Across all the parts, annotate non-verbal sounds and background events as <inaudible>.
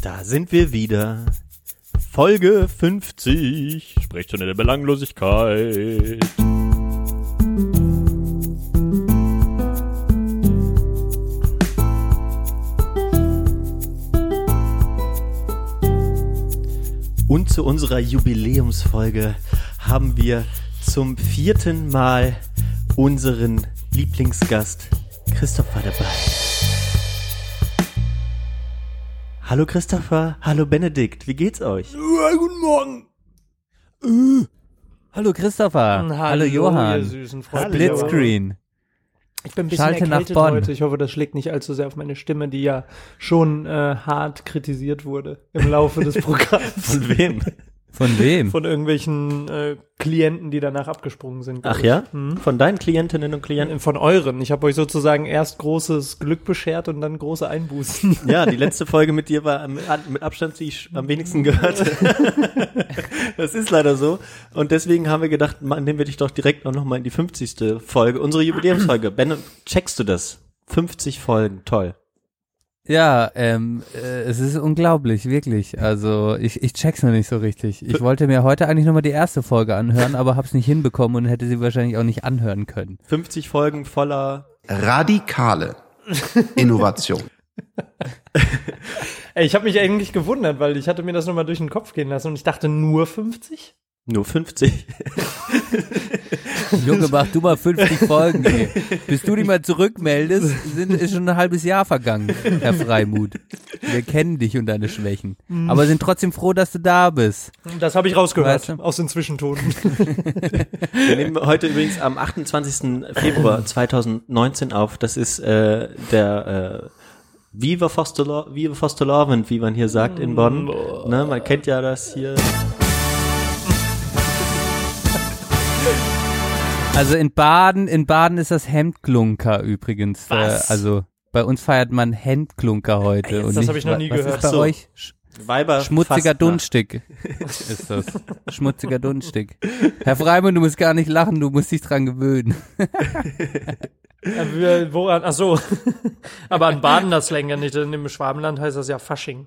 Da sind wir wieder. Folge 50. Sprechstunde der Belanglosigkeit. Und zu unserer Jubiläumsfolge haben wir zum vierten Mal unseren Lieblingsgast Christopher dabei. Hallo Christopher, hallo Benedikt, wie geht's euch? Ja, guten Morgen. Äh. Hallo Christopher. Hallo, Hallo, Johann. ihr süßen Freunde. Splitscreen. Ich bin ein bisschen Schalte nach erkältet Bonn. heute. Ich hoffe, das schlägt nicht allzu sehr auf meine Stimme, die ja schon äh, hart kritisiert wurde im Laufe des <laughs> Programms. Von wem? Von wem? Von irgendwelchen äh, Klienten, die danach abgesprungen sind. Ach ja? Mhm. Von deinen Klientinnen und Klienten? Von euren. Ich habe euch sozusagen erst großes Glück beschert und dann große Einbußen. <laughs> Ja, die <laughs> letzte Folge mit dir war am- mit Abstand die ich am wenigsten gehört. <laughs> das ist leider so. Und deswegen haben wir gedacht, ma- nehmen wir dich doch direkt auch noch mal in die 50. Folge, unsere Jubiläumsfolge. Ben, checkst du das? 50 Folgen, toll. Ja, ähm, äh, es ist unglaublich, wirklich. Also ich, ich check's noch nicht so richtig. Ich wollte mir heute eigentlich nochmal die erste Folge anhören, aber hab's nicht hinbekommen und hätte sie wahrscheinlich auch nicht anhören können. 50 Folgen voller Radikale Innovation. <laughs> Ey, ich habe mich eigentlich gewundert, weil ich hatte mir das nochmal durch den Kopf gehen lassen und ich dachte nur 50? nur 50. <laughs> Junge, mach du mal 50 Folgen, ey. Bis du dich mal zurückmeldest, sind, ist schon ein halbes Jahr vergangen, Herr Freimuth. Wir kennen dich und deine Schwächen. Aber sind trotzdem froh, dass du da bist. Das habe ich rausgehört Weißt du? aus den Zwischentonen. <laughs> Wir nehmen heute übrigens am 28. Februar 2019 auf. Das ist äh, der äh, Viva Fostolo Viva Fostolovend, wie man hier sagt in Bonn. Ne, man kennt ja das hier. <laughs> Also in Baden, in Baden ist das Hemdklunker übrigens. Was? Äh, also bei uns feiert man Hemdklunker heute. Ey, und das nicht- hab ich noch nie was gehört. Ist bei So. euch Weiber schmutziger. Dunststick ist das. Schmutziger Dunststick. Herr Freimann, du musst gar nicht lachen, du musst dich dran gewöhnen. Ja, Woran? Ach so. Aber an Baden das Slang ja nicht. denn Im Schwabenland heißt das ja Fasching.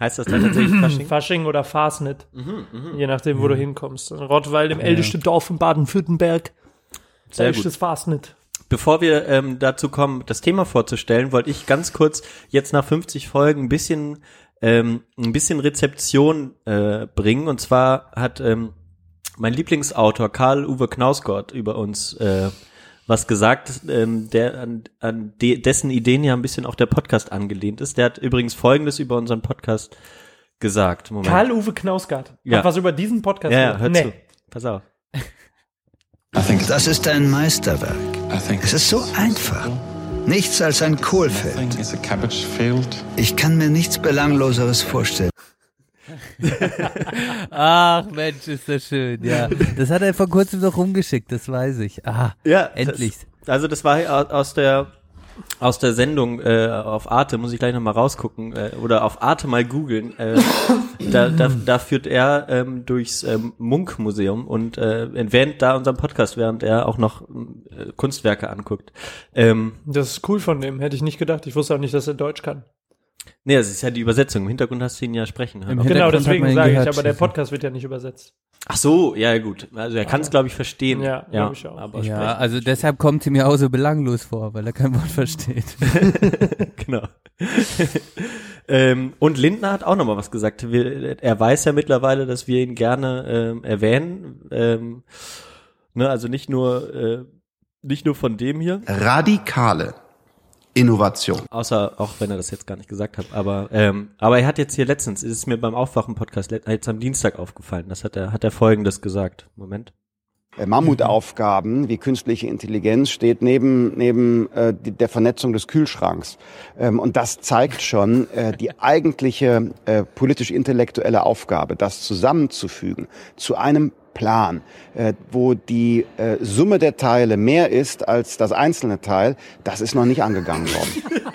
Heißt das dann tatsächlich Fasching? Fasching oder Fasnet. Mhm, Je nachdem, wo du hinkommst. In Rottweil, im ältesten Dorf in Baden-Württemberg. Sehr Da gut. das Fasnet. Bevor wir ähm, dazu kommen, das Thema vorzustellen, wollte ich ganz kurz jetzt nach 50 Folgen ein bisschen ähm, ein bisschen Rezeption äh, bringen. Und zwar hat ähm, mein Lieblingsautor Karl Uwe Knausgott über uns äh, was gesagt, ähm, der an, an de, dessen Ideen ja ein bisschen auch der Podcast angelehnt ist. Der hat übrigens Folgendes über unseren Podcast gesagt. Moment. Karl-Uwe Knausgard. Ja. Hat was über diesen Podcast ja, ja, hör Nee. zu. Pass auf. Das ist ein Meisterwerk. Es ist so einfach. Nichts als ein Kohlfeld. Ich kann mir nichts Belangloseres vorstellen. <laughs> Ach Mensch, ist das schön, ja. Das hat er vor kurzem noch rumgeschickt, das weiß ich. Ah, Ja, endlich. Das, also das war au- aus der aus der Sendung äh, auf Arte, muss ich gleich nochmal rausgucken, äh, oder auf Arte mal googeln. Äh, da, da, da führt er ähm, durchs ähm, Munk-Museum und äh, erwähnt da unseren Podcast, während er auch noch äh, Kunstwerke anguckt. Ähm, Das ist cool von dem. Hätte ich nicht gedacht. Ich wusste auch nicht, dass er Deutsch kann. Nee, das ist ja die Übersetzung. Im Hintergrund hast du ihn ja sprechen hören. Genau, deswegen sage ich. Aber der. Podcast wird ja nicht übersetzt. Ach so, ja gut. Also er kann es, glaube ich, verstehen. Ja, glaub ich auch. Aber Ja, sprechen- also deshalb kommt sie mir auch so belanglos vor, weil er kein Wort <laughs> versteht. <laughs> genau. <laughs> ähm, und Lindner hat auch noch mal was gesagt. Wir, er weiß ja mittlerweile, dass wir ihn gerne ähm, erwähnen. Ähm, ne, also nicht nur äh, nicht nur von dem hier, Radikale Innovation. außer auch wenn er das jetzt gar nicht gesagt hat. Aber ähm, aber er hat jetzt hier letztens, ist es mir beim Aufwachen-Podcast jetzt am Dienstag aufgefallen. Das hat er hat er Folgendes gesagt. Moment. Äh, Mammutaufgaben wie künstliche Intelligenz steht neben, neben äh, die, der Vernetzung des Kühlschranks. Ähm, und das zeigt schon äh, die eigentliche äh, politisch-intellektuelle Aufgabe, das zusammenzufügen zu einem Plan, äh, wo die äh, Summe der Teile mehr ist als das einzelne Teil, das ist noch nicht angegangen worden. <laughs>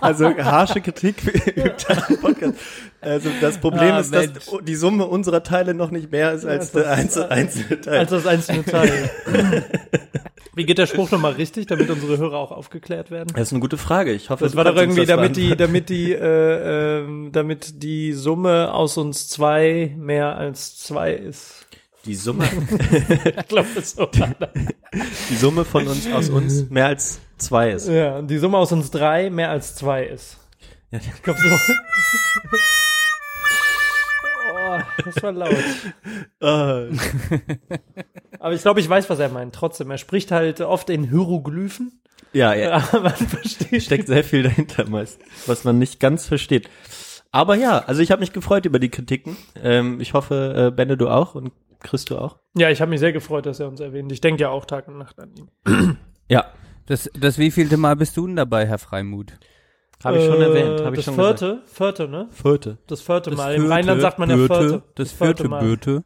Also harsche Kritik <laughs> übt Podcast. Also das Problem Ah, ist, dass Mensch. die Summe unserer Teile noch nicht mehr ist als der einzelne, einzelne Teil. Als das einzelne Teil. <laughs> Wie geht der Spruch nochmal richtig, damit unsere Hörer auch aufgeklärt werden? Das ist eine gute Frage. Ich hoffe, Das war doch irgendwie, das damit die, damit die, äh, ähm, damit die Summe aus uns zwei mehr als zwei ist. Die Summe, <laughs> Ich glaube, das so war das. die Summe von uns aus uns mehr als zwei ist. Ja, und die Summe aus uns drei mehr als zwei ist. Ja. Ich glaube so. oh, das war laut. Äh, Aber ich glaube, ich weiß, was er meint. Trotzdem, er spricht halt oft in Hieroglyphen. ja, ja, <laughs> man versteht. steckt sehr viel dahinter meist, was man nicht ganz versteht. Aber ja, also ich habe mich gefreut über die Kritiken. Ähm, ich hoffe, äh, Benne, du auch und Chris, du auch. Ja, ich habe mich sehr gefreut, dass er uns erwähnt. Ich denke ja auch Tag und Nacht an ihn. <clears throat> Ja, Das, das wievielte Mal bist du denn dabei, Herr Freimuth? habe ich schon Äh, erwähnt. Habe ich das schon vierte, gesagt. vierte, ne? Vierte. Das vierte Das Mal. Im vierte, Rheinland sagt man ja vierte. Das vierte Mal. Bürte.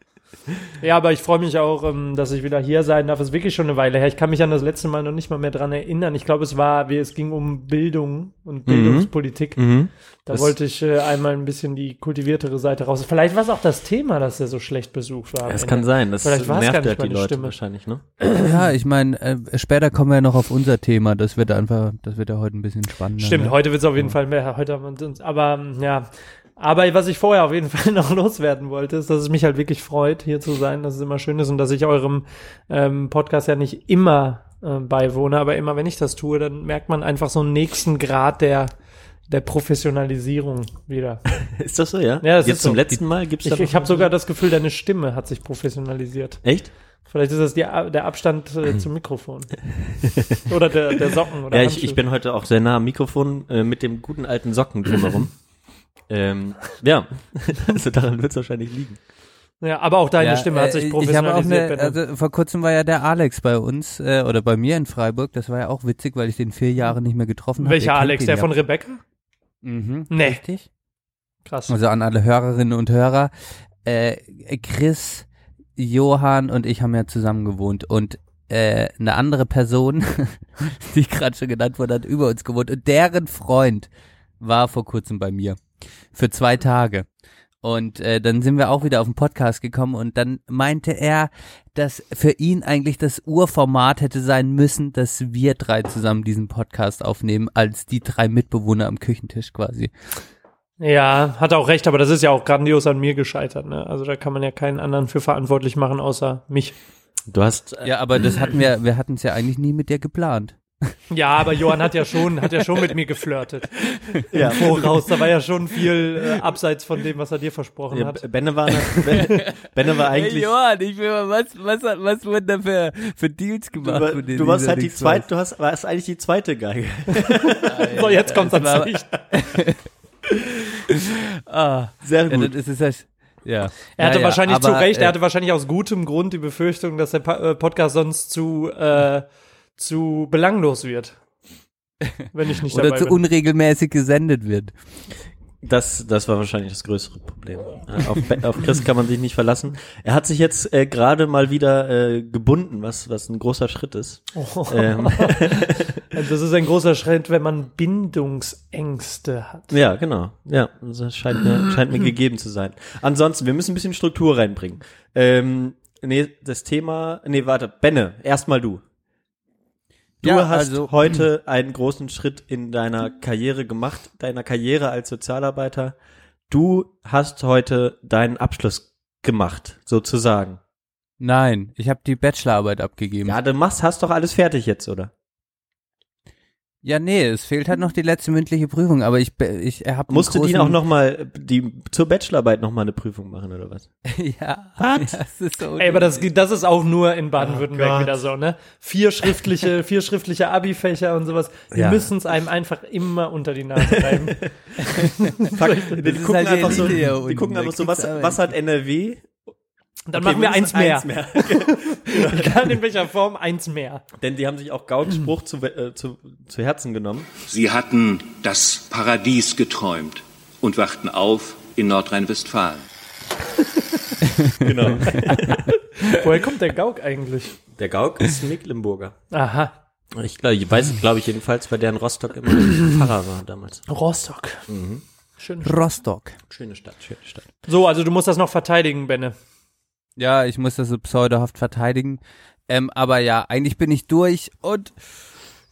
Ja, aber ich freue mich auch, ähm, dass ich wieder hier sein darf. Es ist wirklich schon eine Weile her. Ich kann mich an das letzte Mal noch nicht mal mehr dran erinnern. Ich glaube, es war, wie es ging um Bildung und Bildungspolitik. Mhm. Da Das- wollte ich äh, einmal ein bisschen die kultiviertere Seite raus. Vielleicht war es auch das Thema, dass er so schlecht besucht war. Es kann sein, das Vielleicht war es nervt gar nicht ja die meine Leute Stimme. wahrscheinlich, ne? Ja, ich meine, äh, später kommen wir ja noch auf unser Thema. Das wird einfach, das wird ja heute ein bisschen spannender. Stimmt, ne? heute wird es auf jeden Fall mehr. Heute haben wir uns, aber ähm, ja. Aber was ich vorher auf jeden <laughs> Fall noch loswerden wollte, ist, dass es mich halt wirklich freut, hier zu sein, dass es immer schön ist und dass ich eurem ähm, Podcast ja nicht immer äh, beiwohne, aber immer wenn ich das tue, dann merkt man einfach so einen nächsten Grad der, der Professionalisierung wieder. <laughs> Ist das so, ja? Ja, das Jetzt ist zum so. letzten Mal gibt's da Ich, ich habe sogar das Gefühl, deine Stimme hat sich professionalisiert. Echt? Vielleicht ist das die, der Abstand äh, <laughs> zum Mikrofon. Oder der, der Socken oder Ja, ich, ich bin heute auch sehr nah am Mikrofon äh, mit dem guten alten Socken drumherum. Ähm, <laughs> ja, also daran wird es wahrscheinlich liegen. Ja, aber auch deine Ja, Stimme hat sich äh, Ich habe auch professionalisiert. eine, also vor kurzem war ja der Alex bei uns äh, oder bei mir in Freiburg. Das war ja auch witzig, weil ich den vier Jahre nicht mehr getroffen habe. Welcher Alex? Der von Rebecca? Mhm, Nee. Richtig. Krass. Also an alle Hörerinnen und Hörer. Äh, Chris, Johann und ich haben ja zusammen gewohnt und äh, eine andere Person, <laughs> die gerade schon genannt wurde, hat über uns gewohnt und deren Freund war vor kurzem bei mir für zwei Tage. Und äh, dann sind wir auch wieder auf den Podcast gekommen und dann meinte er, dass für ihn eigentlich das Urformat hätte sein müssen, dass wir drei zusammen diesen Podcast aufnehmen, als die drei Mitbewohner am Küchentisch quasi. Ja, hat auch recht, aber das ist ja auch grandios an mir gescheitert. Ne? Also da kann man ja keinen anderen für verantwortlich machen, außer mich. Du hast, äh, Ja, aber das hatten wir, wir hatten es ja eigentlich nie mit dir geplant. Ja, aber Johann hat ja schon, hat ja schon mit mir geflirtet. <laughs> ja, Voraus, da war ja schon viel äh, abseits von dem, was er dir versprochen ja, hat. Benne war, Benne, <laughs> Benne war eigentlich, Johann, ich will mal, was, was, was wurden da für, für Deals du, gemacht? war, von denen du warst halt die zweite, du hast, warst eigentlich die zweite Geige. <laughs> So, jetzt kommt das das war- Licht. weiß. Ah, Sehr ja, gut. das ist das. Ja. Er hatte ja, wahrscheinlich aber, zu Recht, äh, er hatte wahrscheinlich aus gutem Grund die Befürchtung, dass der Pa- äh, Podcast sonst zu, äh, zu belanglos wird. Wenn ich nicht <laughs> oder dabei zu bin. unregelmäßig gesendet wird. Das, das war wahrscheinlich das größere Problem. Äh, Auf, <laughs> auf Chris kann man sich nicht verlassen. Er hat sich jetzt äh, gerade mal wieder äh, gebunden, was, was ein großer Schritt ist. <laughs> Ähm, Also das ist ein großer Schritt, wenn man Bindungsängste hat. ja, genau. Ja, das scheint mir, scheint mir gegeben zu sein. Ansonsten, wir müssen ein bisschen Struktur reinbringen. Ähm, nee, das Thema, nee, warte, Benne, erstmal du. Du Ja, hast also- heute einen großen Schritt in deiner Karriere gemacht, deiner Karriere als Sozialarbeiter. Du hast heute deinen Abschluss gemacht, sozusagen. Nein, ich habe die Bachelorarbeit abgegeben. Ja, du machst, hast doch alles fertig jetzt, oder? Ja, nee, es fehlt halt noch die letzte mündliche Prüfung, aber ich, ich habe Musst du die auch noch mal, die zur Bachelorarbeit noch mal eine Prüfung machen, oder was? <laughs> ja, ja, es ist so Ey, aber das, das ist auch nur in Oh Baden-Württemberg Gott. wieder so, ne? Vier schriftliche, <laughs> vier schriftliche Abi-Fächer und sowas. Die Ja. müssen es einem einfach immer unter die Nase reiben. <laughs> Fuck, die gucken halt die einfach so, die gucken einfach so, was, was hat NRW? Dann Okay, machen wir eins mehr. eins mehr. <laughs> Egal in welcher Form, eins mehr. Denn die haben sich auch Gauks Spruch zu, äh, zu, zu Herzen genommen. Sie hatten das Paradies geträumt und wachten auf in Nordrhein-Westfalen. <laughs> <laughs> Genau. Woher kommt der Gauk eigentlich? Der Gauk ist Mecklenburger. Aha. Ich glaube, ich weiß, glaube ich jedenfalls, weil der in Rostock immer Pfarrer war damals. Rostock. Schön. Rostock. Schöne Stadt, schöne Stadt. So, also du musst das noch verteidigen, Benne. Ja, ich muss das so pseudohaft verteidigen. Ähm, aber ja, eigentlich bin ich durch und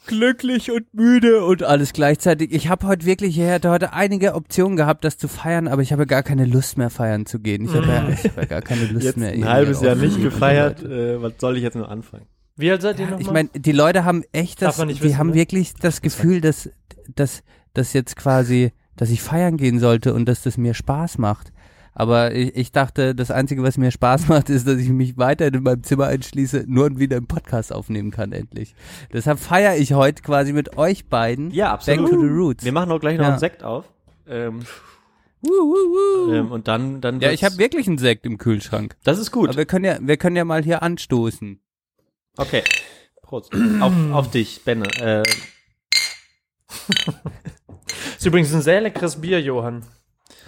glücklich und müde und alles gleichzeitig. Ich habe heute wirklich, ich hatte heute einige Optionen gehabt, das zu feiern, aber ich habe gar keine Lust mehr feiern zu gehen. Ich habe ja, ich hab ja gar keine Lust Jetzt mehr. ein halbes Jahr nicht gefeiert. Äh, was soll ich jetzt nur anfangen? Wie alt seid ihr nochmal? Ich meine, die Leute haben echt das, die wissen, haben ne? wirklich das Gefühl, dass, dass, dass jetzt quasi, dass ich feiern gehen sollte und dass das mir Spaß macht. Aber ich, ich dachte, das Einzige, was mir Spaß macht, ist, dass ich mich weiter in meinem Zimmer einschließe, nur und wieder einen Podcast aufnehmen kann, endlich. Deshalb feiere ich heute quasi mit euch beiden Ja, Back to the Roots. Wir machen auch gleich noch Ja. einen Sekt auf. Ähm, Wuh, wuh, wuh. ähm, und dann, dann ja, ich habe wirklich einen Sekt im Kühlschrank. Das ist gut. Aber wir können ja, wir können ja mal hier anstoßen. Okay. Prost. auf, auf dich, Benne. Äh, <laughs> ist übrigens ein sehr leckeres Bier, Johann.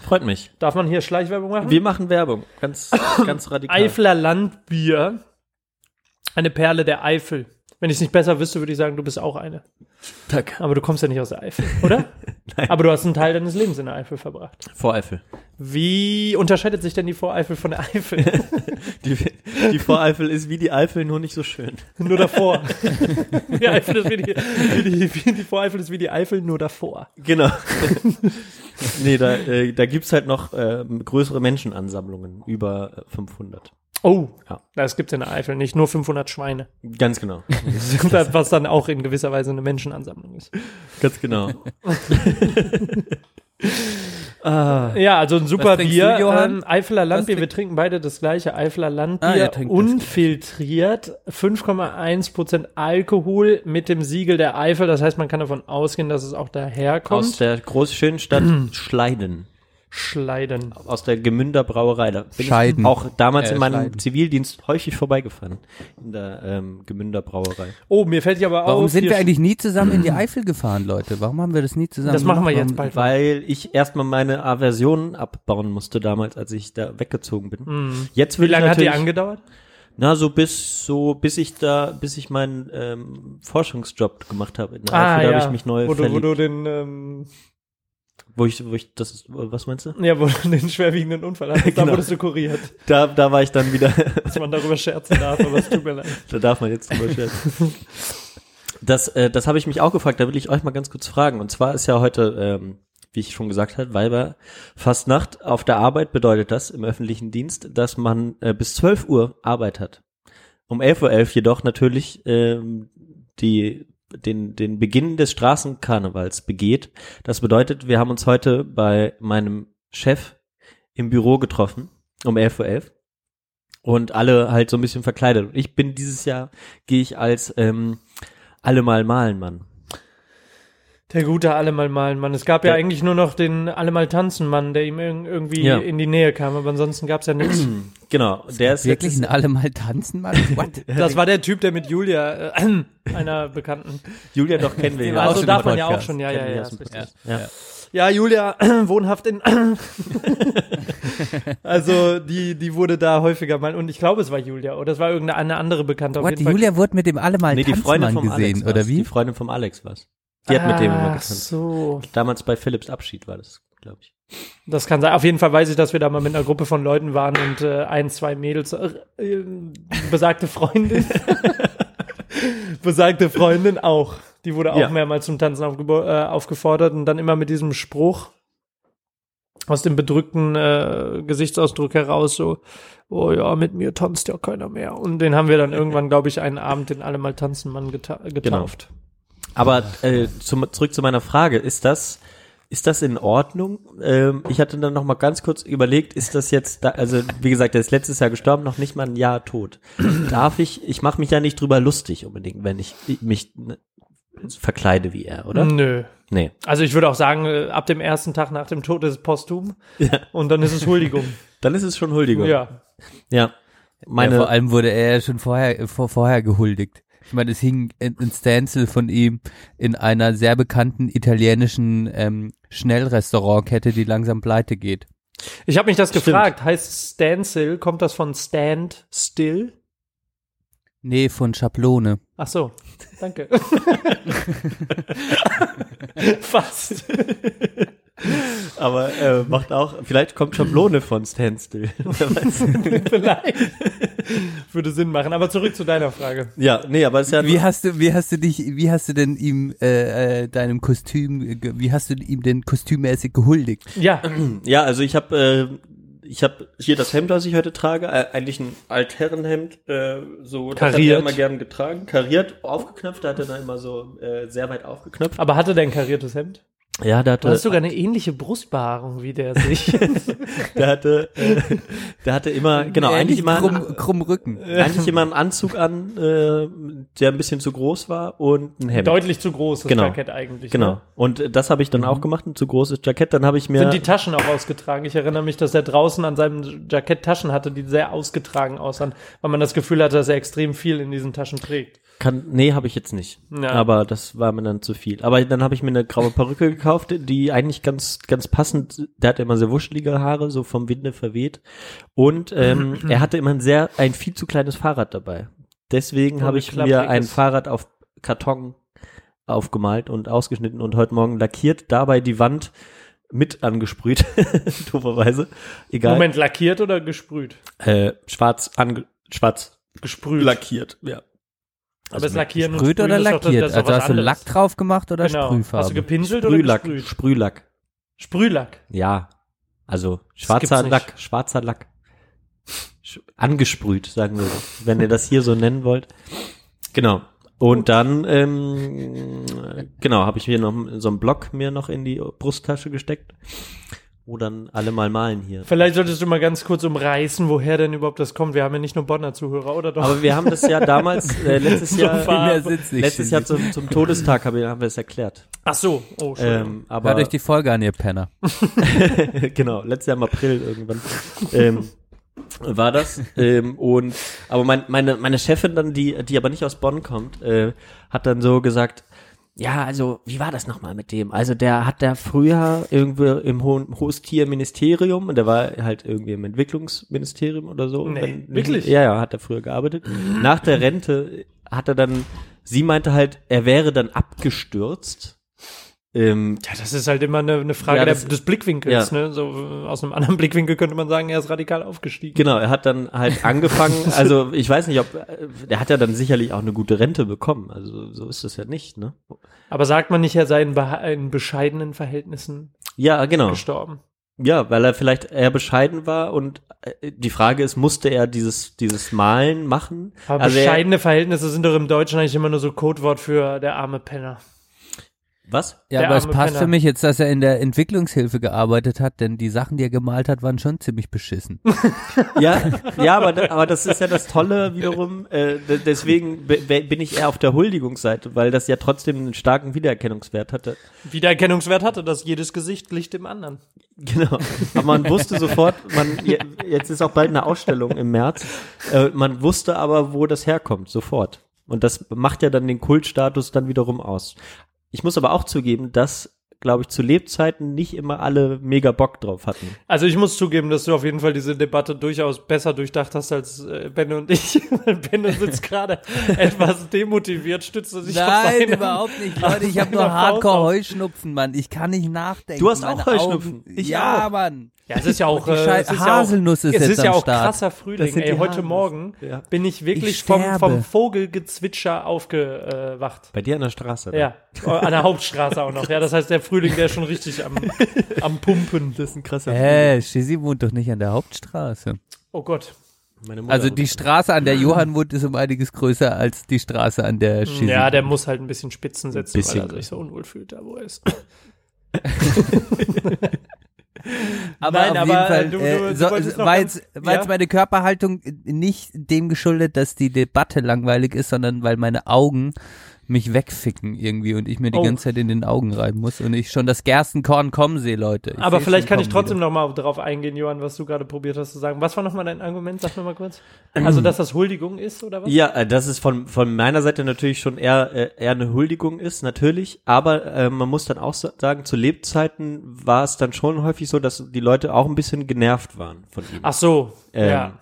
Freut mich. Darf man hier Schleichwerbung machen? Wir machen Werbung. Ganz, <coughs> ganz radikal. Eifler Landbier. Eine Perle der Eifel. Wenn ich es nicht besser wüsste, würde ich sagen, du bist auch eine. Danke. Aber du kommst ja nicht aus der Eifel, oder? <laughs> Nein. Aber du hast einen Teil deines Lebens in der Eifel verbracht. Voreifel. Wie unterscheidet sich denn die Voreifel von der Eifel? <laughs> Die, die Voreifel ist wie die Eifel, nur nicht so schön. nur davor. die Eifel ist wie die, wie die, wie die Voreifel ist wie die Eifel, nur davor. Genau. nee, da, äh, da gibt's halt noch äh, größere Menschenansammlungen, über äh, 500. Oh, Ja. das gibt in der Eifel nicht, nur 500 Schweine. Ganz genau. <laughs> Was dann auch in gewisser Weise eine Menschenansammlung ist. Ganz genau. <laughs> ah, Ja, also ein super Bier. du, Johann? Ähm, Eifeler Landbier, wir trinken beide das gleiche Eifeler Ah, Landbier. das unfiltriert, 5,1% Alkohol mit dem Siegel der Eifel. Das heißt, man kann davon ausgehen, dass es auch aus daherkommt. der groß schönen Stadt <clears throat> Schleiden. Schleiden. Aus der Gemünder Brauerei. Da bin Scheiden. ich auch damals Äh, in meinem Schleiden. Zivildienst häufig vorbeigefahren. In der ähm, Gemünder Brauerei. Oh, mir fällt ja aber Warum auf. sind wir eigentlich nie zusammen in die Eifel gefahren, Leute? Warum haben wir das nie zusammen Das machen wir gemacht? jetzt bald. Weil ich erstmal meine Aversion abbauen musste damals, als ich da weggezogen bin. Mhm. Jetzt Wie will lange ich hat die angedauert? Na, so bis so bis ich da, bis ich meinen ähm, Forschungsjob gemacht habe in der Ah, Eifel, da ja. habe ich mich neu wo du, wo verliebt. du den, ähm, Wo ich, wo ich, das ist, was meinst du? ja, wo du den schwerwiegenden Unfall hattest. <laughs> Da Genau. wurdest du kuriert, Da, da war ich dann wieder, <laughs> dass man darüber scherzen darf, aber es tut mir leid. da darf man jetzt drüber scherzen. Das, äh, das habe ich mich auch gefragt, da will ich euch mal ganz kurz fragen. Und zwar ist ja heute, ähm, wie ich schon gesagt habe, Weiber Fastnacht auf der Arbeit bedeutet das im öffentlichen Dienst, dass man äh, bis 12 Uhr Arbeit hat. Um 11.11 Uhr jedoch natürlich ähm, die, den, den Beginn des Straßenkarnevals begeht. Das bedeutet, wir haben uns heute bei meinem Chef im Büro getroffen, um 11.11 Uhr. Und alle halt so ein bisschen verkleidet. Ich bin dieses Jahr, gehe ich als ähm, allemal malen Mann. Der gute Allemal malen Mann. Es gab ja Der- eigentlich nur noch den Allemal tanzen Mann, der ihm irg- irgendwie Ja. in die Nähe kam, aber ansonsten gab's ja nichts. <clears throat> Genau, der ist Wirklich letztes- in alle mal tanzen, Mann? <laughs> What? Das war der Typ, der mit Julia, äh, <clears throat> einer Bekannten. Julia doch kennen wir ja Also auch schon darf man ja auch schon, ja, Kennen ja, ja. Ja. Ja, Julia, <clears throat> wohnhaft in. <laughs> also die, die wurde da häufiger mal. Und ich glaube, es war Julia oder es war irgendeine andere Bekannte. Auf What? jeden Fall. Julia wurde mit dem alle mal Nee, die tanzen Freundin Mann vom gesehen, Alex oder war's. Die wie? Freundin vom Alex war's. Die hat mit dem immer getanzt. so. Damals bei Philips Abschied war das, glaube ich. Das kann sein. Auf jeden Fall weiß ich, dass wir da mal mit einer Gruppe von Leuten waren und äh, ein, zwei Mädels, äh, äh, besagte Freundin, <laughs> besagte Freundin auch. Die wurde auch Ja. mehrmals zum Tanzen äh, aufgefordert und dann immer mit diesem Spruch aus dem bedrückten äh, Gesichtsausdruck heraus so, oh ja, mit mir tanzt ja keiner mehr. Und den haben wir dann <laughs> irgendwann, glaube ich, einen Abend den alle mal tanzen Mann geta getauft. Aber äh, zum, zurück zu meiner Frage, ist das ist das in Ordnung? Ähm, ich hatte dann noch mal ganz kurz überlegt, ist das jetzt, da, also wie gesagt, der ist letztes Jahr gestorben, noch nicht mal ein Jahr tot. Darf ich, ich mache mich ja nicht drüber lustig unbedingt, wenn ich mich ne, verkleide wie er, oder? Nö. Nee. Also ich würde auch sagen, äh, ab dem ersten Tag nach dem Tod ist es posthum Ja. und dann ist es Huldigung. <laughs> Dann ist es schon Huldigung. ja. Ja. Meine, ja, vor allem wurde er ja schon vorher, vor, vorher gehuldigt. Ich meine, es hing ein Stencil von ihm in einer sehr bekannten italienischen ähm, Schnellrestaurantkette, die langsam pleite geht. Ich habe mich das Stimmt. gefragt. Heißt Standstill? Kommt das von Stand Still? Nee, von Schablone. Ach so, danke. <laughs> Fast. <laughs> <laughs> aber äh, macht auch, vielleicht kommt Schablone von Standstill. <laughs> <laughs> Vielleicht. Würde Sinn machen. Aber zurück zu deiner Frage. Ja, nee, aber es ist ja Wie hast du, wie hast du dich, wie hast du denn ihm äh, äh, deinem Kostüm, wie hast du ihm denn kostümmäßig gehuldigt? Ja, <clears throat> Ja, also ich habe äh, ich habe hier das Hemd, das ich heute trage, äh, eigentlich ein Altherrenhemd, äh, so das hat er Kariert. immer gern getragen, kariert, aufgeknöpft, da hat er dann immer so äh, sehr weit aufgeknöpft. aber hatte der ein kariertes Hemd? Ja, Du hatte, hast sogar eine ähnliche Brustbehaarung wie der sich. <laughs> der hatte, äh, der hatte immer, genau, eigentlich immer, krumm, krumm Rücken. eigentlich immer einen Anzug an, äh, der ein bisschen zu groß war und ein Hemd. Deutlich zu groß, das Genau. Jackett eigentlich. Genau. Ne? Und äh, das habe ich dann auch gemacht, ein zu großes Jackett. Dann habe ich mir Sind die Taschen auch ausgetragen? Ich erinnere mich, dass er draußen an seinem Jackett Taschen hatte, die sehr ausgetragen aussahen, weil man das Gefühl hatte, dass er extrem viel in diesen Taschen trägt. Kann, nee, habe ich jetzt nicht. Ja. Aber das war mir dann zu viel. Aber dann habe ich mir eine graue Perücke gekauft, die eigentlich ganz, ganz passend, der hatte immer sehr wuschelige Haare, so vom Winde verweht. Und ähm, <clears throat> er hatte immer ein sehr, ein viel zu kleines Fahrrad dabei. Deswegen habe ich mir ein Fahrrad auf Karton aufgemalt und ausgeschnitten und heute Morgen lackiert, dabei die Wand mit angesprüht, <laughs> dooferweise. Egal. Moment, lackiert oder gesprüht? Äh, schwarz ange schwarz Gesprüht. lackiert, ja. Aber es lackieren und Sprüht sprühen oder das lackiert? ist doch Also hast du. Lack drauf gemacht oder Genau. Sprühfarbe? Hast du gepinselt oder Sprühlack, gesprüht? Sprühlack. Sprühlack. Ja, also schwarzer. Lack, schwarzer Lack. Angesprüht, sagen wir, so, wenn ihr das hier so nennen wollt. Genau. Und dann, ähm, genau, habe ich mir noch so einen Block mir noch in die Brusttasche gesteckt, wo dann alle mal malen hier. Vielleicht solltest du mal ganz kurz umreißen, woher denn überhaupt das kommt. Wir haben ja nicht nur Bonner Zuhörer, oder doch? Aber wir haben das ja damals, äh, <laughs> letztes Jahr, Sitz nicht letztes Jahr zum, zum Todestag haben wir, haben wir es erklärt. Ach so. Oh, Entschuldigung. Ähm, aber Hört euch die Folge an, ihr Penner. <laughs> genau, letztes Jahr im April irgendwann. ähm, war das. Ähm, und aber mein, meine, meine Chefin dann, die, die aber nicht aus Bonn kommt, äh, hat dann so gesagt, ja, also, wie war das nochmal mit dem? Also, der hat der früher irgendwie im Hohen Hostierministerium und der war halt irgendwie im Entwicklungsministerium oder so. Nee, wirklich? Ja, ja, hat er früher gearbeitet. Nach der Rente hat er dann, sie meinte halt, er wäre dann abgestürzt. Ähm, ja, das ist halt immer eine, eine Frage Ja, der, das- des Blickwinkels. ja. Ne? So aus einem anderen <laughs> Blickwinkel könnte man sagen, er ist radikal aufgestiegen. Genau, er hat dann halt <laughs> angefangen, also ich weiß nicht, ob, äh, der hat ja dann sicherlich auch eine gute Rente bekommen, also so ist es ja nicht, ne? Aber sagt man nicht, er sei in, in bescheidenen Verhältnissen Ja, genau. gestorben? Ja, weil er vielleicht eher bescheiden war und äh, die Frage ist, musste er dieses, dieses Malen machen? Aber Also er- bescheidene Verhältnisse sind doch im Deutschen eigentlich immer nur so Codewort für der arme Penner. Was? Ja, Der aber es passt Penner. für mich jetzt, dass er in der Entwicklungshilfe gearbeitet hat, denn die Sachen, die er gemalt hat, waren schon ziemlich beschissen. <laughs> Ja, ja, aber, aber das ist ja das Tolle wiederum, äh, de- deswegen bin ich eher auf der Huldigungsseite, weil das ja trotzdem einen starken Wiedererkennungswert hatte. Wiedererkennungswert hatte, dass jedes Gesicht glich dem anderen. Genau. Aber man wusste sofort, man, je- jetzt ist auch bald eine Ausstellung im März, äh, man wusste aber, wo das herkommt, sofort. Und das macht ja dann den Kultstatus dann wiederum aus. Ich muss aber auch zugeben, dass, glaube ich, zu Lebzeiten nicht immer alle mega Bock drauf hatten. Also ich muss zugeben, dass du auf jeden Fall diese Debatte durchaus besser durchdacht hast als äh, Benno und ich. <laughs> Benno sitzt <laughs> gerade etwas demotiviert, stützt er sich auf Nein, seine, überhaupt nicht, Leute. Ich habe nur Faust Hardcore auf. Heuschnupfen, Mann. Ich kann nicht nachdenken. Du hast Meine auch Heuschnupfen. Augen- Ich ja, auch. Mann. Ja, es ist ja auch, äh, es ist Haselnuss ja auch, ist es ist ja auch Start. krasser Das Frühling. Ey, heute Haselnüsse. Morgen Ja. bin ich wirklich Ich vom, vom Vogelgezwitscher aufgewacht. Bei dir an der Straße. ne? Ja, an der Hauptstraße auch noch. Ja, das heißt, der Frühling, der ist schon richtig am, am Pumpen. Das ist ein krasser Hä, Shizzy wohnt doch nicht an der Hauptstraße. Oh Gott. Also die. Straße, an der Johann wohnt, ist um einiges größer als die Straße, an der Shizzy Ja, der muss halt ein bisschen Spitzen setzen, bisschen weil er sich so unwohl fühlt, da wo er ist. <laughs> <laughs> <laughs> Aber Nein, auf aber, jeden Fall, äh, du- du- äh, du so, wolltest noch war, jetzt, war ja? jetzt meine Körperhaltung nicht dem geschuldet, dass die Debatte langweilig ist, sondern weil meine Augen mich wegficken irgendwie und ich mir die Oh. ganze Zeit in den Augen reiben muss und ich schon das Gerstenkorn kommen sehe, Leute. Ich Aber vielleicht kann ich trotzdem wieder. noch mal darauf eingehen, Johann, was du gerade probiert hast zu sagen. Was war noch mal dein Argument? Sag noch mal kurz. <clears throat> Also, dass das Huldigung ist, oder was? Ja, äh, dass es von, von meiner Seite natürlich schon eher, äh, eher eine Huldigung ist, natürlich. Aber äh, man muss dann auch sa- sagen, zu Lebzeiten war es dann schon häufig so, dass die Leute auch ein bisschen genervt waren von ihm. Ach so, Ähm, ja.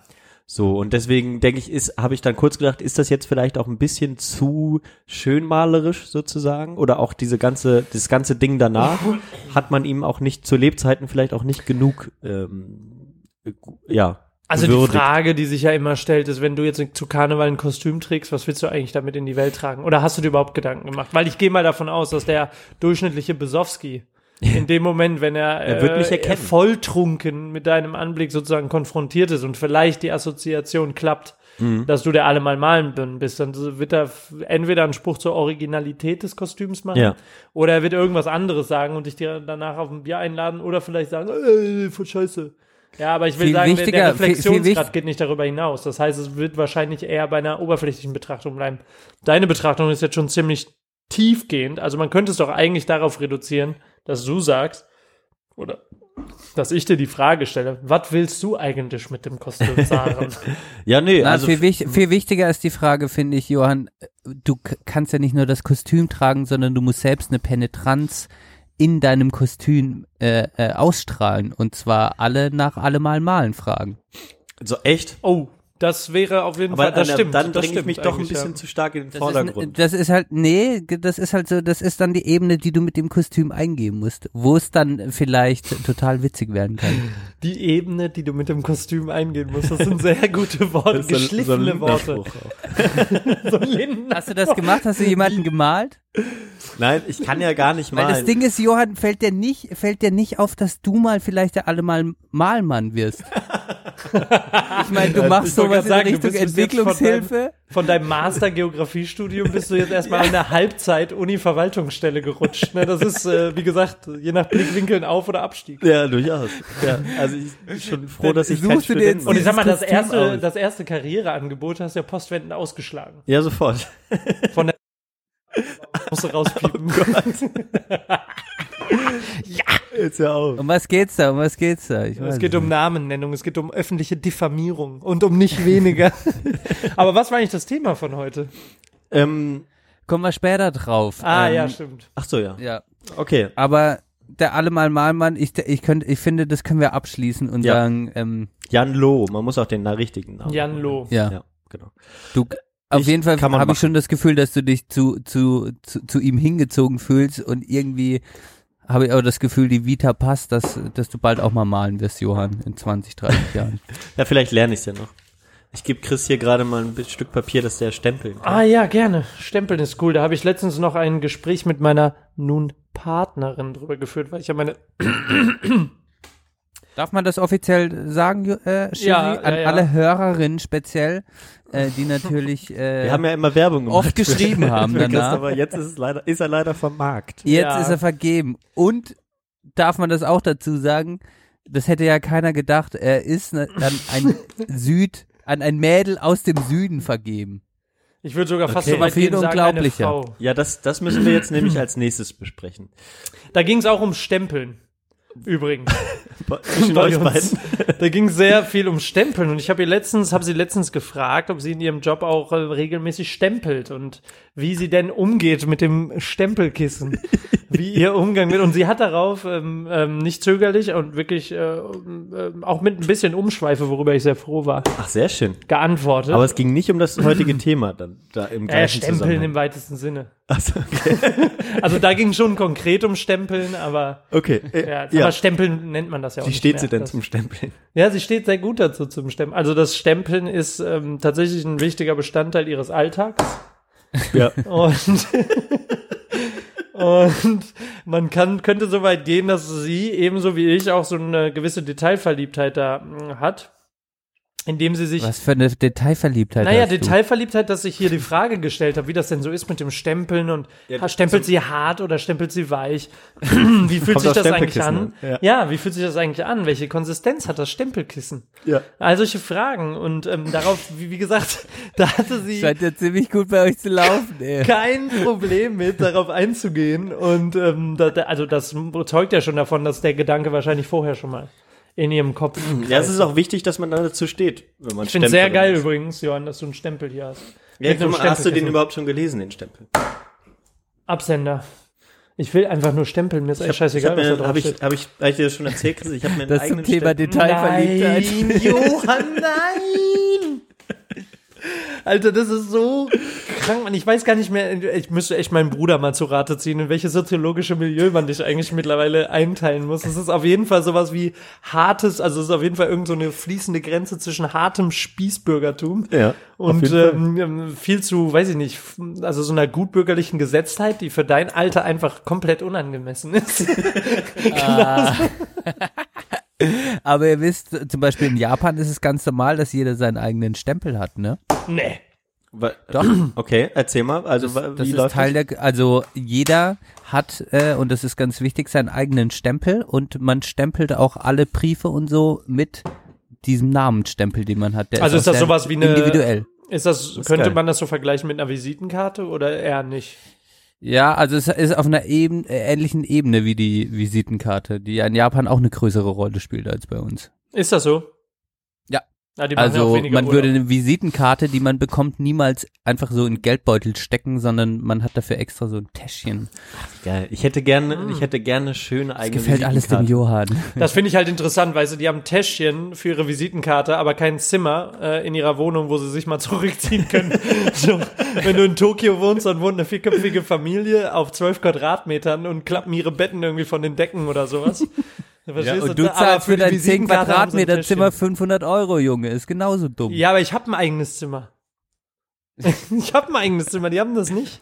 So, und deswegen denke ich, ist, habe ich dann kurz gedacht, ist das jetzt vielleicht auch ein bisschen zu schönmalerisch sozusagen? Oder auch diese ganze, das ganze Ding danach, <laughs> hat man ihm auch nicht zu Lebzeiten vielleicht auch nicht genug, ähm, äh, ja, Also die würdigt. Frage, die sich ja immer stellt, ist, wenn du jetzt zu Karneval ein Kostüm trägst, was willst du eigentlich damit in die Welt tragen? Oder hast du dir überhaupt Gedanken gemacht? Weil ich gehe mal davon aus, dass der durchschnittliche Besowski in dem Moment, wenn er, Er wird mich äh, volltrunken mit deinem Anblick sozusagen konfrontiert ist und vielleicht die Assoziation klappt, Mhm. dass du der allemal malen bist, dann wird er entweder einen Spruch zur Originalität des Kostüms machen Ja. oder er wird irgendwas anderes sagen und dich dir danach auf ein Bier einladen oder vielleicht sagen, äh, voll scheiße. Ja, aber ich will Viel sagen, der- der viel Reflexionsgrad geht nicht darüber hinaus. Das heißt, es wird wahrscheinlich eher bei einer oberflächlichen Betrachtung bleiben. Deine Betrachtung ist jetzt schon ziemlich tiefgehend. Also man könnte es doch eigentlich darauf reduzieren, dass du sagst, oder dass ich dir die Frage stelle, was willst du eigentlich mit dem Kostüm <laughs> sagen? Ja, nee, Na, also viel, wich viel wichtiger ist die Frage, finde ich, Johann, du kannst ja nicht nur das Kostüm tragen, sondern du musst selbst eine Penetranz in deinem Kostüm äh, äh, ausstrahlen. Und zwar alle nach allemal malen fragen. so echt. oh, das wäre auf jeden Aber Fall, das dann, stimmt. dann das bringe ich mich doch ein bisschen ja. zu stark in den Das Vordergrund. ist, das ist halt, nee, das ist halt so, das ist dann die Ebene, die du mit dem Kostüm eingehen musst, wo es dann vielleicht total witzig werden kann. <laughs> Die Ebene, die du mit dem Kostüm eingehen musst, das sind sehr gute Worte, geschliffene so ein Worte. <laughs> So Linden. Hast du das gemacht? Hast du jemanden gemalt? Nein, ich kann ja gar nicht Weil malen. das Ding ist, Johann, fällt dir nicht, fällt dir nicht auf, dass du mal vielleicht der allemal Malmann wirst. ich meine, du machst sowas in sagen, du Richtung Entwicklungshilfe. Von deinem Master-Geografiestudium bist du jetzt erstmal in der Halbzeit-Uni-Verwaltungsstelle gerutscht. Ne? Das ist, äh, wie gesagt, je nach Blickwinkeln Auf- oder Abstieg. ja, durchaus. Ja, also ich bin schon froh, dass ich Suchst kein du dir Student jetzt. Und ich sag mal, das erste, das erste Karriereangebot hast du ja postwendend ausgeschlagen. Ja, sofort. Von der <laughs> musst du rauspiepen. <laughs> Jetzt ja auch. Um was geht's da? Um was geht's da? Ich weiß Es geht nicht. um Namennennung, es geht um öffentliche Diffamierung und um nicht weniger. <laughs> Aber was war eigentlich das Thema von heute? Ähm, Kommen wir später drauf. Ah, ähm, ja, stimmt. ach so, ja. Ja. Okay. Aber der allemal Malmann, ich, ich könnte, ich finde, das können wir abschließen und Ja. sagen, ähm, Jan Loh, man muss auch den richtigen Namen. Jan Loh. ja, Ja, genau. du, auf Ich- jeden Fall habe ich schon das Gefühl, dass du dich zu, zu, zu, zu ihm hingezogen fühlst und irgendwie habe ich auch das Gefühl, die Vita passt, dass, dass du bald auch mal malen wirst, Johann, in 20, 30 <laughs> Jahren. Ja, vielleicht lerne ich es ja noch. Ich gebe Chris hier gerade mal ein Stück Papier, dass der stempeln kann. Ah ja, gerne. Stempeln ist cool. Da habe ich letztens noch ein Gespräch mit meiner nun Partnerin drüber geführt, weil ich ja meine Darf man das offiziell sagen, äh, Shiri? Ja, An ja, ja. alle Hörerinnen speziell, äh, die natürlich äh, Wir haben ja immer Werbung gemacht. oft geschrieben <laughs> haben für danach. Christopher. Jetzt ist, es leider, ist er leider vom Markt. Jetzt Ja. ist er vergeben. Und darf man das auch dazu sagen, das hätte ja keiner gedacht, er ist ne, an ein <laughs> Süd, an ein Mädel aus dem Süden vergeben. Ich würde sogar fast Okay. so weit Viel gehen sagen, eine unglaublicher. Frau. Ja, das, das müssen wir jetzt nämlich als nächstes besprechen. Da ging es auch um Stempeln. Übrigens. <laughs> Zwischen euch beiden. <laughs> Da ging sehr viel um Stempeln und ich habe ihr letztens, habe sie letztens gefragt, ob sie in ihrem Job auch äh, regelmäßig stempelt und wie sie denn umgeht mit dem Stempelkissen, <laughs> wie ihr Umgang mit und sie hat darauf ähm, ähm, nicht zögerlich und wirklich äh, ähm, auch mit ein bisschen Umschweife, worüber ich sehr froh war, Ach, sehr schön. geantwortet. Aber es ging nicht um das heutige Thema dann da im äh, gleichen Stempeln Zusammenhang. im weitesten Sinne. Achso, okay. <laughs> Also da ging schon konkret um Stempeln, aber okay. Äh, ja, ja. aber Stempeln nennt man das ja auch Wie steht mehr. sie denn Das- zum Stempeln? Ja, sie steht sehr gut dazu zum Stempeln. Also das Stempeln ist ähm, tatsächlich ein wichtiger Bestandteil ihres Alltags. Ja. Und, <laughs> und man kann, könnte so weit gehen, dass sie ebenso wie ich auch so eine gewisse Detailverliebtheit da mm, hat. Indem sie sich Was für eine Detailverliebtheit naja, hast du. Detailverliebtheit, dass ich hier die Frage gestellt habe, wie das denn so ist mit dem Stempeln und Ja, stempelt sie hart oder stempelt sie weich? <clears throat> wie fühlt sich das eigentlich an? an, Ja. wie fühlt sich das eigentlich an? Welche Konsistenz hat das Stempelkissen? Ja. All solche Fragen und ähm, darauf, wie, wie gesagt, <laughs> da hatte sie Scheint ja ziemlich gut bei euch zu laufen, ey. kein Problem mit, darauf einzugehen und ähm, da, da, also das zeugt ja schon davon, dass der Gedanke wahrscheinlich vorher schon mal in ihrem Kopf. Ja, es ist auch wichtig, dass man da dazu steht, wenn man ich finde sehr geil übrigens, Johann, dass du einen Stempel hier hast. Ja, Mit einem guck mal, hast du den überhaupt schon gelesen, den Stempel? Absender. Ich will einfach nur stempeln, mir ist echt scheißegal, was da drauf Habe ich, hab ich, hab ich dir das schon erzählt? Chris? Ich habe mir einen Das zum eigenen Thema Stempel. Detailverliebtheit. Nein, Johann, nein! <laughs> Alter, das ist so krank, man. Ich weiß gar nicht mehr, ich müsste echt meinen Bruder mal zu Rate ziehen, in welches soziologische Milieu man dich eigentlich mittlerweile einteilen muss. Es ist auf jeden Fall sowas wie hartes, also es ist auf jeden Fall irgend so eine fließende Grenze zwischen hartem Spießbürgertum Ja, und jeden ähm, viel zu, weiß ich nicht, also so einer gutbürgerlichen Gesetztheit, die für dein Alter einfach komplett unangemessen ist. <laughs> <laughs> Aber ihr wisst, zum Beispiel in Japan ist es ganz normal, dass jeder seinen eigenen Stempel hat, ne? nee. Doch. <clears throat> Okay, erzähl mal. Also Das wie ist läuft Teil das? der, also jeder hat, äh, und das ist ganz wichtig, seinen eigenen Stempel und man stempelt auch alle Briefe und so mit diesem Namensstempel, den man hat. Der Also ist auch das sowas wie eine- Individuell. Ist das, ist könnte geil. man das so vergleichen mit einer Visitenkarte oder eher nicht? Ja, also es ist auf einer eben, äh, ähnlichen Ebene wie die Visitenkarte, die ja in Japan auch eine größere Rolle spielt als bei uns. Ist das so? Ja. Ja, die machen ja auch Also weniger man Urlaub. würde eine Visitenkarte, die man bekommt, niemals einfach so in den Geldbeutel stecken, sondern man hat dafür extra so ein Täschchen. Geil. Ich hätte gerne, ich hätte gerne schöne Das eigene gefällt alles dem. Johann. Das finde ich halt interessant, weil sie die haben ein Täschchen für ihre Visitenkarte, aber kein Zimmer äh, in ihrer Wohnung, wo sie sich mal <laughs> zurückziehen können. <laughs> so, wenn du in Tokio wohnst, dann wohnt eine vierköpfige Familie auf zwölf Quadratmetern und klappen ihre Betten irgendwie von den Decken oder sowas. Ja, und du zahlst für dein 10 Visitenkarte haben sie ein Quadratmeter. Zimmer 500 Euro, Junge. Ist genauso dumm. Ja, aber ich habe ein eigenes Zimmer. <laughs> ich habe ein eigenes Zimmer, die haben das nicht.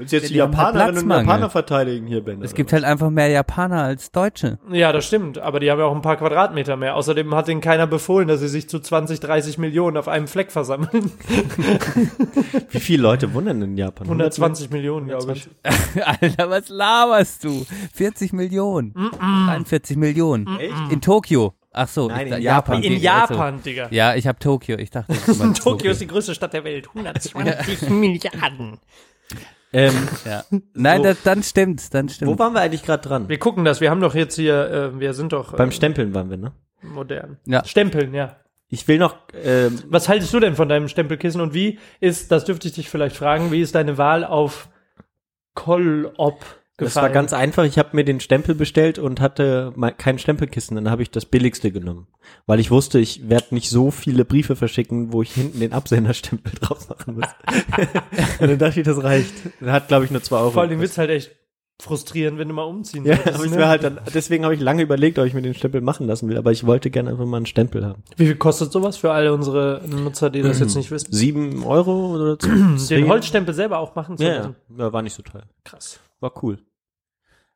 Willst du jetzt die die halt Japanerinnen und. Japaner verteidigen hier, Ben? Es gibt halt einfach mehr Japaner als Deutsche. Ja, das stimmt, aber die haben ja auch ein paar Quadratmeter mehr. Außerdem hat ihnen keiner befohlen, dass sie sich zu 20, 30 Millionen auf einem Fleck versammeln. <laughs> Wie viele Leute wohnen in Japan? 120 Millionen, glaube ich. <laughs> Alter, was laberst du? 40 Millionen. 43 Millionen. In Tokio. Ach so, Nein, ich- in Japan. In die- Japan, Digga. Also, ja, ich habe Tokio. Ich dachte, <laughs> meinst Tokio ist die größte Stadt der Welt. <laughs> 120 Milliarden. Ähm, <laughs> Ja. Nein, So. das, dann stimmt's, dann wo stimmt. waren wir eigentlich gerade dran? Wir gucken das. Wir haben doch jetzt hier, äh, wir sind doch äh, Beim Stempeln waren wir, ne? modern. Ja. Stempeln, ja. Ich will noch, ähm, Was haltest du denn von deinem Stempelkissen und wie ist, das dürfte ich dich vielleicht fragen, wie ist deine Wahl auf Kollop das war ganz einfach. Ich habe mir den Stempel bestellt und hatte kein Stempelkissen. Dann habe ich das billigste genommen, weil ich wusste, ich werde nicht so viele Briefe verschicken, wo ich hinten den Absenderstempel <laughs> drauf machen muss. <laughs> und dann dachte ich, das reicht. Das hat, glaube ich, nur zwei Euro. Vor allem wird's halt echt frustrierend, wenn du mal umziehen Ja, würdest, ich ne? mir halt dann, deswegen habe ich lange überlegt, ob ich mir den Stempel machen lassen will, aber ich wollte gerne einfach mal einen Stempel haben. Wie viel kostet sowas für alle unsere Nutzer, die das jetzt nicht wissen? Sieben Euro oder <clears throat> so? Den Holzstempel selber auch machen zu Ja, lassen? ja, ja, war nicht so teuer. Krass. War cool.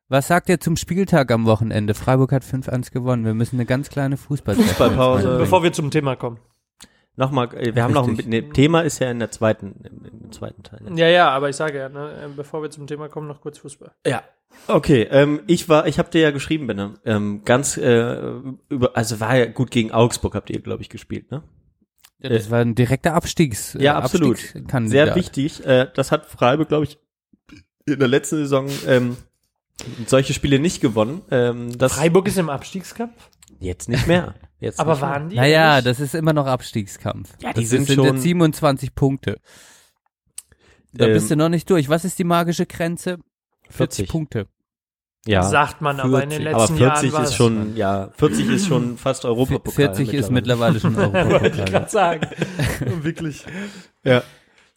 Was sagt ihr zum Spieltag am Wochenende? Freiburg hat 5-1 gewonnen. Wir müssen eine ganz kleine Fußball Fußballpause. Bevor wir zum Thema kommen. Nochmal, äh, wir haben noch ein ne, Thema ist ja in der zweiten, im, im zweiten Teil. Ne? Ja, ja, aber ich sage ja, ne, äh, bevor wir zum Thema kommen, noch kurz Fußball. Ja. Okay, ähm, ich war, ich habe dir ja geschrieben, Benne, ähm, ganz äh, über, also war ja gut gegen Augsburg habt ihr, glaube ich, gespielt, ne? Ja, das war ein direkter Abstiegs. Ja, absolut. Sehr wichtig. Äh, das hat Freiburg, glaube ich, in der letzten Saison ähm, solche Spiele nicht gewonnen. Ähm, das Freiburg ist im Abstiegskampf, jetzt nicht mehr. Jetzt aber nicht mehr. waren die? Naja, eigentlich? das ist immer noch Abstiegskampf. Ja, die das sind sind schon- jetzt 27 Punkte. Da Ähm, bist du noch nicht durch. Was ist die magische Grenze? 40 40. Punkte. ja. sagt man, aber in den 40. aber letzten 40 Jahren ist schon, ja, 40 ist schon fast <laughs> Europapokal. 40 ist mittlerweile schon <laughs> Wollte ich Europapokal. gerade sagen. <laughs> Wirklich. Ja.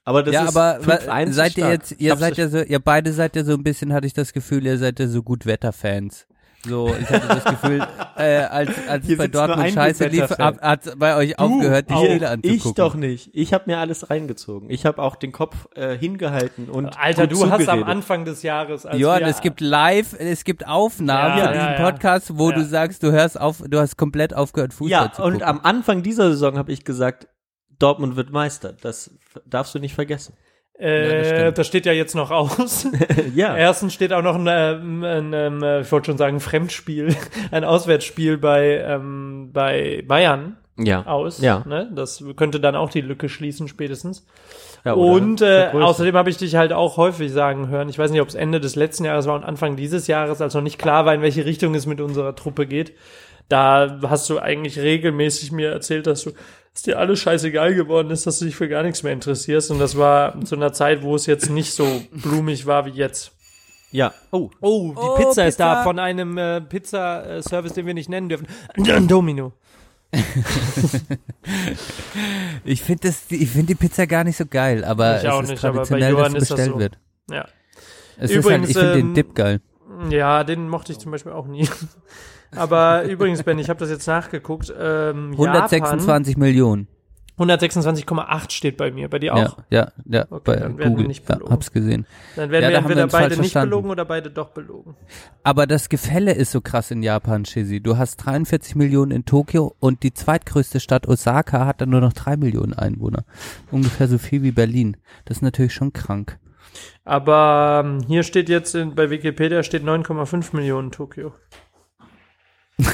Aber das ja, ist aber wa- 5-1 seid ihr jetzt, ihr seid ja so, ihr beide seid ja so ein bisschen, hatte ich das Gefühl, ihr seid ja so gut Wetterfans. So, ich hatte das Gefühl, <laughs> äh, als, als Hier bei Dortmund Scheiße lief, hat bei euch aufgehört, die auch. Spiele anzugucken. Ich doch nicht. Ich habe mir alles reingezogen. Ich habe auch den Kopf äh, hingehalten und Alter, gut du hast am zugeredet. Anfang des Jahres, als Johann, es gibt live, es gibt Aufnahmen Ja, von ja, diesem ja. Podcast, wo Ja. du sagst, du hörst auf, du hast komplett aufgehört, Fußball Ja, zu und gucken. am Anfang dieser Saison habe ich gesagt, Dortmund wird Meister. Das darfst du nicht vergessen. Ja, das äh, stimmt. das steht ja jetzt noch aus. <laughs> ja. Erstens steht auch noch ein, ähm, ein, ähm, äh, ich wollte schon sagen, Fremdspiel, <laughs> ein Auswärtsspiel bei, ähm, bei Bayern Ja. aus. Ja. Ne? Das könnte dann auch die Lücke schließen, spätestens. ja und äh, außerdem habe ich dich halt auch häufig sagen hören, ich weiß nicht, ob es Ende des letzten Jahres war und Anfang dieses Jahres, als noch nicht klar war, in welche Richtung es mit unserer Truppe geht. Da hast du eigentlich regelmäßig mir erzählt, dass du dass dir alles scheißegal geworden ist, dass du dich für gar nichts mehr interessierst. Und das war zu einer Zeit, wo es jetzt nicht so blumig war wie jetzt. Ja. Oh. Oh, die Oh, Pizza, ist da Pizza. von einem äh, Pizza-Service, den wir nicht nennen dürfen. <clears throat> Domino. <laughs> Ich finde das, ich finde die Pizza gar nicht so geil, aber Ich es auch ist nicht, aber bei traditionell, dass ist das bestellt so. wird. Ja. Es Übrigens, ist halt, ich finde den ähm, Dip geil. Ja, den mochte ich zum Beispiel auch nie. Aber übrigens, Ben, ich habe das jetzt nachgeguckt. Ähm, 126 Millionen. Japan, 126,8 steht bei mir. Bei dir auch? Ja, ja, ja, Okay, bei dann werden wir Google. nicht ja, belogen. hab's gesehen. Dann werden Ja, wir wir entweder beide nicht verstanden. belogen oder beide doch belogen. Aber das Gefälle ist so krass in Japan, Shizi. Du hast 43 Millionen in Tokio und die zweitgrößte Stadt Osaka hat dann nur noch 3 Millionen Einwohner. Ungefähr so viel wie Berlin. Das ist natürlich schon krank. Aber ähm, hier steht jetzt in, bei Wikipedia steht 9,5 Millionen Tokio. <laughs>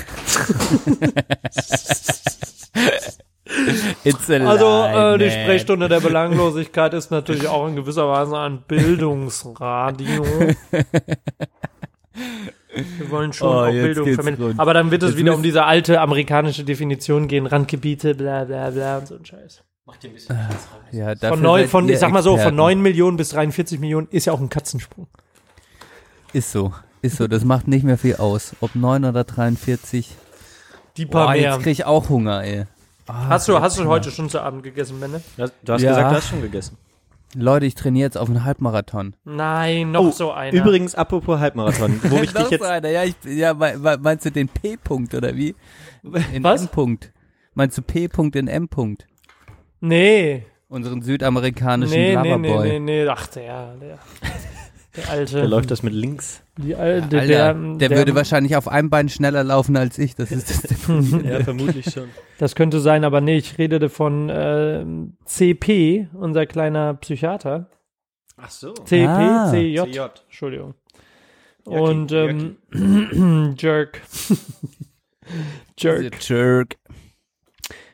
It's a Also äh, die Sprechstunde der Belanglosigkeit ist natürlich auch in gewisser Weise ein Bildungsradio. Wir wollen schon Oh, auch Bildung vermitteln. rund. Aber dann wird es Jetzt wieder um diese alte amerikanische Definition gehen, Randgebiete, bla bla bla und so ein Scheiß. Ja, Von, dafür neun, seid von ihr ich sag mal so, von Experten. 9 Millionen bis 43 Millionen ist ja auch ein Katzensprung. Ist so. Ist so. Das macht nicht mehr viel aus. Ob 9 oder 43. Die paar Boah, mehr. jetzt krieg ich auch Hunger, ey. Ah, Hast du, hast du heute schon zu Abend gegessen, Benne? Du hast- Du hast Ja. gesagt, du hast schon gegessen. Leute, ich trainiere jetzt auf einen Halbmarathon. Nein, noch Oh, so einer. Übrigens, apropos Halbmarathon, wo <laughs> ich dich jetzt einer. Ja, ich, ja, me- me- meinst du den P-Punkt oder wie? In Was? M-Punkt. Meinst du P-Punkt in M-Punkt? Nee. Unseren südamerikanischen Nee, nee, nee, Loverboy. nee, nee. Ach, der, der, der alte. Da läuft das mit links. Die alte, Alter, der, der, würde wahrscheinlich auf einem Bein schneller laufen als ich. Das ist das. <laughs> Ja, vermutlich schon. Das könnte sein, aber nee, ich rede von äh, CP, unser kleiner Psychiater. Ach so. CP, Ah. CJ, CJ. Entschuldigung. Jackie, Und ähm, <clears throat> Jerk. <laughs> Jerk. Jerk.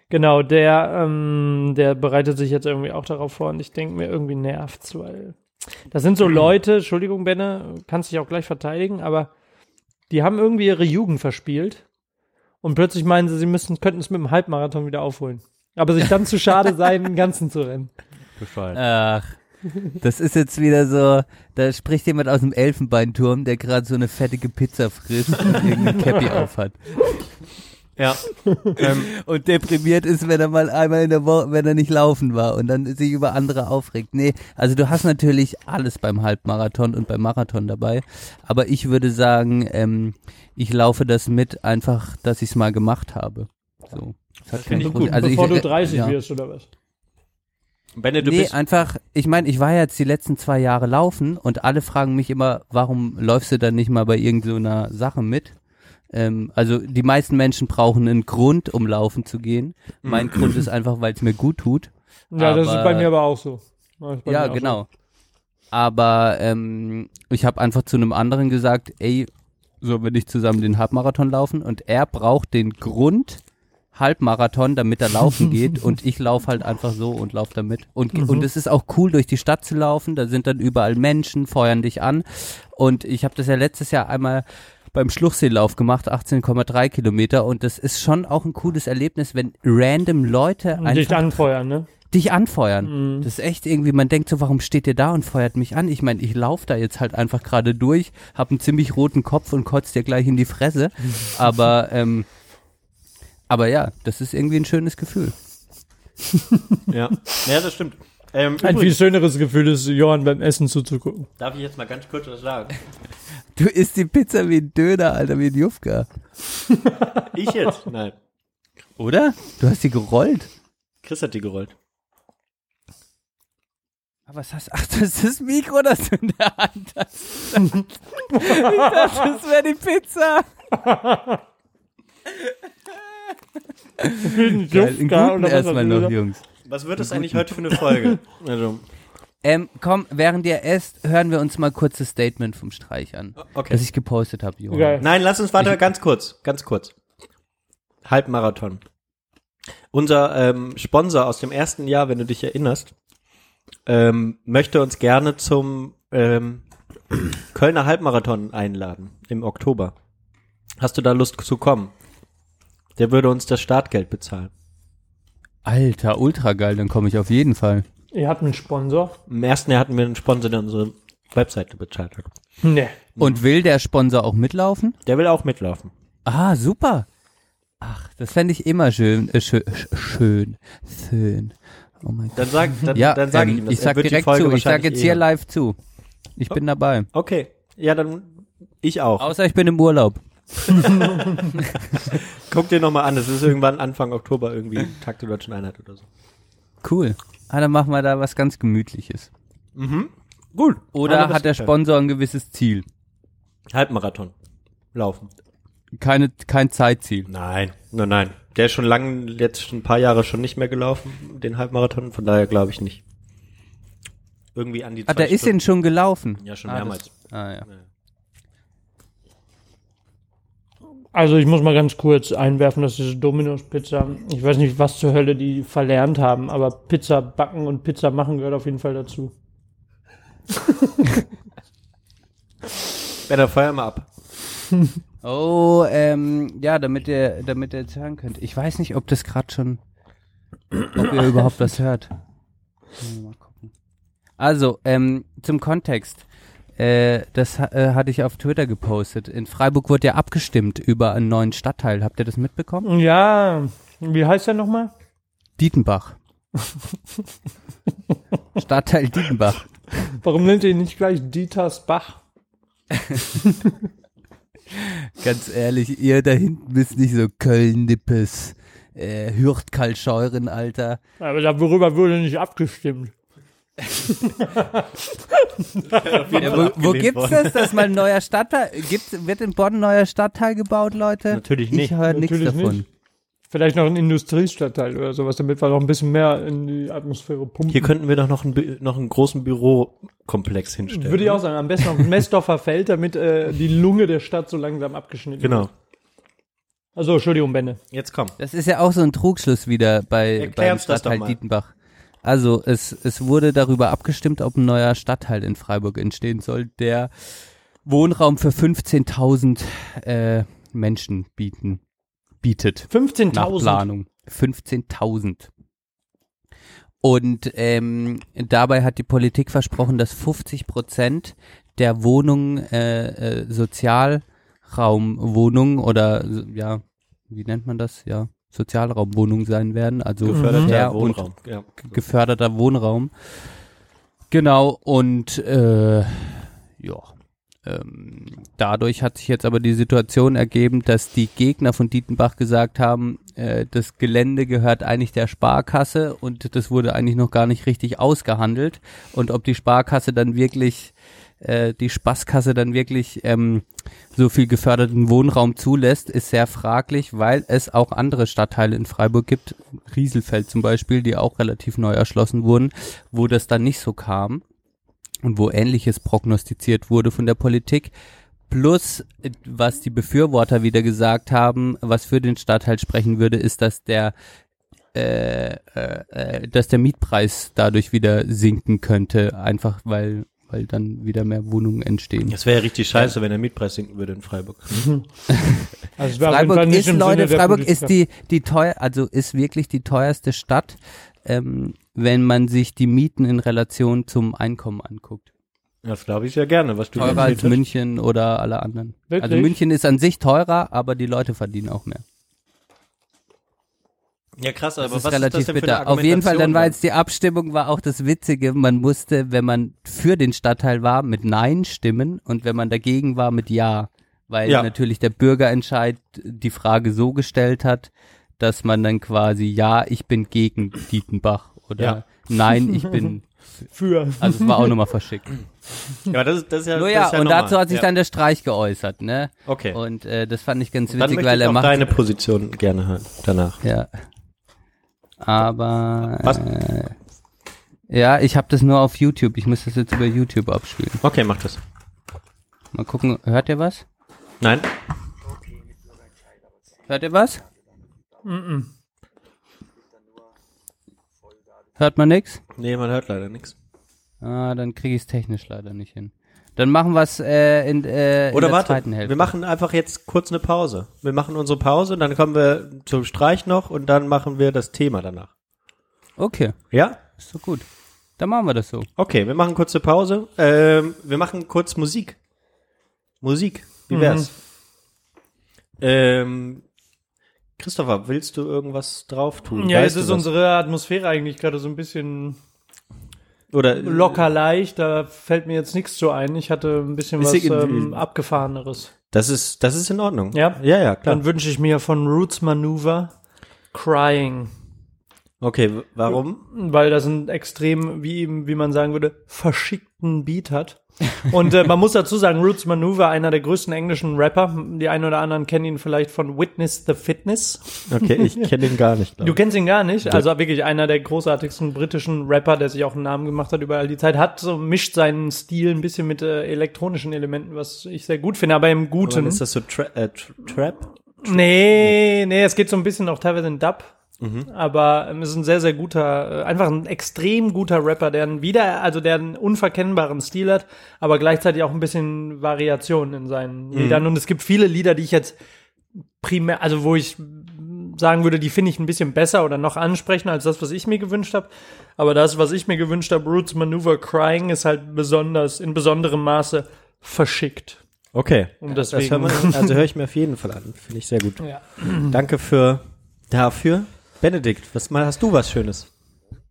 Genau, der, ähm, der bereitet sich jetzt irgendwie auch darauf vor und ich denke mir, irgendwie nervt's, weil das sind so Leute, Entschuldigung, Benne, kannst dich auch gleich verteidigen, aber die haben irgendwie ihre Jugend verspielt und plötzlich meinen sie, sie müssten, könnten es mit dem Halbmarathon wieder aufholen. Aber sich dann zu schade sein, den ganzen zu rennen. Bescheid. Ach, das ist jetzt wieder so, da spricht jemand aus dem Elfenbeinturm, der gerade so eine fettige Pizza frisst und irgendeine Cappy <laughs> aufhat. Ja. <laughs> ähm, Und deprimiert ist, wenn er mal einmal in der Woche, wenn er nicht laufen war und dann sich über andere aufregt. Nee, also du hast natürlich alles beim Halbmarathon und beim Marathon dabei. Aber ich würde sagen, ähm, ich laufe das mit, einfach, dass ich es mal gemacht habe. So. Das hat keine ich gut. also Bevor ich, du äh, 30 ja. wirst, oder was? Benne, du nee, bist. einfach, ich meine, ich war jetzt die letzten zwei Jahre laufen und alle fragen mich immer, warum läufst du dann nicht mal bei irgendeiner so Sache mit? Ähm, also die meisten Menschen brauchen einen Grund, um laufen zu gehen. Mein Grund ist einfach, weil es mir gut tut. Ja, das ist Aber- bei mir aber auch so. Ja, genau. Aber ähm, ich habe einfach zu einem anderen gesagt, ey, sollen wir nicht zusammen den Halbmarathon laufen? Und er braucht den Grund Halbmarathon, damit er laufen <laughs> geht und ich laufe halt einfach so und laufe damit. Und, Mhm. und es ist auch cool, durch die Stadt zu laufen. Da sind dann überall Menschen, feuern dich an. Und ich habe das ja letztes Jahr einmal beim Schluchseelauf gemacht, 18,3 Kilometer. Und das ist schon auch ein cooles Erlebnis, wenn random Leute. Und dich anfeuern, ne? dich anfeuern. Mhm. Das ist echt irgendwie, man denkt so, warum steht ihr da und feuert mich an? Ich meine, ich laufe da jetzt halt einfach gerade durch, hab einen ziemlich roten Kopf und kotzt dir gleich in die Fresse. <laughs> Aber, ähm, aber ja, das ist irgendwie ein schönes Gefühl. <laughs> Ja. ja, das stimmt. Ähm, Ein viel übrigens, schöneres Gefühl ist, Johann beim Essen zuzugucken. darf ich jetzt mal ganz kurz was sagen? Du isst die Pizza wie ein Döner, Alter, wie ein Jufka. <laughs> Ich jetzt? Nein. Oder? Du hast die gerollt. Chris hat die gerollt. Aber was hast Ach, das ist das Mikro, das du in der Hand hast. Ich dachte, das wäre die Pizza. Geil, einen Jufka guten erstmal du noch? Jungs. Was wird das eigentlich heute für eine Folge? <laughs> Also, Ähm, komm, während ihr esst, hören wir uns mal kurz das Statement vom Streich an, okay. das ich gepostet habe, Johann. Geil. Nein, lass uns weiter, ganz kurz, ganz kurz. Halbmarathon. Unser ähm, Sponsor aus dem ersten Jahr, wenn du dich erinnerst, ähm, möchte uns gerne zum ähm, Kölner Halbmarathon einladen im Oktober. Hast du da Lust zu kommen? Der würde uns das Startgeld bezahlen. Alter, ultra geil, dann komme ich auf jeden Fall. Ihr habt einen Sponsor? Im ersten Jahr hatten wir einen Sponsor, der unsere Webseite bezahlt hat. Nee. Und will der Sponsor auch mitlaufen? Der will auch mitlaufen. Ah, super. Ach, das fände ich immer schön, äh, schön, schön, schön. Oh mein Gott. Dann sag, dann, Ja, dann sag ich ähm, ihm das. ich sag direkt zu. Ich sag jetzt eh hier hören. live zu. Ich bin dabei. Okay. Ja, dann ich auch. Außer ich bin im Urlaub. <laughs> Guck dir nochmal an. Es ist irgendwann Anfang Oktober irgendwie Tag der Deutschen Einheit oder so. Cool. Ah, dann machen wir da was ganz Gemütliches. Gut. Oder hat der Sponsor ein gewisses Ziel? Halbmarathon. Laufen. Keine, kein Zeitziel. Nein, nein, nein. Der ist schon lang, jetzt schon ein paar Jahre schon nicht mehr gelaufen, den Halbmarathon. Von daher glaube ich nicht. Irgendwie an die Ah, zwei der ist den schon gelaufen. Ja, schon ah, mehrmals. Das, ah, ja. Also ich muss mal ganz kurz einwerfen, dass diese Domino's Pizza, ich weiß nicht, was zur Hölle die verlernt haben, aber Pizza backen und Pizza machen gehört auf jeden Fall dazu. Benner, feuer mal ab. <laughs> Oh, ähm, ja, damit ihr, damit ihr jetzt hören könnt. Ich weiß nicht, ob das gerade schon, ob ihr überhaupt was hört. Mal gucken. Also, ähm, zum Kontext. Äh, das äh, hatte ich auf Twitter gepostet. In Freiburg wurde ja abgestimmt über einen neuen Stadtteil. Habt ihr das mitbekommen? Ja, wie heißt der nochmal? Dietenbach. <laughs> Stadtteil Dietenbach. Warum nennt ihr ihn nicht gleich Dieters Bach? <laughs> Ganz ehrlich, ihr da hinten wisst nicht so Köln-Nippes, äh, Hürtkalscheuren, Alter. Aber darüber wurde nicht abgestimmt. Ja, wo, wo gibt's worden. das, dass mal ein neuer Stadtteil, gibt's, wird in Bonn ein neuer Stadtteil gebaut, Leute? Natürlich Ich nicht. höre nichts davon. nicht. Vielleicht noch ein Industriestadtteil oder sowas, damit wir noch ein bisschen mehr in die Atmosphäre pumpen. Hier könnten wir doch noch einen, noch einen großen Bürokomplex hinstellen. Würde ich auch sagen, am besten noch ein Messdorfer Feld, damit äh, die Lunge der Stadt so langsam abgeschnitten Genau. wird. Also, Entschuldigung, Benne. Jetzt komm. Das ist ja auch so ein Trugschluss wieder bei, Erklär beim Stadtteil. Dietenbach. Also es, es wurde darüber abgestimmt, ob ein neuer Stadtteil in Freiburg entstehen soll, der Wohnraum für 15.000 äh, Menschen bieten, bietet. Nach 15.000. Planung. 15.000. Und ähm, dabei hat die Politik versprochen, dass 50 Prozent der Wohnungen äh, äh, Sozialraumwohnungen oder ja, wie nennt man das? Ja, Sozialraumwohnungen sein werden. Also Geförderter Leer- und Wohnraum. Ja. geförderter Wohnraum. Genau, und äh, ja. Ähm, dadurch hat sich jetzt aber die Situation ergeben, dass die Gegner von Dietenbach gesagt haben, äh, das Gelände gehört eigentlich der Sparkasse und das wurde eigentlich noch gar nicht richtig ausgehandelt. Und ob die Sparkasse dann wirklich, äh, die Spaßkasse dann wirklich ähm, so viel geförderten Wohnraum zulässt, ist sehr fraglich, weil es auch andere Stadtteile in Freiburg gibt, Rieselfeld zum Beispiel, die auch relativ neu erschlossen wurden, wo das dann nicht so kam und wo ähnliches prognostiziert wurde von der Politik. Plus, was die Befürworter wieder gesagt haben, was für den Stadtteil sprechen würde, ist, dass der äh, äh, äh, dass der Mietpreis dadurch wieder sinken könnte, einfach weil weil dann wieder mehr Wohnungen entstehen. Das wäre ja richtig scheiße, wenn der Mietpreis sinken würde in Freiburg. <laughs> Also, auf jeden Freiburg ist, Leute, Freiburg ist die, die teuer, also ist wirklich die teuerste Stadt, ähm, wenn man sich die Mieten in Relation zum Einkommen anguckt. Das glaube ich sehr gerne, was du Teurer als. München oder alle anderen. Wirklich? Also München ist an sich teurer, aber die Leute verdienen auch mehr. Ja, krass, aber Das ist was relativ ist das denn für bitter. eine Auf jeden Fall, dann war jetzt die Abstimmung, war auch das Witzige, man musste, wenn man für den Stadtteil war, mit Nein stimmen und wenn man dagegen war, mit Ja. Weil Ja. natürlich der Bürgerentscheid die Frage so gestellt hat, dass man dann quasi Ja, ich bin gegen Dietenbach oder Ja. Nein, ich bin, <laughs> Für. also es war auch nochmal verschickt. Ja, das, ist- das ist ja, Nur das ja, ist ja und normal. dazu hat sich ja. dann der Streich geäußert, ne? Okay. Und äh, das fand ich ganz dann witzig, weil ich er auch macht deine Position gerne hören danach. Ja. Aber Was? Äh, ja, ich habe das nur auf YouTube. Ich muss das jetzt über YouTube abspielen. Okay, mach das. Mal gucken, hört ihr was? Nein? Hört ihr was? Hört man nix? Nee, man hört leider nichts. Ah, dann kriege ich es technisch leider nicht hin. Dann machen wir es äh, in, äh, in Oder der warte, zweiten Hälfte. wir machen einfach jetzt kurz eine Pause. Wir machen unsere Pause, dann kommen wir zum Streich noch und dann machen wir das Thema danach. Okay, Ja? ist doch gut. Dann machen wir das so. Okay, wir machen kurze Pause. Ähm, wir machen kurz Musik. Musik, wie wär's? Ähm, Christopher, willst du irgendwas drauf tun? Ja, Weißt jetzt ist unsere Atmosphäre eigentlich gerade so ein bisschen Oder locker leicht. Da fällt mir jetzt nichts zu ein. Ich hatte ein bisschen was ähm, abgefahreneres. Das ist, das ist in Ordnung. Ja? Ja, ja, klar. Dann wünsche ich mir von Roots Maneuver Crying. Okay, warum? weil das einen extrem, wie, wie man sagen würde, verschickten Beat hat. Und äh, man muss dazu sagen, Roots Maneuver, einer der größten englischen Rapper. Die einen oder anderen kennen ihn vielleicht von Witness the Fitness. Okay, ich kenne ihn gar nicht. Du kennst ihn gar nicht. Also wirklich einer der großartigsten britischen Rapper, der sich auch einen Namen gemacht hat über all die Zeit. Hat so, mischt seinen Stil ein bisschen mit äh, elektronischen Elementen, was ich sehr gut finde, aber im Aber Guten. ist das so Tra äh, Tra Trap? Nee, nee, es geht so ein bisschen auch teilweise in Dub. Aber ähm, ist ein sehr, sehr guter, äh, einfach ein extrem guter Rapper, der einen wieder, also der einen unverkennbaren Stil hat, aber gleichzeitig auch ein bisschen Variation in seinen Liedern. Und es gibt viele Lieder, die ich jetzt primär, also wo ich sagen würde, die finde ich ein bisschen besser oder noch ansprechender als das, was ich mir gewünscht habe. Aber das, was ich mir gewünscht habe, Roots Maneuver Crying, ist halt besonders, in besonderem Maße verschickt. Okay. Und Das deswegen. hör man, also höre ich mir auf jeden Fall an. Finde ich sehr gut. Ja. Danke für dafür. Benedikt, was mal hast du was Schönes?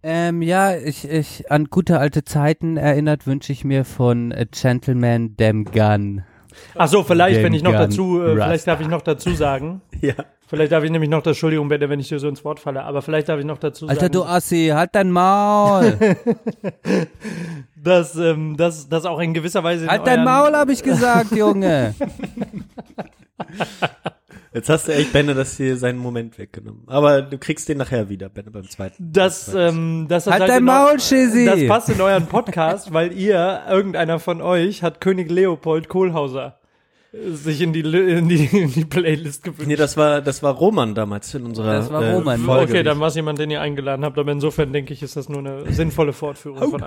Ähm, ja, ich, ich, an gute alte Zeiten erinnert wünsche ich mir von A Gentleman Damn Gun. Ach so, vielleicht, Den wenn ich noch Gun dazu, äh, vielleicht darf ich noch dazu sagen, <laughs> Ja. vielleicht darf ich nämlich noch, das, Entschuldigung, Bette, wenn ich dir so ins Wort falle, aber vielleicht darf ich noch dazu Alter, sagen, du Assi, halt dein Maul! <laughs> dass, ähm, dass, dass auch in gewisser Weise halt dein Maul, hab ich gesagt, Junge! <laughs> Jetzt hast du echt Benne das hier seinen Moment weggenommen. Aber du kriegst den nachher wieder, Benne, beim zweiten. dass, ähm, das Halt halt dein in eu- Maul, Schizzy! Das passt in euren Podcast, weil ihr, irgendeiner von euch, hat König Leopold Kohlhauser sich in die, in die, <laughs> in die Playlist gewünscht. Nee, das war, das war Roman damals in unserer Das war äh, Roman. Folge. Okay, dann war es jemand, den ihr eingeladen habt, aber insofern denke ich, ist das nur eine sinnvolle Fortführung von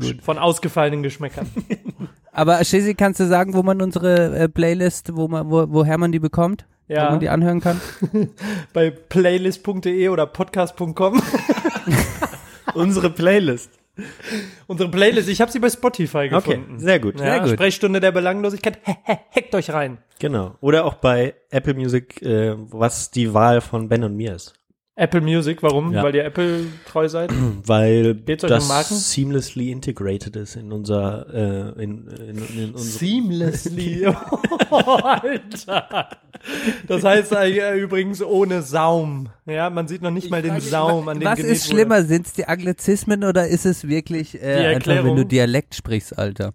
gut. Von ausgefallenen Geschmäckern. <laughs> Aber Shizzy, kannst du sagen, wo man unsere äh, Playlist, wo man, wo, woher man die bekommt? Wo Ja, man die anhören kann? <laughs> bei playlist.de oder podcast.com. Unsere Playlist. <laughs> Unsere Playlist, ich habe sie bei Spotify Okay, gefunden. sehr gut. Ja, Sehr gut. Sprechstunde der Belanglosigkeit. Hackt euch rein. Genau. Oder auch bei Apple Music, äh, was die Wahl von Ben und mir ist. Apple Music, warum? Ja. Weil ihr Apple treu seid? <clears throat> Weil um das Marken? seamlessly integrated ist in unser, äh, in, in, in unsere Seamlessly. <laughs> Oh, Alter. Das heißt äh, übrigens ohne Saum. Ja, man sieht noch nicht mal den Saum, an dem Was ist schlimmer, sind's die Anglizismen oder ist es wirklich äh, einfach, wenn du Dialekt sprichst, Alter?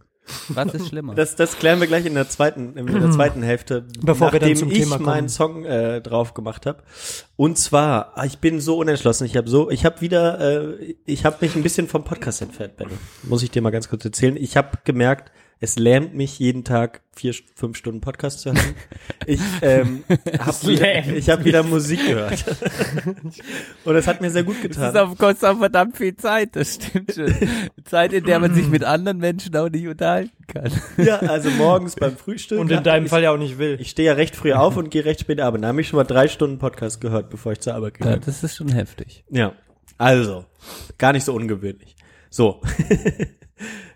Was ist schlimmer? Das, das klären wir gleich in der zweiten, in der zweiten Hälfte, Bevor wir dann nachdem zum ich Thema kommen. meinen Song äh, drauf gemacht habe. Und zwar, ah, ich bin so unentschlossen. Ich habe so, ich habe wieder, äh, ich habe mich ein bisschen vom Podcast entfernt, Benno. Muss ich dir mal ganz kurz erzählen. Ich habe gemerkt, es lähmt mich jeden Tag vier, fünf Stunden Podcast zu hören. Ich ähm, <laughs> habe wieder, ich hab wieder Musik gehört. <laughs> Und das hat mir sehr gut Das ist getan. auf, kostet auch verdammt viel Zeit, das stimmt schon. Zeit, in der man sich mit <laughs> anderen Menschen auch nicht unterhalten kann. Ja, also morgens beim Frühstück. Und in deinem Fall ja auch nicht will. Ich stehe ja recht früh auf und gehe recht spät arbeiten. Da habe ich schon mal drei Stunden Podcast gehört, bevor ich zur Arbeit Ja, gegangen bin. das ist schon heftig. Ja, also, gar nicht so ungewöhnlich. So.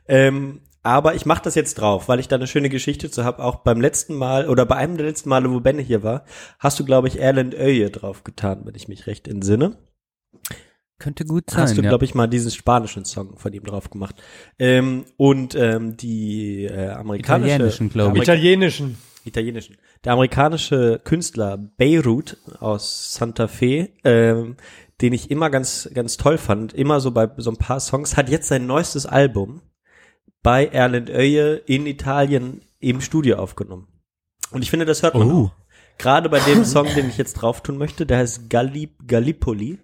ähm, aber ich mache das jetzt drauf, weil ich da eine schöne Geschichte zu habe. Auch beim letzten Mal oder bei einem der letzten Male, wo Benne hier war, hast du, glaube ich, Erland Öje drauf getan, wenn ich mich recht entsinne. Könnte gut sein, Hast du, ja. glaube ich, mal diesen spanischen Song von ihm drauf gemacht. Ähm, und ähm, die äh, amerikanische, Italienischen, glaub ich. Amerika- Italienischen. italienischen. Der amerikanische Künstler Beirut aus Santa Fe, ähm, den ich immer ganz, ganz toll fand, immer so bei so ein paar Songs, hat jetzt sein neuestes Album bei Erland Öje in Italien im Studio aufgenommen. Und ich finde, das hört man Oh. auch. Gerade bei dem Song, den ich jetzt drauf tun möchte, der heißt Gallip Gallipoli,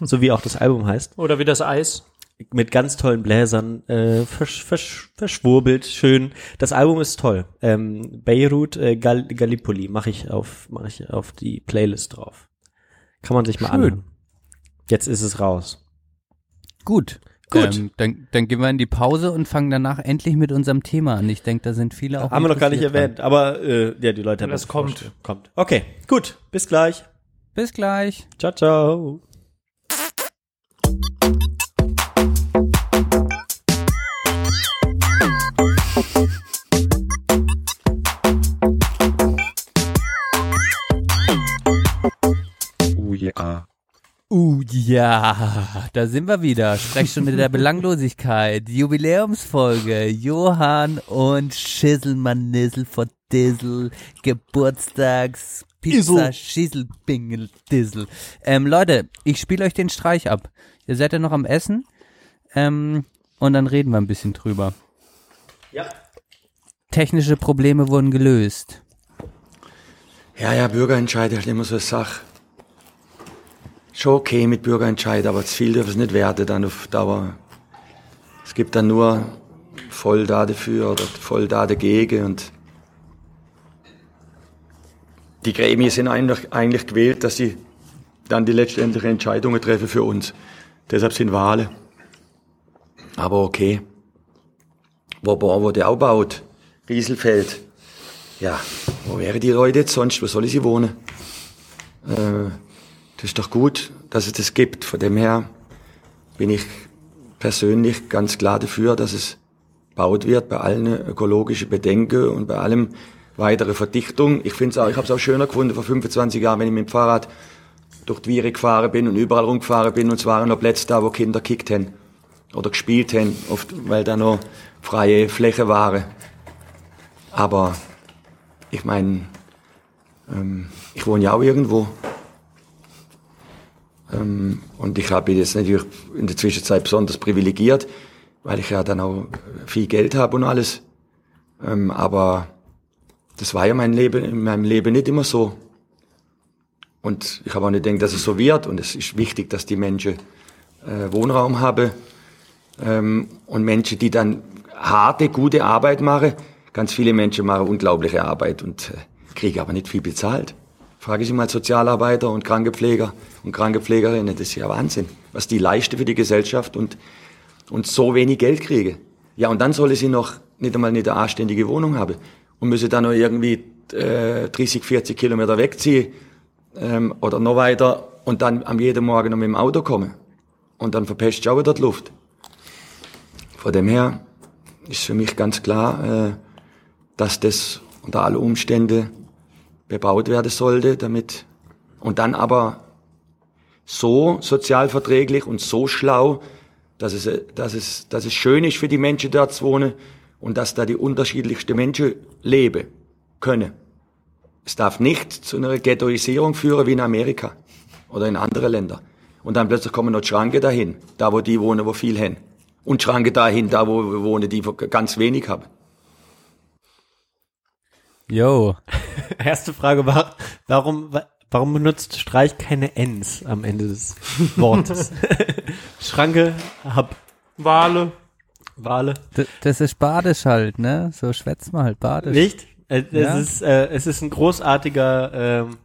so wie auch das Album heißt Oder wie das Eis. mit ganz tollen Bläsern, äh, versch, versch, verschwurbelt, schön. Das Album ist toll. Ähm, Beirut äh, Gal Gallipoli mache ich auf mache ich auf die Playlist drauf. Kann man sich mal Schön. anhören. Jetzt ist es raus. Gut. Gut. Ähm, dann, dann gehen wir in die Pause und fangen danach endlich mit unserem Thema an. Ich denke, da sind viele auch haben wir noch gar nicht erwähnt, aber äh, ja, die Leute haben Das das kommt. vorstellen. Kommt. Okay, gut. Bis gleich. dran. Bis gleich. Ciao, ciao. Uh, ja, da sind wir wieder. Sprechstunde der Belanglosigkeit. Jubiläumsfolge. Johann und Schisselmann Nissel vor Dissel. Geburtstags Pizza Schissel Bingel Dissel. Ähm, Leute, ich spiele euch den Streich ab. Ihr seid ja noch am Essen. Ähm, und dann reden wir ein bisschen drüber. Ja. Technische Probleme wurden gelöst. Ja, ja, Bürgerentscheid ist immer so eine Sache. Schon okay mit Bürgerentscheid, aber zu viel dürfen es nicht werden dann auf Dauer. Es gibt dann nur voll da dafür oder voll da dagegen und die Gremien sind eigentlich, eigentlich gewählt, dass sie dann die letztendlichen Entscheidungen treffen für uns. Deshalb sind Wahlen. Aber okay. Wo der auch baut, Rieselfeld. Ja, wo wären die Leute jetzt sonst? Wo soll ich sie wohnen? Äh, das ist doch gut, dass es das gibt. Von dem her bin ich persönlich ganz klar dafür, dass es baut wird bei allen ökologischen Bedenken und bei allem weitere Verdichtung. Ich finde es auch, ich habe es auch schöner gefunden vor 25 Jahren, wenn ich mit dem Fahrrad durch die Viere gefahren bin und überall rumgefahren bin und es waren noch Plätze da, wo Kinder gekickt haben oder gespielt haben, oft, weil da noch freie Fläche waren. Aber ich meine, ähm, ich wohne ja auch irgendwo. Ähm, und ich habe jetzt natürlich in der Zwischenzeit besonders privilegiert, weil ich ja dann auch viel Geld habe und alles. Ähm, aber das war ja mein Leben, in meinem Leben nicht immer so. Und ich habe auch nicht gedacht, dass es so wird. Und es ist wichtig, dass die Menschen äh, Wohnraum haben. Ähm, und Menschen, die dann harte, gute Arbeit machen. Ganz viele Menschen machen unglaubliche Arbeit und äh, kriegen aber nicht viel bezahlt. Frage ich mal Sozialarbeiter und Krankenpfleger und Krankenpflegerinnen, das ist ja Wahnsinn, was die leisten für die Gesellschaft und, und so wenig Geld kriegen. Ja, und dann soll sie noch nicht einmal eine anständige Wohnung haben und müsse dann noch irgendwie äh, 30, 40 Kilometer wegziehen ähm, oder noch weiter und dann am jeden Morgen noch mit dem Auto kommen. Und dann verpesst auch wieder die Luft. Von dem her ist für mich ganz klar, äh, dass das unter alle Umstände bebaut werden sollte, damit und dann aber so sozialverträglich und so schlau, dass es, dass es, dass es schön ist für die Menschen dort zu wohnen und dass da die unterschiedlichsten Menschen leben können. Es darf nicht zu einer Ghettoisierung führen wie in Amerika oder in andere Länder. Und dann plötzlich kommen noch Schranke dahin, da wo die wohnen, wo viel haben. Und Schranke dahin, da wo wohnen, die ganz wenig haben. Yo. <laughs> Erste Frage war, warum, warum benutzt Streich keine Ns am Ende des Wortes? <laughs> Schranke, hab Wale. Wale. D das ist badisch halt, ne? So schwätzt man halt badisch. Nicht? Äh, Es, Ja. ist, äh, es ist ein großartiger ähm,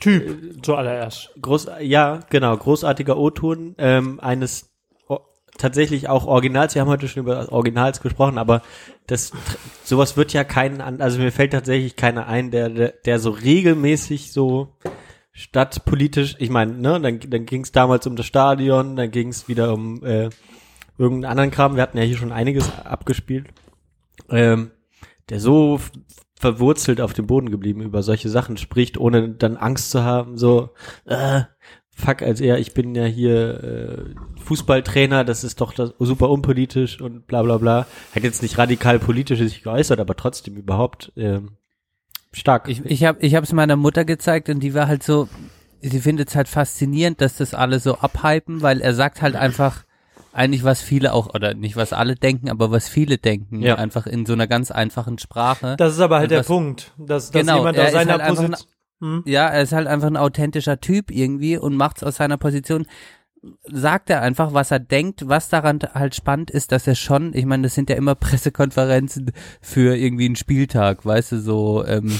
Typ zuallererst. Groß, ja, genau, großartiger O-Ton ähm, eines o- tatsächlich auch Originals. Wir haben heute schon über Originals gesprochen, aber das sowas wird ja keinen an, also mir fällt tatsächlich keiner ein, der der, der so regelmäßig so stadtpolitisch, ich meine, ne, dann dann ging es damals um das Stadion, dann ging es wieder um äh, irgendeinen anderen Kram. Wir hatten ja hier schon einiges abgespielt. Ähm, der so verwurzelt auf dem Boden geblieben über solche Sachen spricht, ohne dann Angst zu haben, so, äh, fuck, als er, ich bin ja hier äh, Fußballtrainer, das ist doch das, super unpolitisch und bla bla bla. Hat jetzt nicht radikal politisch sich geäußert, aber trotzdem überhaupt ähm, stark. Ich, ich habe ich hab's meiner Mutter gezeigt und die war halt so, sie findet es halt faszinierend, dass das alle so abhypen, weil er sagt halt einfach eigentlich was viele auch, oder nicht was alle denken, aber was viele denken, Ja. einfach in so einer ganz einfachen Sprache. Das ist aber halt Und der was- Punkt, dass, dass Genau, jemand aus seiner halt Position. Hm? Ja, er ist halt einfach ein authentischer Typ irgendwie und macht's aus seiner Position. Sagt er einfach, was er denkt, was daran halt spannend ist, dass er schon, ich meine, das sind ja immer <laughs> Pressekonferenzen für irgendwie einen Spieltag, weißt du, so ähm,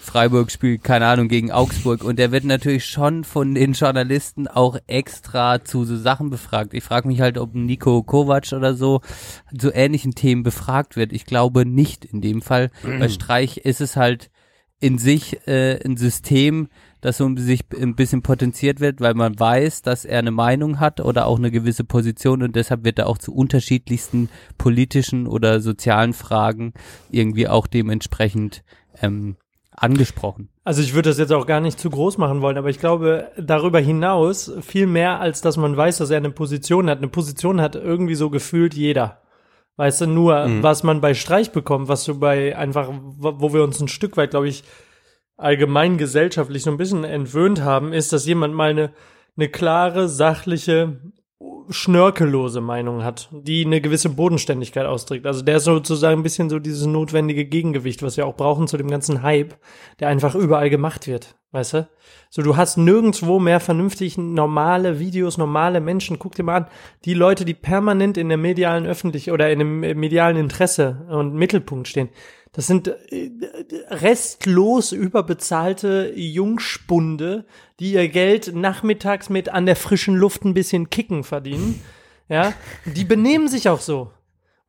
Freiburg spielt, keine Ahnung, gegen Augsburg und der wird natürlich schon von den Journalisten auch extra zu so Sachen befragt. Ich frage mich halt, ob Nico Kovac oder so zu ähnlichen Themen befragt wird. Ich glaube nicht in dem Fall. Bei Streich ist es halt in sich äh, ein System, das so sich ein bisschen potenziert wird, weil man weiß, dass er eine Meinung hat oder auch eine gewisse Position und deshalb wird er auch zu unterschiedlichsten politischen oder sozialen Fragen irgendwie auch dementsprechend ähm, angesprochen. Also ich würde das jetzt auch gar nicht zu groß machen wollen, aber ich glaube, darüber hinaus viel mehr, als dass man weiß, dass er eine Position hat. Eine Position hat irgendwie so gefühlt jeder. Weißt du, nur Mhm. was man bei Streich bekommt, was du bei einfach, wo wir uns ein Stück weit, glaube ich, allgemein gesellschaftlich so ein bisschen entwöhnt haben, ist, dass jemand mal eine, eine klare, sachliche, schnörkellose Meinung hat, die eine gewisse Bodenständigkeit ausdrückt. Also der ist sozusagen ein bisschen so dieses notwendige Gegengewicht, was wir auch brauchen zu dem ganzen Hype, der einfach überall gemacht wird, weißt du? So, du hast nirgendwo mehr vernünftig normale Videos, normale Menschen. Guck dir mal an, die Leute, die permanent in der medialen Öffentlich oder in dem medialen Interesse und Mittelpunkt stehen. Das sind äh, restlos überbezahlte Jungspunde, die ihr Geld nachmittags mit an der frischen Luft ein bisschen Kicken verdienen. <laughs> Ja, die benehmen sich auch so.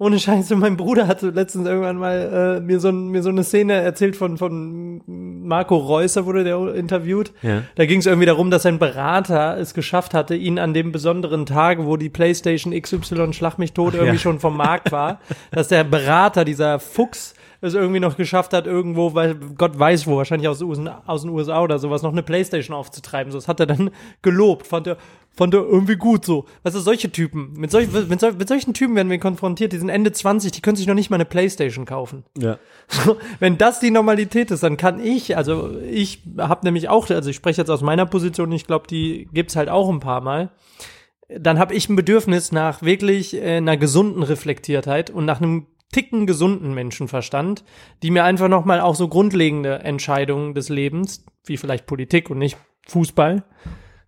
Ohne Scheiße, mein Bruder hatte letztens irgendwann mal äh, mir, so, mir so eine Szene erzählt von, von Marco Reusser, wurde der interviewt. Ja. Da ging es irgendwie darum, dass sein Berater es geschafft hatte, ihn an dem besonderen Tag, wo die PlayStation XY Schlag mich tot irgendwie schon vom Markt war, <laughs> dass der Berater, dieser Fuchs, es irgendwie noch geschafft hat, irgendwo, weil Gott weiß wo, wahrscheinlich aus, den USA aus den USA oder sowas, noch eine Playstation aufzutreiben. So, das hat er dann <laughs> gelobt, fand er, fand er irgendwie gut so. Weißt du, solche Typen, mit, solch, mit, sol mit solchen Typen werden wir konfrontiert, die sind Ende 20, die können sich noch nicht mal eine Playstation kaufen. Ja. <laughs> So, wenn das die Normalität ist, dann kann ich, also ich habe nämlich auch, also ich spreche jetzt aus meiner Position, ich glaube, die gibt's halt auch ein paar Mal. Dann habe ich ein Bedürfnis nach wirklich äh, einer gesunden Reflektiertheit und nach einem ticken gesunden Menschenverstand, die mir einfach noch mal auch so grundlegende Entscheidungen des Lebens, wie vielleicht Politik und nicht Fußball,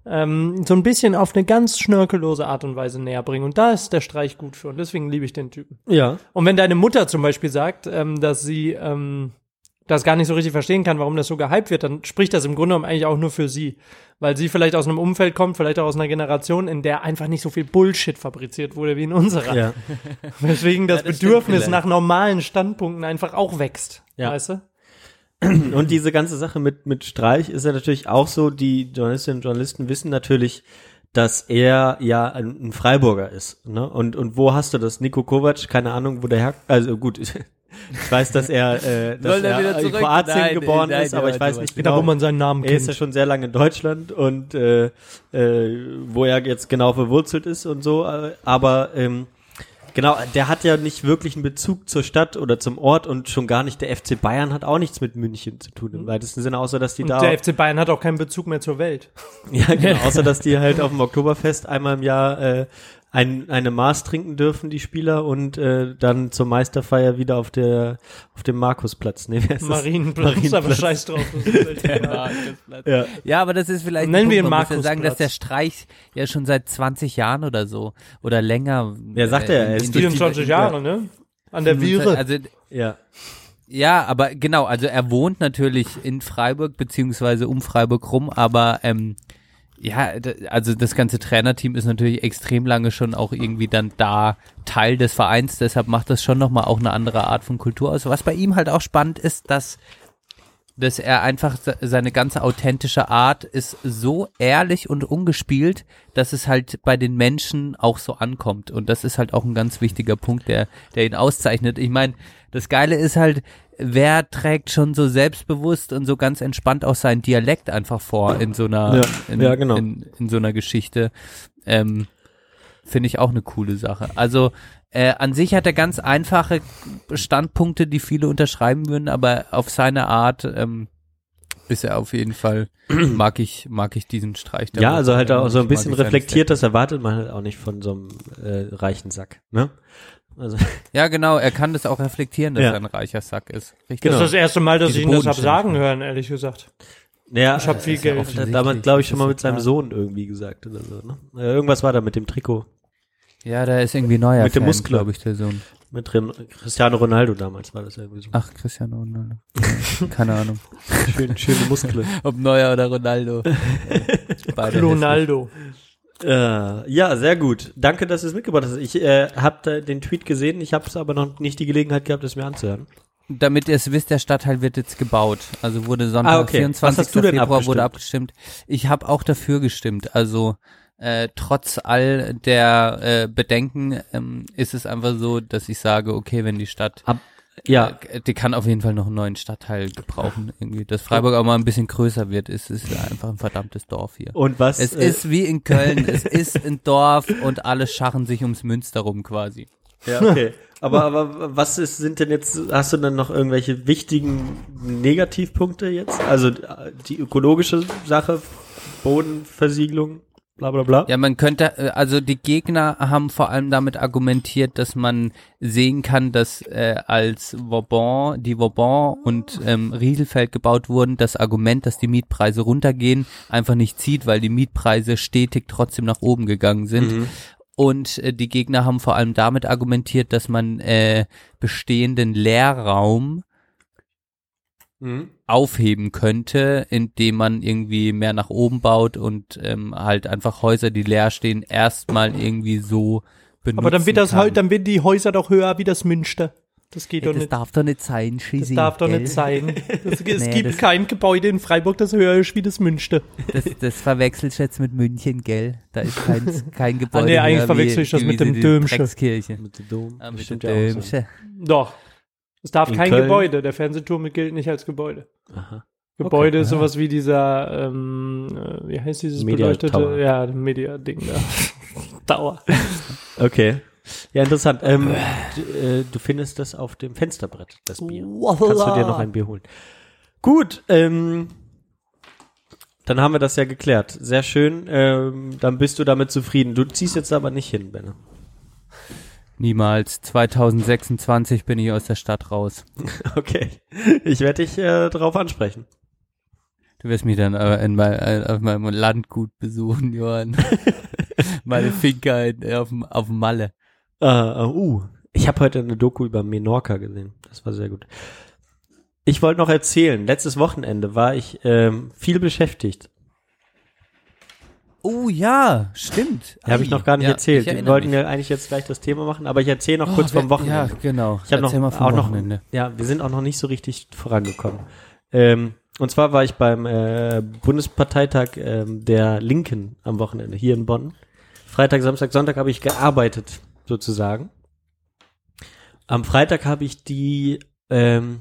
ähm, so ein bisschen auf eine ganz schnörkellose Art und Weise näher bringen. Und da ist der Streich gut für. Und deswegen liebe ich den Typen. Ja. Und wenn deine Mutter zum Beispiel sagt, ähm, dass sie ähm, das gar nicht so richtig verstehen kann, warum das so gehypt wird, dann spricht das im Grunde genommen eigentlich auch nur für sie. Weil sie vielleicht aus einem Umfeld kommt, vielleicht auch aus einer Generation, in der einfach nicht so viel Bullshit fabriziert wurde wie in unserer. Ja. <laughs> Weswegen das, Ja, das Bedürfnis nach normalen Standpunkten einfach auch wächst. Ja. Weißt du? <clears throat> Und diese ganze Sache mit, mit Streich ist ja natürlich auch so, die Journalistinnen und Journalisten wissen natürlich, dass er ja ein, ein Freiburger ist. Ne? Und, und wo hast du das? Nico Kovac, keine Ahnung, wo der her, also gut, <laughs> ich weiß, dass er, äh, <laughs> dass Soll er wieder er in? Kroatien Nein, geboren nein, ist, aber ich nein, weiß nicht Genau, wo man seinen Namen er ist ja kennt. schon sehr lange in Deutschland und äh, äh, wo er jetzt genau verwurzelt ist und so, äh, aber ähm, genau, der hat ja nicht wirklich einen Bezug zur Stadt oder zum Ort und schon gar nicht der FC Bayern hat auch nichts mit München zu tun im weitesten Sinne, außer dass die Und da der FC Bayern hat auch keinen Bezug mehr zur Welt. <laughs> ja genau, außer dass die <laughs> halt auf dem Oktoberfest einmal im Jahr äh, ein, eine Maß trinken dürfen, die Spieler, und äh, dann zur Meisterfeier wieder auf der auf dem Markusplatz. Nee, <laughs> wer ist das? Marienplatz, aber Marienplatz. scheiß drauf. Das ist <laughs> egal. Ja. Ja, aber das ist vielleicht Nennen ein wir Punkt. ihn Markusplatz. sagen, dass der Streich ja schon seit 20 Jahren oder so oder länger. Ja, sagt er, er in- ist in- 24 Jahre, ne? An der Viere. Also ja. Ja, aber genau, also er wohnt natürlich in Freiburg beziehungsweise um Freiburg rum, aber ähm, ja, also das ganze Trainerteam ist natürlich extrem lange schon auch irgendwie dann da Teil des Vereins, deshalb macht das schon nochmal auch eine andere Art von Kultur aus. Was bei ihm halt auch spannend ist, dass dass er einfach se- seine ganze authentische Art ist so ehrlich und ungespielt, dass es halt bei den Menschen auch so ankommt. Und das ist halt auch ein ganz wichtiger Punkt, der, der ihn auszeichnet. Ich meine, das Geile ist halt, wer trägt schon so selbstbewusst und so ganz entspannt auch seinen Dialekt einfach vor in so einer, Ja, in, ja, genau. in, in so einer Geschichte. Ähm, Finde ich auch eine coole Sache. Also äh, an sich hat er ganz einfache Standpunkte, die viele unterschreiben würden, aber auf seine Art ähm, ist er auf jeden Fall, <clears throat> mag ich, mag ich diesen Streich. Ja, also halt auch so ein bisschen reflektiert, das erwartet man halt auch nicht von so einem äh, reichen Sack, ne? Also, <laughs> Ja, genau, er kann das auch reflektieren, dass Ja. er ein reicher Sack ist. Richtig. Das ist das erste Mal, dass Diese ich ihn das hab Bodenständigkeit. sagen hören, ehrlich gesagt. naja, Ich hab viel ist ja Geld. hat damals, glaube ich, schon mal mit seinem klar. Sohn irgendwie gesagt oder so, ne? Äh, irgendwas war da mit dem Trikot. Ja, der ist irgendwie neuer Mit dem Muskel. glaube ich, der Sohn. Mit Ren Cristiano Ronaldo damals war das irgendwie so. Ach, Cristiano Ronaldo. Keine Ahnung. <laughs> Schön, schöne Muskeln. Ob Neuer oder Ronaldo. <laughs> Beide Ronaldo. Äh, ja, sehr gut. Danke, dass du es mitgebracht hast. Ich äh, habe den Tweet gesehen, ich habe es aber noch nicht die Gelegenheit gehabt, es mir anzuhören. Damit ihr es wisst, der Stadtteil wird jetzt gebaut. Also wurde Sonntag, Ah, okay. 24. Was hast du denn Februar wurde abgestimmt? abgestimmt. Ich habe auch dafür gestimmt. Also äh, trotz all der äh, Bedenken ähm, ist es einfach so, dass ich sage, okay, wenn die Stadt Ab, Ja, Äh, Die kann auf jeden Fall noch einen neuen Stadtteil gebrauchen. Irgendwie, dass Freiburg auch mal ein bisschen größer wird. Es ist einfach ein verdammtes Dorf hier. und was? Es äh, ist wie in Köln. es ist ein Dorf und alle scharren sich ums Münster rum quasi. Ja, okay. Aber, aber was ist, sind denn jetzt, hast du dann noch irgendwelche wichtigen Negativpunkte jetzt? Also äh, die ökologische Sache, Bodenversiegelung, bla bla bla. Ja, man könnte, äh, also die Gegner haben vor allem damit argumentiert, dass man sehen kann, dass äh, als Vauban, die Vauban und ähm, Rieselfeld gebaut wurden, das Argument, dass die Mietpreise runtergehen, einfach nicht zieht, weil die Mietpreise stetig trotzdem nach oben gegangen sind. Und äh, die Gegner haben vor allem damit argumentiert, dass man äh, bestehenden Leerraum Mhm. aufheben könnte, indem man irgendwie mehr nach oben baut und ähm, halt einfach Häuser, die leer stehen, erstmal irgendwie so benutzen Aber dann wird das kann. halt, dann werden die Häuser doch höher wie das Münster. Das geht ja, doch das nicht. darf doch nicht sein, Das Schisi, darf doch gell? nicht sein. Das, <laughs> es Nee, gibt das- kein Gebäude in Freiburg, das höher ist wie das Münster. Das, das verwechselst du jetzt mit München, gell? Da ist kein, <laughs> kein Gebäude Ah, nee, eigentlich höher verwechsel ich das wie, mit dem Dömsche. Mit dem Dom. Ah, Das mit dem. Dömsche. Doch. Es darf In kein Köln? Gebäude. Der Fernsehturm gilt nicht als Gebäude. Aha. Gebäude Okay. ist sowas wie dieser, ähm, äh, wie heißt dieses Media beleuchtete, Tower. ja, Media-Ding da. <laughs> Dauer. Okay. Ja, interessant. Ähm, du, äh, du findest das auf dem Fensterbrett, das Bier. Kannst du dir noch ein Bier holen. Gut, ähm, dann haben wir das ja geklärt. Sehr schön. Ähm, dann bist du damit zufrieden. Du ziehst jetzt aber nicht hin, Benne. Niemals. 2026 bin ich aus der Stadt raus. <laughs> Okay. Ich werde dich äh, darauf ansprechen. Du wirst mich dann aber in mein, äh, auf meinem Landgut besuchen, Johann. <laughs> Meine Finca in, auf, dem- auf dem Malle. Äh, äh, uh, ich habe heute eine Doku über Menorca gesehen. Das war sehr gut. Ich wollte noch erzählen, letztes Wochenende war ich ähm, viel beschäftigt. Oh ja, stimmt. Habe ich noch gar nicht Ja, erzählt. Wir wollten mich. ja eigentlich jetzt gleich das Thema machen, aber ich erzähle noch Oh, kurz vom wir- Wochenende. Ja, genau. Ich habe noch, mal vom auch noch, Wochenende. ja, wir sind auch noch nicht so richtig vorangekommen. Ähm, und zwar war ich beim äh, Bundesparteitag ähm, der Linken am Wochenende hier in Bonn. Freitag, Samstag, Sonntag habe ich gearbeitet, sozusagen. Am Freitag habe ich die ähm,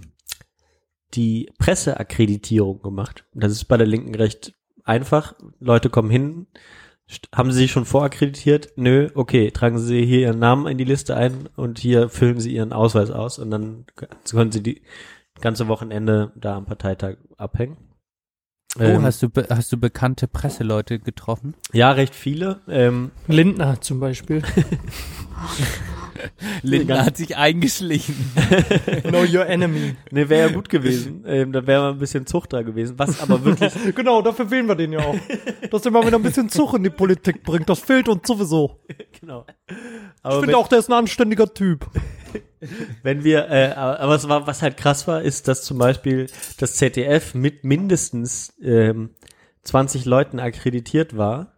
die Presseakkreditierung gemacht. Das ist bei der Linken recht einfach. Leute kommen hin, haben sie sich schon vorakkreditiert? Nö, okay, tragen sie hier ihren Namen in die Liste ein und hier füllen sie ihren Ausweis aus und dann können sie die ganze Wochenende da am Parteitag abhängen. Oh, Ähm, hast du, hast du bekannte Presseleute getroffen? ja, recht viele. Ähm, Lindner zum Beispiel. <laughs> <laughs> Lindner hat sich eingeschlichen. <laughs> know your enemy. ne, wäre ja gut gewesen. ähm, da wäre mal ein bisschen Zucht da gewesen. Was aber wirklich <laughs> genau, dafür wählen wir den ja auch. Dass der mal wieder ein bisschen Zug in die Politik bringt. Das fehlt uns sowieso. genau. Ich Aber finde wenn, auch, der ist ein anständiger Typ. wenn wir, äh, aber aber was war, was halt krass war, ist, dass zum Beispiel das ZDF mit mindestens ähm, 20 Leuten akkreditiert war.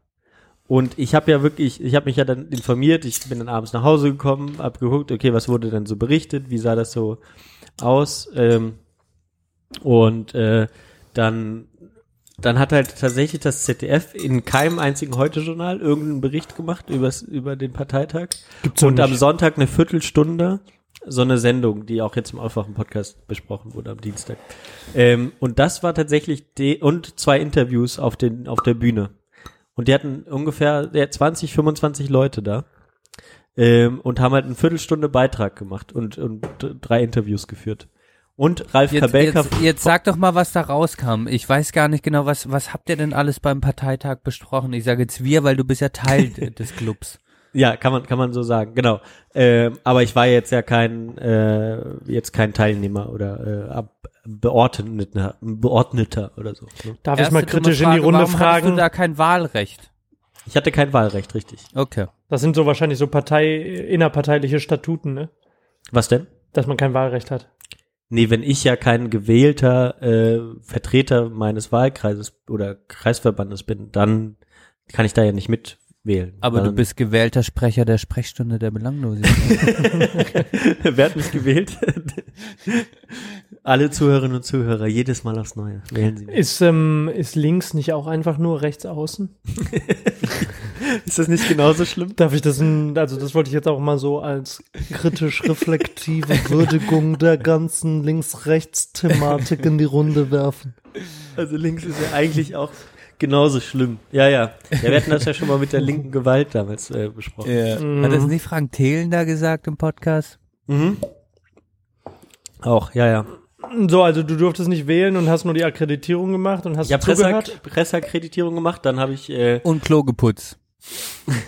Und ich habe ja wirklich, ich habe mich ja dann informiert, ich bin dann abends nach Hause gekommen, hab geguckt, okay, was wurde denn so berichtet, wie sah das so aus? Ähm, und äh, dann, dann hat halt tatsächlich das ZDF in keinem einzigen Heute-Journal irgendeinen Bericht gemacht übers, über den Parteitag. Gibt's und am Sonntag eine Viertelstunde so eine Sendung, die auch jetzt im Aufwachen-Podcast besprochen wurde am Dienstag. Ähm, und das war tatsächlich die, und zwei Interviews auf den, auf der Bühne. Und die hatten ungefähr ja, 20, 25 Leute da. Ähm, und haben halt eine Viertelstunde Beitrag gemacht und, und drei Interviews geführt. Und Ralf Jetzt, Kabelka. jetzt, jetzt sag doch mal, was da rauskam. Ich weiß gar nicht genau, was, was habt ihr denn alles beim Parteitag besprochen? Ich sage jetzt wir, weil du bist ja Teil de- <laughs> des Clubs. Ja, kann man, kann man so sagen, genau. Ähm, aber ich war jetzt ja kein, äh, jetzt kein Teilnehmer oder äh, ab, Beordneter, Beordneter oder so. Ne? Darf ich mal Erste kritisch in die Frage, Runde warum fragen? du da kein Wahlrecht? Ich hatte kein Wahlrecht, richtig. Okay. Das sind so wahrscheinlich so Partei, innerparteiliche Statuten, ne? Was denn? Dass man kein Wahlrecht hat. Nee, wenn ich ja kein gewählter äh, Vertreter meines Wahlkreises oder Kreisverbandes bin, dann kann ich da ja nicht mitwählen. Aber du Dann- bist gewählter Sprecher der Sprechstunde der Belanglosigkeit. <laughs> Wer hat mich gewählt? Alle Zuhörerinnen und Zuhörer, jedes Mal aufs Neue. Wählen Sie mich. Ist, ähm, ist links nicht auch einfach nur rechts außen? <laughs> Ist das nicht genauso schlimm? Darf ich das, in, also das wollte ich jetzt auch mal so als kritisch reflektive <laughs> Würdigung der ganzen Links-Rechts-Thematik in die Runde werfen. Also links ist ja eigentlich auch genauso schlimm. Ja, ja. Ja, wir hatten das ja schon mal mit der linken Gewalt damals äh, besprochen. Ja. Hat das nicht Frank Thelen da gesagt im Podcast? Mhm. Auch, ja, ja. So, also du durftest nicht wählen und hast nur die Akkreditierung gemacht und hast? Presseak Presseakkreditierung gemacht, dann habe ich äh, Und Klo geputzt.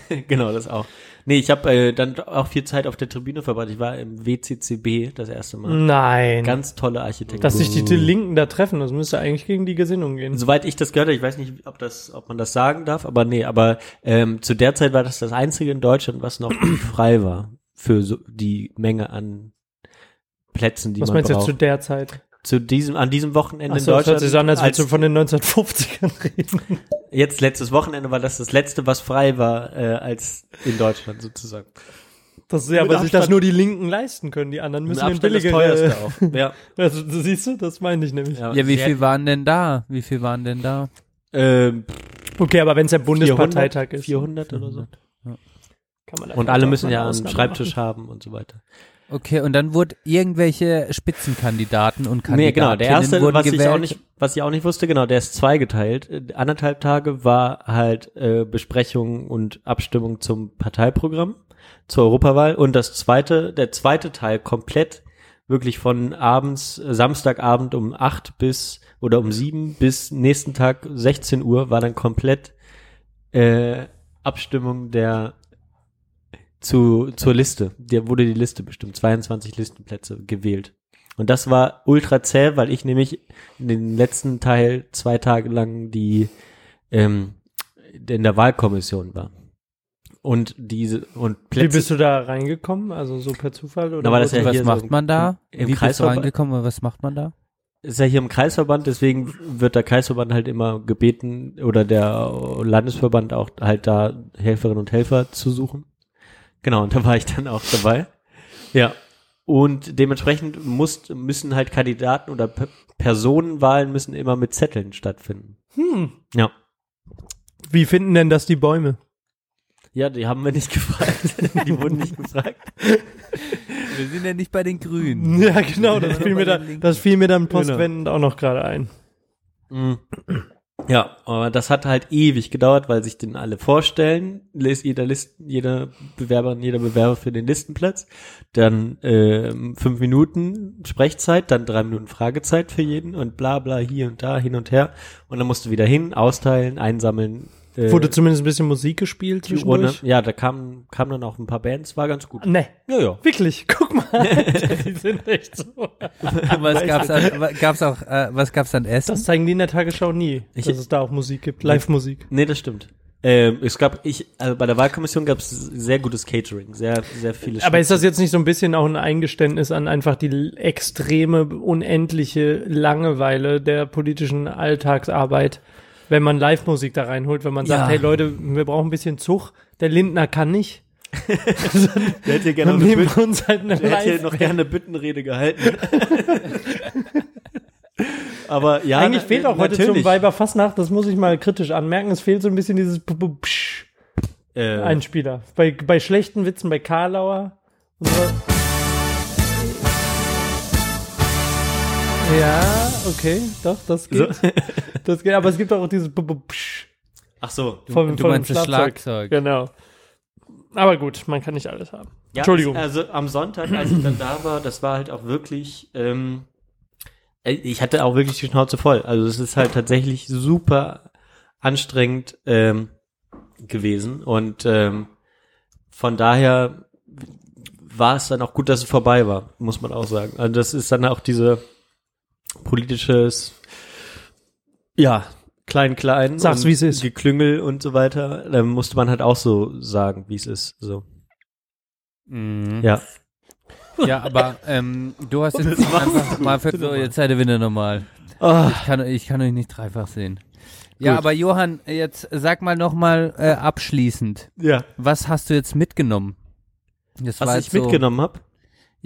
<laughs> genau das auch. Nee, ich habe äh, dann auch viel Zeit auf der Tribüne verbracht. Ich war im WCCB das erste Mal. Nein. Ganz tolle Architektur. dass sich die, die Linken da treffen, das müsste eigentlich gegen die Gesinnung gehen. Soweit ich das gehört habe, ich weiß nicht, ob das, ob man das sagen darf, aber nee, aber ähm, zu der Zeit war das das einzige in Deutschland, was noch <clears throat> frei war für so die Menge an Plätzen, die Was man meinst du jetzt braucht. zu der Zeit? Zu diesem, an diesem Wochenende Achso, in das hört Deutschland. sich so an, als als würdest du von den 1950ern reden. jetzt letztes Wochenende war das das letzte, was frei war, äh, als in Deutschland sozusagen. Das ist ja, aber sich das nur die Linken leisten können. Die anderen müssen den Abstand das teuerste auch. Ja. <laughs> Also, du siehst du, das meine ich nämlich. Ja, wie sehr- viel waren denn da? Wie viel waren denn da? Ähm, Okay, aber wenn es der Bundesparteitag 400, ist, 400 oder so. kann man Und alle müssen ja eine einen Ausnahme Schreibtisch machen. haben und so weiter. Okay, und dann wurde irgendwelche Spitzenkandidaten und Kandidatinnen Nee, genau. Der erste, wurden was ich auch nicht, was ich auch nicht wusste, genau, der ist zweigeteilt. Äh, Anderthalb Tage war halt äh, Besprechung und Abstimmung zum Parteiprogramm zur Europawahl und das zweite, der zweite Teil komplett wirklich von abends, äh, Samstagabend um acht bis oder um sieben bis nächsten Tag 16 Uhr war dann komplett äh, Abstimmung der zu, zur Liste. Der wurde die Liste bestimmt, 22 Listenplätze gewählt. Und das war ultra zäh, weil ich nämlich in den letzten Teil zwei Tage lang die ähm, in der Wahlkommission war. Und diese und Wie Plätze, bist du da reingekommen? Also so per Zufall? Oder Da war das ja was hier so macht man da? im- Wie bist du reingekommen und was macht man da? ist ja hier im Kreisverband, deswegen wird der Kreisverband halt immer gebeten oder der Landesverband auch halt da Helferinnen und Helfer zu suchen. Genau, und da war ich dann auch dabei. Ja. Und dementsprechend muss, müssen halt Kandidaten oder P Personenwahlen müssen immer mit Zetteln stattfinden. Hm. Ja. Wie finden denn das die Bäume? Ja, die haben wir nicht <laughs> gefragt. die wurden nicht gefragt. Wir sind ja nicht bei den Grünen. <laughs> Ja, genau, das fiel mir, da, das fiel mir dann postwendend Genau. auch noch gerade ein. Mhm. Ja, aber das hat halt ewig gedauert, weil sich den alle vorstellen, lässt jeder Listen, jeder Bewerberin, jeder Bewerber für den Listenplatz, dann ähm, fünf Minuten Sprechzeit, dann drei Minuten Fragezeit für jeden und bla bla hier und da, hin und her. Und dann musst du wieder hin, austeilen, einsammeln. Äh, Wurde zumindest ein bisschen Musik gespielt die Urne. Ja, da kamen kam dann auch ein paar Bands, war ganz gut. Ne, Ja, ja. wirklich, guck mal. <laughs> Die sind echt so. <laughs> Was gab's an, gab's auch, äh, was gab's an Essen? Das zeigen die in der Tagesschau nie, Ich- dass es da auch Musik gibt, Live-Musik. Nee, das stimmt. Ähm, es gab, ich, also bei der Wahlkommission gab es sehr gutes Catering, sehr, sehr viele Aber ist das jetzt nicht so ein bisschen auch ein Eingeständnis an einfach die extreme, unendliche Langeweile der politischen Alltagsarbeit, wenn man Live-Musik da reinholt, wenn man sagt, Ja. hey Leute, wir brauchen ein bisschen Zug, der Lindner kann nicht. <laughs> Der hätte gerne noch eine wir uns halt eine der hätte noch gerne eine Büttenrede gehalten. <laughs> Aber ja, Eigentlich na- fehlt auch heute natürlich. zum Weiber Fastnacht, das muss ich mal kritisch anmerken, es fehlt so ein bisschen dieses P- P- Psch äh, Einspieler. Bei, bei schlechten Witzen, bei Karlauer und so. Ja, okay, doch, das geht. So. Das geht, aber es gibt auch dieses Psch Ach so. vom, du vom meinst das Schlagzeug. Genau. Aber gut, man kann nicht alles haben. Ja, Entschuldigung. Also am Sonntag, als ich dann da war, das war halt auch wirklich, ähm, äh, ich hatte auch wirklich die Schnauze voll. Also es ist halt tatsächlich super anstrengend ähm, gewesen und ähm, von daher war es dann auch gut, dass es vorbei war, muss man auch sagen. Also das ist dann auch diese politisches, ja, klein, klein. Sag's, wie es ist. Geklüngel und so weiter. Da musste man halt auch so sagen, wie es ist. So. Mhm. Ja. Ja, aber ähm, du hast jetzt <laughs> einfach mal für so, jetzt seid ihr wieder normal. Oh, Ich kann, ich kann euch nicht dreifach sehen. Ja, Gut. aber Johann, jetzt sag mal noch mal äh, abschließend, ja. was hast du jetzt mitgenommen? Das Was war ich jetzt so, mitgenommen habe.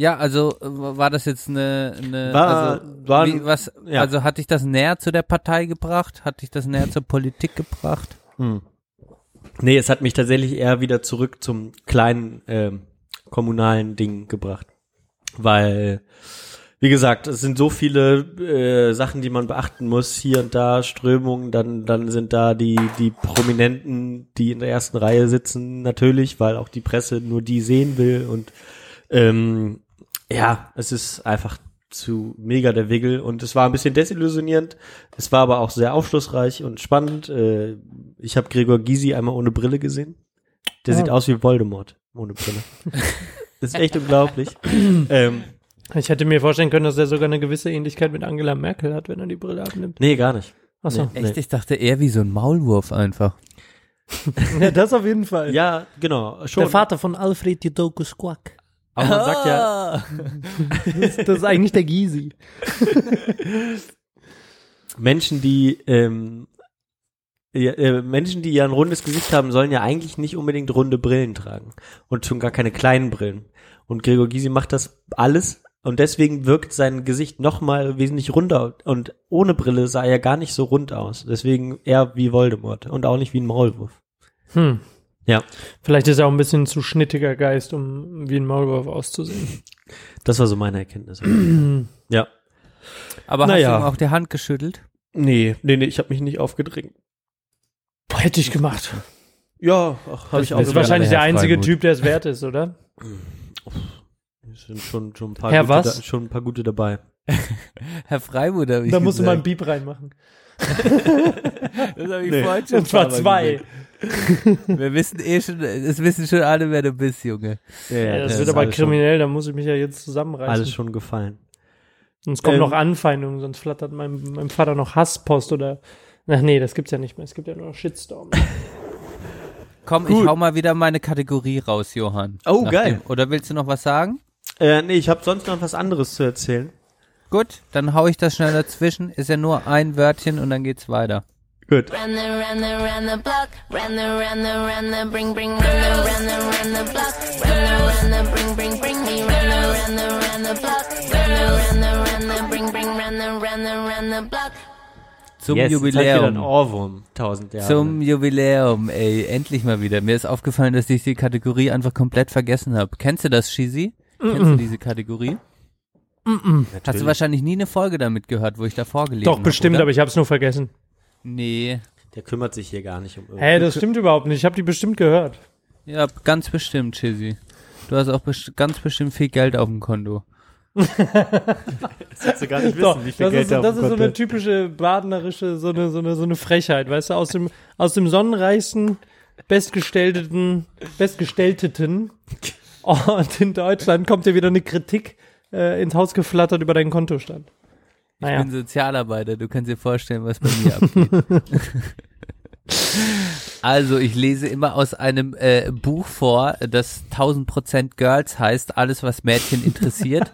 Ja, also äh, war das jetzt eine, eine War- also, war- wie, was, ja. also hat dich das näher zu der Partei gebracht? Hat dich das näher zur Politik gebracht? Hm. Nee, es hat mich tatsächlich eher wieder zurück zum kleinen ähm, kommunalen Ding gebracht. Weil, wie gesagt, es sind so viele äh, Sachen, die man beachten muss. Hier und da Strömungen, dann, dann sind da die, die Prominenten, die in der ersten Reihe sitzen, natürlich, weil auch die Presse nur die sehen will. Und ähm, ja, es ist einfach zu mega der Wiggle und es war ein bisschen desillusionierend. Es war aber auch sehr aufschlussreich und spannend. Äh, ich habe Gregor Gysi einmal ohne Brille gesehen. Der Ah. sieht aus wie Voldemort ohne Brille. das ist echt unglaublich. <laughs> ähm, Ich hätte mir vorstellen können, dass er sogar eine gewisse Ähnlichkeit mit Angela Merkel hat, wenn er die Brille abnimmt. nee, gar nicht. Achso. Nee. Echt, ich dachte eher wie so ein Maulwurf einfach. <laughs> Ja, das auf jeden Fall. Ja, genau. Schon. Der Vater von Alfred Jodokus Quack. Aber man sagt ja, Das, das ist eigentlich der Gysi. <laughs> Menschen, die ähm, ja, äh, Menschen, die ja ein rundes Gesicht haben, sollen ja eigentlich nicht unbedingt runde Brillen tragen und schon gar keine kleinen Brillen. Und Gregor Gysi macht das alles und deswegen wirkt sein Gesicht noch mal wesentlich runder und ohne Brille sah er gar nicht so rund aus. Deswegen eher wie Voldemort und auch nicht wie ein Maulwurf. Hm. Ja, Vielleicht ist er auch ein bisschen zu schnittiger Geist, um wie ein Maulwurf auszusehen. das war so meine Erkenntnis. <clears throat> ja. Aber Naja. hast du ihm auch die Hand geschüttelt? Nee, nee, nee, ich habe mich nicht aufgedrängt. Hätte ich gemacht. Ja, ach, habe ich auch Das ist wahrscheinlich der einzige Freimuth. Typ, der es wert ist, oder? Es sind schon, schon ein paar Herr gute, was? Da, schon ein paar gute dabei. <laughs> Herr Freimuth habe ich Da musst du mal ein gesagt. Beep reinmachen. <laughs> Das habe ich Nee. vorhin schon Und zwar zwei. gesagt. Wir wissen eh schon, es wissen schon alle, wer du bist, Junge. Ja, das, das wird aber alles schon- kriminell, da muss ich mich ja jetzt zusammenreißen. Alles schon gefallen. Sonst kommen Ähm, noch Anfeindungen, sonst flattert meinem, meinem Vater noch Hasspost oder. Ach nee, das gibt's ja nicht mehr. Es gibt ja nur noch Shitstorm. <laughs> Komm, Gut. ich hau mal wieder meine Kategorie raus, Johann. Oh, geil. Oder willst du noch was sagen? Äh, nee, ich habe sonst noch was anderes zu erzählen. Gut, dann hau ich das schnell dazwischen. Ist ja nur ein Wörtchen und dann geht's weiter. Gut. Run the, run the, run the block. Run the, run the, run the, bring, bring, run the, run the, run the block. Run the, run the, bring, bring, bring me. Run the, run the, run the block. Run the, run the, run the, bring, bring, run the, run the, run the block. Zum yes, Jubiläum. Ohrwurm. Tausend Jahre. Zum Jubiläum, ey, endlich mal wieder. Mir ist aufgefallen, dass ich die Kategorie einfach komplett vergessen habe. Kennst du das, Shizi? Kennst du diese Kategorie? Hast du wahrscheinlich nie eine Folge damit gehört, wo ich da vorgelesen Doch, habe, bestimmt, oder? aber ich hab's nur vergessen. Nee. Der kümmert sich hier gar nicht um Hä, das stimmt überhaupt nicht. Ich habe die bestimmt gehört. Ja, ganz bestimmt, Shizi. Du hast auch best ganz bestimmt viel Geld auf dem Konto. willst du gar nicht Doch, wissen, wie viel das Geld ist, auf das ist so eine typische badenerische, so eine, so eine, so eine Frechheit, weißt du, aus dem, aus dem sonnenreichsten, bestgestellten, bestgestellteten Ort in Deutschland kommt dir wieder eine Kritik äh, ins Haus geflattert über deinen Kontostand. Ich Naja. bin Sozialarbeiter, du kannst dir vorstellen, was bei mir abgeht. <laughs> Also, ich lese immer aus einem äh, Buch vor, das 1000% Girls heißt, alles was Mädchen interessiert.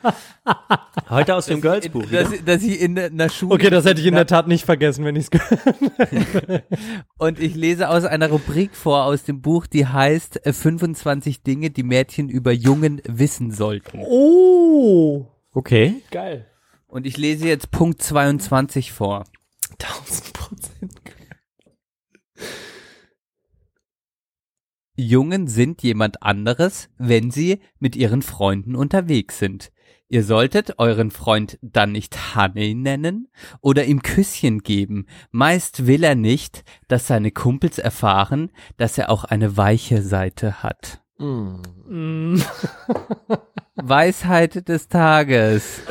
<laughs> Heute aus dem Girls-Buch. das, das ich in einer Schule Okay, das hätte ich in der Tat nicht vergessen, wenn ich es gehört <laughs> Und ich lese aus einer Rubrik vor aus dem Buch, die heißt äh, 25 Dinge, die Mädchen über Jungen wissen sollten. Oh, Okay. geil. Und ich lese jetzt Punkt 22 vor. 1000 Prozent. Jungen sind jemand anderes, wenn sie mit ihren Freunden unterwegs sind. Ihr solltet euren Freund dann nicht Honey nennen oder ihm Küsschen geben. Meist will er nicht, dass seine Kumpels erfahren, dass er auch eine weiche Seite hat. Mm. <laughs> Weisheit des Tages.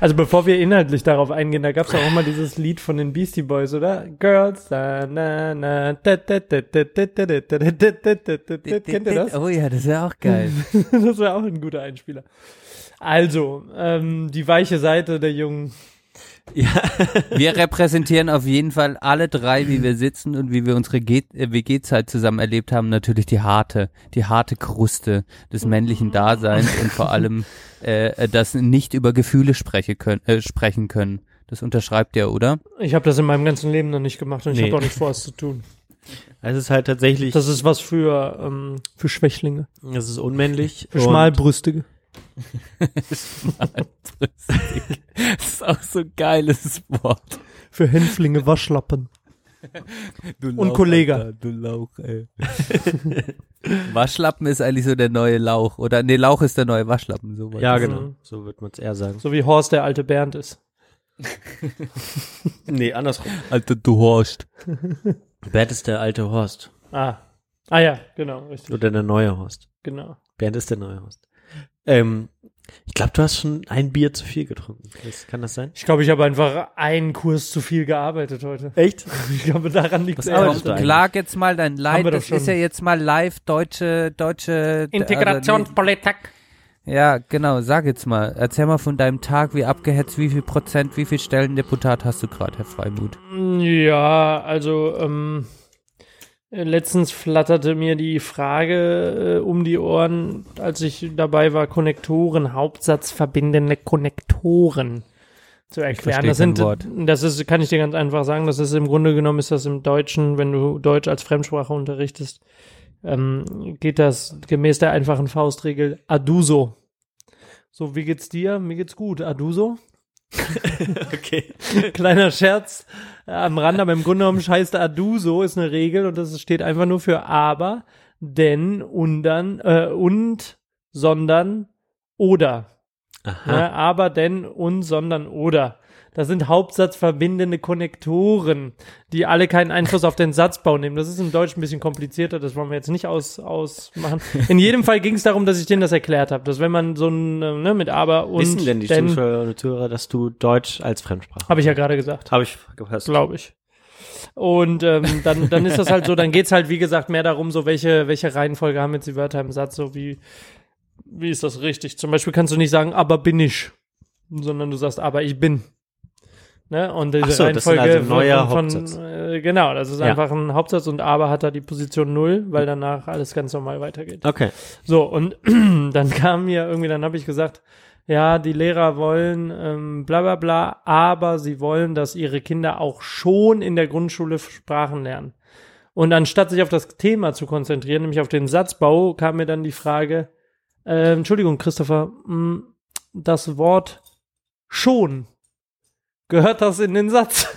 Also bevor wir inhaltlich darauf eingehen, da gab es auch mal dieses Lied von den Beastie Boys, oder? Girls, na, na, na, Kennt ihr das? Oh ja, das wäre auch geil. das wäre auch ein guter Einspieler. Also, ähm, die weiche Seite der Jungen. <laughs> Wir repräsentieren auf jeden Fall alle drei, wie wir sitzen und wie wir unsere äh, WG-Zeit zusammen erlebt haben, natürlich die harte, die harte Kruste des männlichen Daseins und vor allem <laughs> äh, das nicht über Gefühle spreche können, äh, sprechen können. Das unterschreibt ihr, oder? Ich habe das in meinem ganzen Leben noch nicht gemacht und ich Nee. habe auch nicht vor, es zu tun. Es ist halt tatsächlich, Das ist was für, ähm, für Schwächlinge, es ist unmännlich. für und- Schmalbrüstige. Das ist auch so ein geiles Wort. Für Hänflinge, Waschlappen. Du Und Kollege. Alter, du Lauch, ey. <laughs> Waschlappen ist eigentlich so der neue Lauch. Oder nee, Lauch ist der neue Waschlappen. So Ja, genau. So wird man es eher sagen. So wie Horst der alte Bernd ist. <laughs> Nee, andersrum. Alter, du horst. Bernd ist der alte Horst. Ah. Ah ja, genau, richtig. Oder der neue Horst. Genau. Bernd ist der neue Horst. Ähm, ich glaube, du hast schon ein Bier zu viel getrunken. Kann das sein? Ich glaube, ich habe einfach einen Kurs zu viel gearbeitet heute. Echt? <laughs> Ich glaube, daran liegt es? Klag jetzt mal dein Leid. Das ist schon. ja jetzt mal live deutsche, deutsche Integrationspolitik. Also, nee, ja, genau. Sag jetzt mal. Erzähl mal von deinem Tag, wie abgehetzt, wie viel Prozent, wie viel Stellendeputat hast du gerade, Herr Freimuth? Ja, also ähm, äh, letztens flatterte mir die Frage äh, um die Ohren, als ich dabei war, Konnektoren, Hauptsatz verbindende Konnektoren zu erklären. Das sind, das ist, kann ich dir ganz einfach sagen, das ist im Grunde genommen ist das im Deutschen, wenn du Deutsch als Fremdsprache unterrichtest, ähm, geht das gemäß der einfachen Faustregel aduso. So, wie geht's dir? Mir geht's gut. Aduso? <laughs> Okay. <laughs> Kleiner Scherz äh, am Rand, aber im Grunde genommen heißt Aduso ist eine Regel und das steht einfach nur für aber, denn, und dann, äh, und, sondern, oder. Aha. Ne? Aber, denn, und, sondern, oder. Das sind hauptsatzverbindende Konnektoren, die alle keinen Einfluss auf den Satzbau nehmen. Das ist im Deutsch ein bisschen komplizierter, das wollen wir jetzt nicht aus, ausmachen. In jedem Fall ging es darum, dass ich denen das erklärt habe, dass wenn man so ein, äh, ne, mit aber und Wissen denn die denn, Zuschauer und Zuhörer, dass du Deutsch als Fremdsprache habe ich ja gerade gesagt. Habe ich gehört. glaube ich. Und ähm, dann, dann ist das halt so, dann geht's halt, wie gesagt, mehr darum, so welche, welche Reihenfolge haben jetzt die Wörter im Satz, so wie, wie ist das richtig? Zum Beispiel kannst du nicht sagen, aber bin ich, sondern du sagst, aber ich bin. Ne? Und diese so, Reihenfolge also neuer von, Hauptsatz. äh, genau, das ist Ja. einfach ein Hauptsatz und aber hat da die Position null, weil danach alles ganz normal weitergeht. Okay. So, und <clears throat> dann kam mir irgendwie, dann habe ich gesagt, ja, die Lehrer wollen ähm, bla bla bla, aber sie wollen, dass ihre Kinder auch schon in der Grundschule Sprachen lernen. Und anstatt sich auf das Thema zu konzentrieren, nämlich auf den Satzbau, kam mir dann die Frage, äh, Entschuldigung, Christopher, mh, das Wort schon, gehört das in den Satz?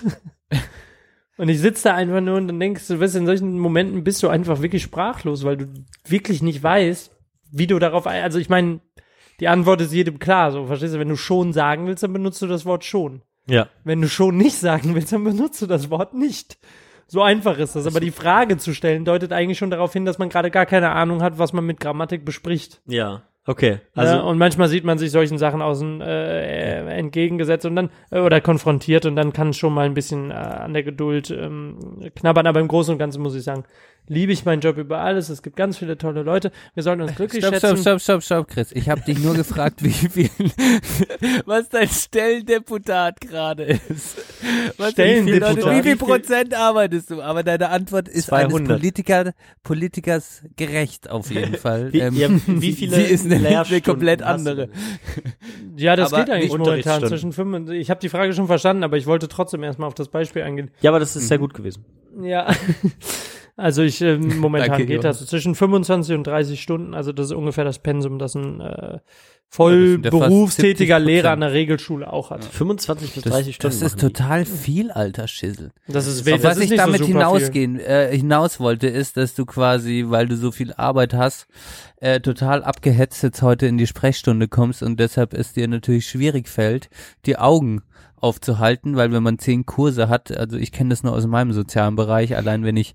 <laughs> Und ich sitze da einfach nur und dann denkst du, weißt, du, in solchen Momenten bist du einfach wirklich sprachlos, weil du wirklich nicht weißt, wie du darauf, ein- also ich meine, die Antwort ist jedem klar, so, verstehst du, wenn du schon sagen willst, dann benutzt du das Wort schon. Ja. Wenn du schon nicht sagen willst, dann benutzt du das Wort nicht. So einfach ist das. Aber die Frage zu stellen deutet eigentlich schon darauf hin, dass man gerade gar keine Ahnung hat, was man mit Grammatik bespricht. Ja. Okay. Also Also, und manchmal sieht man sich solchen Sachen außen äh, entgegengesetzt und dann äh, oder konfrontiert und dann kann es schon mal ein bisschen äh, an der Geduld ähm, knabbern. Aber im Großen und Ganzen muss ich sagen, liebe ich meinen Job über alles. Es gibt ganz viele tolle Leute. Wir sollten uns glücklich Stopp, schätzen. stopp, stopp, stopp, stopp, Chris. Ich habe dich nur gefragt, wie viel, <laughs> was dein Stellendeputat gerade ist. Was, Stellendeputat? Wie viel, wie viel Prozent arbeitest du? Aber deine Antwort ist 200. eines Politiker, Politikers gerecht auf jeden <laughs> Fall. wie, Ähm, ja, wie viele Sie ist eine, komplett andere. Ja, das Aber geht eigentlich momentan zwischen fünf und ich habe die Frage schon verstanden, aber ich wollte trotzdem erstmal auf das Beispiel eingehen. Ja, aber das ist sehr gut gewesen. Ja. <laughs> Also ich ähm, <laughs> momentan Danke, geht das zwischen 25 und 30 Stunden, also das ist ungefähr das Pensum, das ein äh, Ja, voll ja berufstätiger 70%. Lehrer an der Regelschule auch hat. 25 bis Das, 30 Stunden. das ist total viel, alter Schissel. Das ist Auf das was ist ich so damit viel. hinausgehen, äh, hinaus wollte, ist, dass du quasi, weil du so viel Arbeit hast, äh, total abgehetzt jetzt heute in die Sprechstunde kommst und deshalb es dir natürlich schwierig fällt, die Augen aufzuhalten, weil wenn man zehn Kurse hat, also ich kenne das nur aus meinem sozialen Bereich, allein wenn ich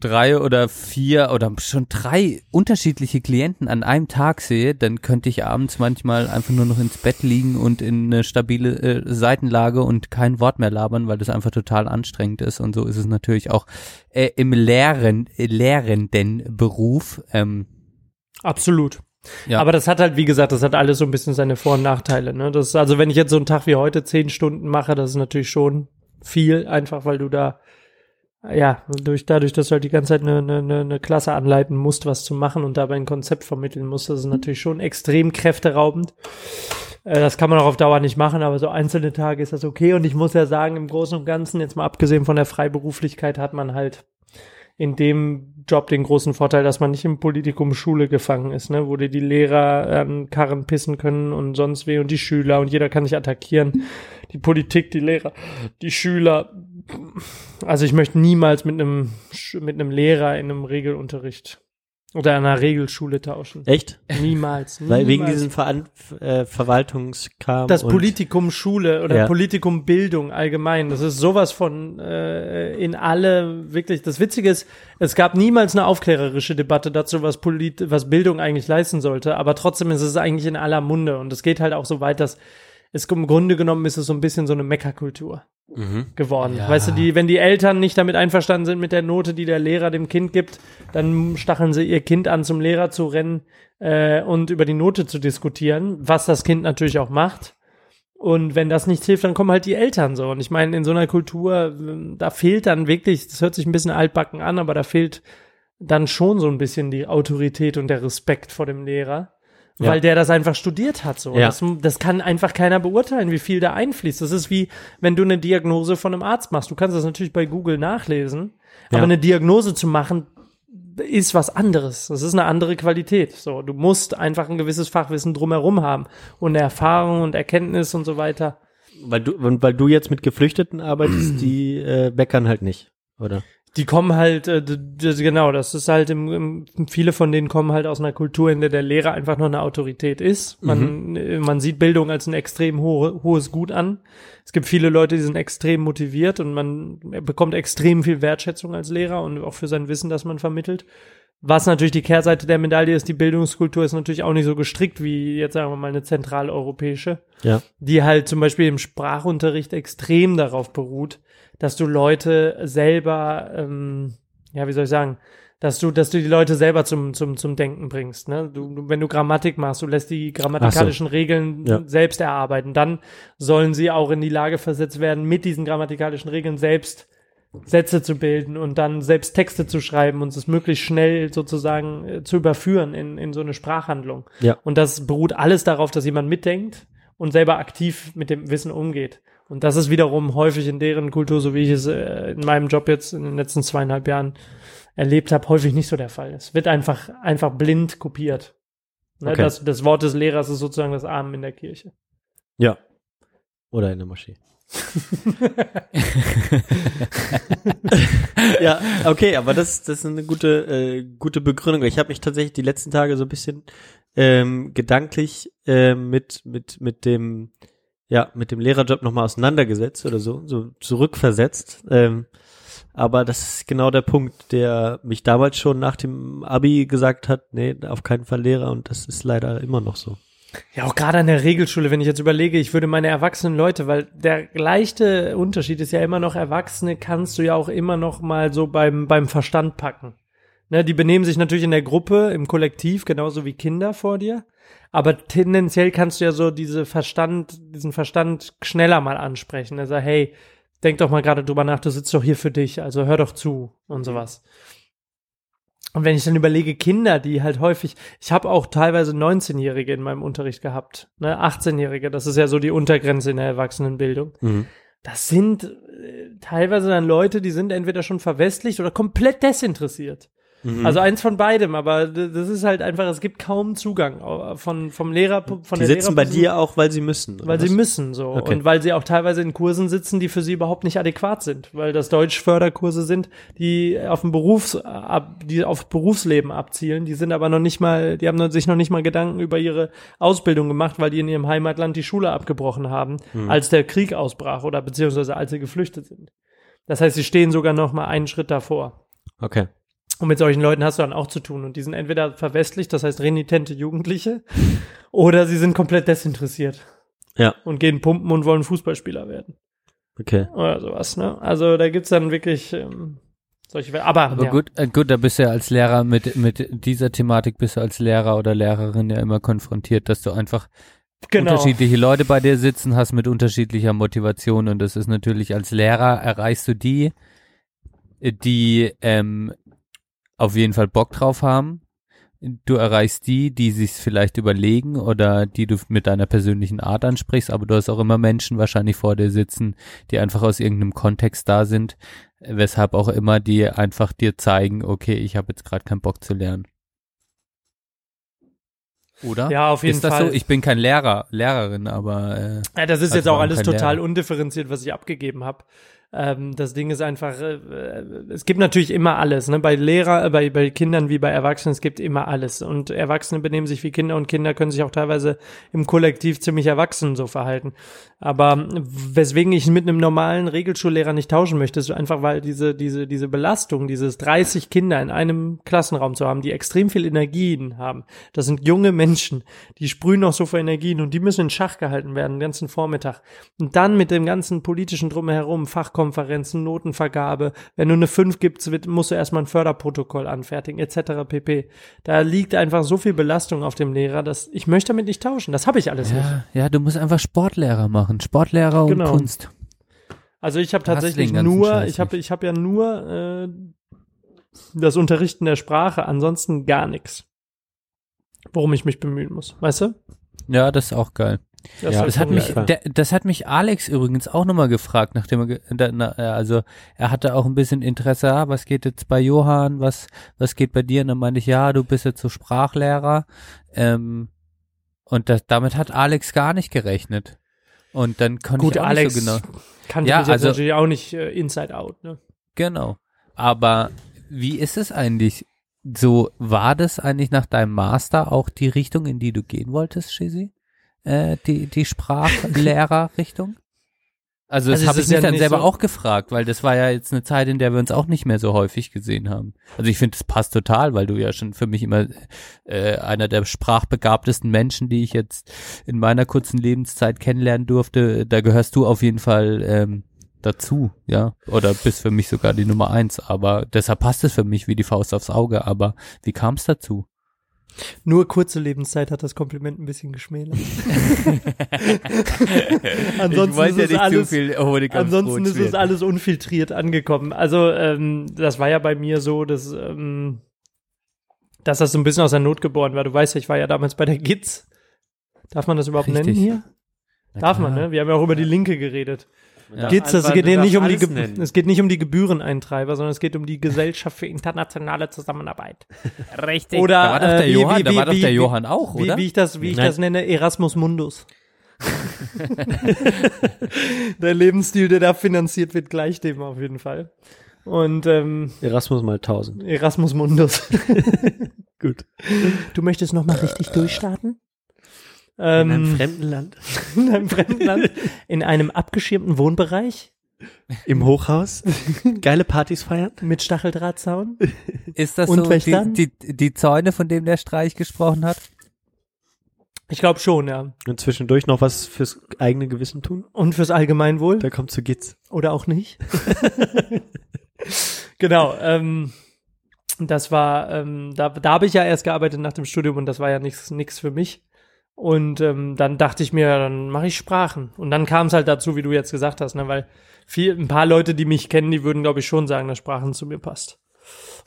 drei oder vier oder schon drei unterschiedliche Klienten an einem Tag sehe, dann könnte ich abends manchmal einfach nur noch ins Bett liegen und in eine stabile äh, Seitenlage und kein Wort mehr labern, weil das einfach total anstrengend ist. Und so ist es natürlich auch äh, im Lehren, äh, lehrenden Beruf. Ähm, Absolut. Ja. Aber das hat halt, wie gesagt, das hat alles so ein bisschen seine Vor- und Nachteile. Ne? Das, also wenn ich jetzt so einen Tag wie heute zehn Stunden mache, das ist natürlich schon viel, einfach weil du da, ja, durch, dadurch, dass du halt die ganze Zeit eine, eine, eine Klasse anleiten musst, was zu machen und dabei ein Konzept vermitteln musst, das ist natürlich schon extrem kräfteraubend. Äh, Das kann man auch auf Dauer nicht machen, aber so einzelne Tage ist das okay. Und ich muss ja sagen, im Großen und Ganzen, jetzt mal abgesehen von der Freiberuflichkeit, hat man halt in dem Job den großen Vorteil, dass man nicht im Politikum Schule gefangen ist, ne, wo dir die Lehrer an Karren pissen können und sonst weh und die Schüler und jeder kann sich attackieren. Die Politik, die Lehrer, die Schüler. Also ich möchte niemals mit einem mit einem Lehrer in einem Regelunterricht oder einer Regelschule tauschen. Echt? Niemals. Weil wegen niemals. diesem Veran äh, Verwaltungskram. das Politikum Schule oder Ja. Politikum Bildung allgemein, das ist sowas von äh, in alle wirklich. Das Witzige ist, es gab niemals eine aufklärerische Debatte dazu, was Polit was Bildung eigentlich leisten sollte, aber trotzdem ist es eigentlich in aller Munde und es geht halt auch so weit, dass es im Grunde genommen ist es so ein bisschen so eine Meckerkultur Mhm. geworden. Weißt du, die, wenn die Eltern nicht damit einverstanden sind mit der Note, die der Lehrer dem Kind gibt, dann stacheln sie ihr Kind an, zum Lehrer zu rennen äh, und über die Note zu diskutieren, was das Kind natürlich auch macht. Und wenn das nichts hilft, dann kommen halt die Eltern so. Und ich meine, in so einer Kultur, ähm, da fehlt dann wirklich, das hört sich ein bisschen altbacken an, aber da fehlt dann schon so ein bisschen die Autorität und der Respekt vor dem Lehrer. Ja. Weil der das einfach studiert hat, so. Ja. Das, das kann einfach keiner beurteilen, wie viel da einfließt. Das ist wie, wenn du eine Diagnose von einem Arzt machst. Du kannst das natürlich bei Google nachlesen, Ja. aber eine Diagnose zu machen, ist was anderes. Das ist eine andere Qualität. So, du musst einfach ein gewisses Fachwissen drumherum haben und eine Erfahrung und Erkenntnis und so weiter. Weil du, weil du jetzt mit Geflüchteten arbeitest, die äh, meckern halt nicht, oder? Die kommen halt, äh, genau, das ist halt, im, im, viele von denen kommen halt aus einer Kultur, in der der Lehrer einfach noch eine Autorität ist. Man, äh, man sieht Bildung als ein extrem hohe, hohes Gut an. Es gibt viele Leute, die sind extrem motiviert und man bekommt extrem viel Wertschätzung als Lehrer und auch für sein Wissen, das man vermittelt. Was natürlich die Kehrseite der Medaille ist, die Bildungskultur ist natürlich auch nicht so gestrickt wie jetzt sagen wir mal eine zentraleuropäische Ja. die halt zum Beispiel im Sprachunterricht extrem darauf beruht, dass du Leute selber, ähm, ja, wie soll ich sagen, dass du, dass du die Leute selber zum, zum, zum Denken bringst. Ne? Du, wenn du Grammatik machst, du lässt die grammatikalischen Regeln Ja. selbst erarbeiten, dann sollen sie auch in die Lage versetzt werden, mit diesen grammatikalischen Regeln selbst Sätze zu bilden und dann selbst Texte zu schreiben und es möglichst schnell sozusagen äh, zu überführen in, in so eine Sprachhandlung. Ja. Und das beruht alles darauf, dass jemand mitdenkt und selber aktiv mit dem Wissen umgeht. Und das ist wiederum häufig in deren Kultur, so wie ich es äh, in meinem Job jetzt in den letzten zweieinhalb Jahren erlebt habe, häufig nicht so der Fall. Es wird einfach, einfach blind kopiert. Ne, Okay. das, das Wort des Lehrers ist sozusagen das Amen in der Kirche. Ja. Oder in der Moschee. <laughs> ja, okay, aber das, das ist eine gute, äh, gute Begründung. Ich habe mich tatsächlich die letzten Tage so ein bisschen ähm, gedanklich äh, mit, mit, mit dem, ja, mit dem Lehrerjob nochmal auseinandergesetzt oder so, so zurückversetzt. Ähm, aber das ist genau der Punkt, der mich damals schon nach dem Abi gesagt hat, nee, auf keinen Fall Lehrer und das ist leider immer noch so. Ja, auch gerade an der Regelschule, wenn ich jetzt überlege, ich würde meine erwachsenen Leute, weil der leichte Unterschied ist ja immer noch, Erwachsene kannst du ja auch immer noch mal so beim, beim Verstand packen. Ne, die benehmen sich natürlich in der Gruppe, im Kollektiv, genauso wie Kinder vor dir. Aber tendenziell kannst du ja so diese Verstand, diesen Verstand schneller mal ansprechen. Also, hey, denk doch mal gerade drüber nach, du sitzt doch hier für dich, also hör doch zu und sowas. Und wenn ich dann überlege, Kinder, die halt häufig, ich habe auch teilweise 19-Jährige in meinem Unterricht gehabt, ne, 18-Jährige, das ist ja so die Untergrenze in der Erwachsenenbildung. Mhm. Das sind äh, teilweise dann Leute, die sind entweder schon verwestlicht oder komplett desinteressiert. Mhm. Also eins von beidem, aber das ist halt einfach, es gibt kaum Zugang von, vom Lehrer, von die der sitzen bei dir auch, weil sie müssen. Weil sie was? müssen so. Okay. Und weil sie auch teilweise in Kursen sitzen, die für sie überhaupt nicht adäquat sind. Weil das Deutschförderkurse sind, die auf dem Berufs, die auf Berufsleben abzielen. Die sind aber noch nicht mal, die haben sich noch nicht mal Gedanken über ihre Ausbildung gemacht, weil die in ihrem Heimatland die Schule abgebrochen haben, Hm. als der Krieg ausbrach oder beziehungsweise als sie geflüchtet sind. Das heißt, sie stehen sogar noch mal einen Schritt davor. Okay. Und mit solchen Leuten hast du dann auch zu tun. Und die sind entweder verwestlicht, das heißt renitente Jugendliche, <laughs> oder sie sind komplett desinteressiert Ja, und gehen pumpen und wollen Fußballspieler werden. okay. Oder sowas, ne? Also da gibt's dann wirklich ähm, solche Aber, Aber ja. gut, äh, gut, da bist du ja als Lehrer mit, mit dieser Thematik bist du als Lehrer oder Lehrerin ja immer konfrontiert, dass du einfach genau. unterschiedliche Leute bei dir sitzen hast mit unterschiedlicher Motivation und das ist natürlich als Lehrer erreichst du die, die ähm, auf jeden Fall Bock drauf haben du erreichst die, die sich vielleicht überlegen oder die du mit deiner persönlichen Art ansprichst, aber du hast auch immer Menschen wahrscheinlich vor dir sitzen, die einfach aus irgendeinem Kontext da sind, weshalb auch immer die einfach dir zeigen, okay, ich habe jetzt gerade keinen Bock zu lernen. Oder? Ja, auf jeden ist das Fall. so? Ich bin kein Lehrer, Lehrerin, aber äh, Ja, das ist Also jetzt auch alles total undifferenziert, was ich abgegeben habe. Ähm, das Ding ist einfach, äh, es gibt natürlich immer alles, ne? Bei Lehrer, äh, bei, bei Kindern wie bei Erwachsenen, es gibt immer alles. Und Erwachsene benehmen sich wie Kinder und Kinder können sich auch teilweise im Kollektiv ziemlich erwachsen so verhalten. Aber weswegen ich mit einem normalen Regelschullehrer nicht tauschen möchte, ist einfach, weil diese, diese, diese Belastung, dieses 30 Kinder in einem Klassenraum zu haben, die extrem viel Energien haben. Das sind junge Menschen, die sprühen noch so vor Energien und die müssen in Schach gehalten werden, den ganzen Vormittag. Und dann mit dem ganzen politischen Drumherum, Fachkonferenzen, Notenvergabe. Wenn du eine 5 gibst, musst du erstmal ein Förderprotokoll anfertigen, etc. pp. Da liegt einfach so viel Belastung auf dem Lehrer, dass ich möchte damit nicht tauschen. Das habe ich alles nicht. ja, ja, du musst einfach Sportlehrer machen, Sportlehrer und Genau. Kunst. Also ich habe tatsächlich nur, ich habe ich habe ja nur äh, das Unterrichten der Sprache, ansonsten gar nichts. Worum ich mich bemühen muss, weißt du? Ja, das ist auch geil. Das, Ja, Das hat mich, der, das hat mich Alex übrigens auch nochmal gefragt, nachdem er, da, na, also er hatte auch ein bisschen Interesse, ah, was geht jetzt bei Johann, was, was geht bei dir? Und dann meinte ich, ja, du bist jetzt so Sprachlehrer. Ähm, und das, damit hat Alex gar nicht gerechnet. Und dann konnte Gut, ich auch Alex nicht so genau. kann Ja, also- natürlich auch nicht äh, inside out, ne? Genau. Aber wie ist es eigentlich? So, war das eigentlich nach deinem Master auch die Richtung, in die du gehen wolltest, Shizzy? Äh, die, die Sprachlehrerrichtung? <laughs> Also das Also habe ich mich ja dann selber so- auch gefragt, weil das war ja jetzt eine Zeit, in der wir uns auch nicht mehr so häufig gesehen haben. Also ich finde, es passt total, weil du ja schon für mich immer äh, einer der sprachbegabtesten Menschen, die ich jetzt in meiner kurzen Lebenszeit kennenlernen durfte, da gehörst du auf jeden Fall ähm, dazu, ja, oder bist für mich sogar die Nummer eins. Aber deshalb passt es für mich wie die Faust aufs Auge. Aber wie kam es dazu? Nur kurze Lebenszeit hat das Kompliment ein bisschen geschmälert. <laughs> ansonsten ist es alles, ansonsten ist es alles unfiltriert angekommen. Also ähm, das war ja bei mir so, dass, ähm, dass das so ein bisschen aus der Not geboren war. Du weißt ja, ich war ja damals bei der GITS. Darf man das überhaupt Richtig. nennen hier? Darf man, ne? Wir haben ja auch über die Linke geredet. Ja. GITS, das geht nicht um die, alles Ge nennen. es geht nicht um die Gebühreneintreiber, sondern es geht um die Gesellschaft für internationale Zusammenarbeit. <laughs> Richtig. Oder, da war doch der äh, wie- Johann, wie- da war doch wie- der wie- Johann auch, Wie, oder? wie ich das, wie ich Nein. das nenne, Erasmus Mundus. <laughs> der Lebensstil, der da finanziert wird, gleich dem auf jeden Fall. Und ähm, Erasmus mal 1000. Erasmus Mundus. <laughs> Gut. Du möchtest noch mal richtig durchstarten? In einem Ähm, fremden Land. <laughs> in einem fremden Land, in einem abgeschirmten Wohnbereich Im Hochhaus. Geile Partys feiern. mit Stacheldrahtzaun. Ist das Und so die, die, die Zäune, von dem der Streich gesprochen hat? Ich glaube schon, ja. Und zwischendurch noch was fürs eigene Gewissen tun. Und fürs Allgemeinwohl. Da kommt zu Gitz. Oder auch nicht. genau. Ähm, das war, ähm, da, da habe ich ja erst gearbeitet nach dem Studium und das war ja nichts nix für mich. Und ähm, dann dachte ich mir, dann mache ich Sprachen. Und dann kam es halt dazu, wie du jetzt gesagt hast, ne, weil viel, ein paar Leute, die mich kennen, die würden, glaube ich, schon sagen, dass Sprachen zu mir passt.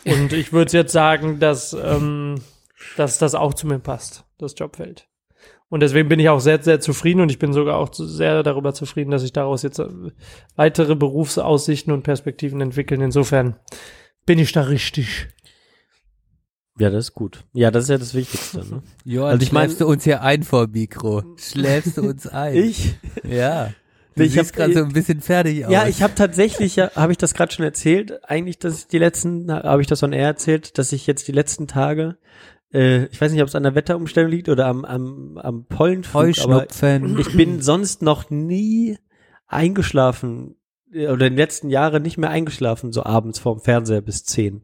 Und ich würde jetzt sagen, dass, ähm, dass das auch zu mir passt, das Jobfeld. Und deswegen bin ich auch sehr, sehr zufrieden und ich bin sogar auch sehr darüber zufrieden, dass ich daraus jetzt äh, weitere Berufsaussichten und Perspektiven entwickeln. Insofern bin ich da richtig. Ja, das ist gut. Ja, das ist ja das Wichtigste. Ne? <laughs> Johann, Also ich mein- schläfst du uns hier ein vor Mikro? Schläfst du uns ein? <laughs> Ich? Ja. Du Ich siehst gerade so ein bisschen fertig aus. Ja, ich habe tatsächlich, ja, habe ich das gerade schon erzählt, eigentlich, dass ich die letzten, habe ich das on air erzählt, dass ich jetzt die letzten Tage, äh, ich weiß nicht, ob es an der Wetterumstellung liegt oder am, am, am Pollenflug, aber ich bin sonst noch nie eingeschlafen äh, oder in den letzten Jahren nicht mehr eingeschlafen, so abends vorm Fernseher bis zehn.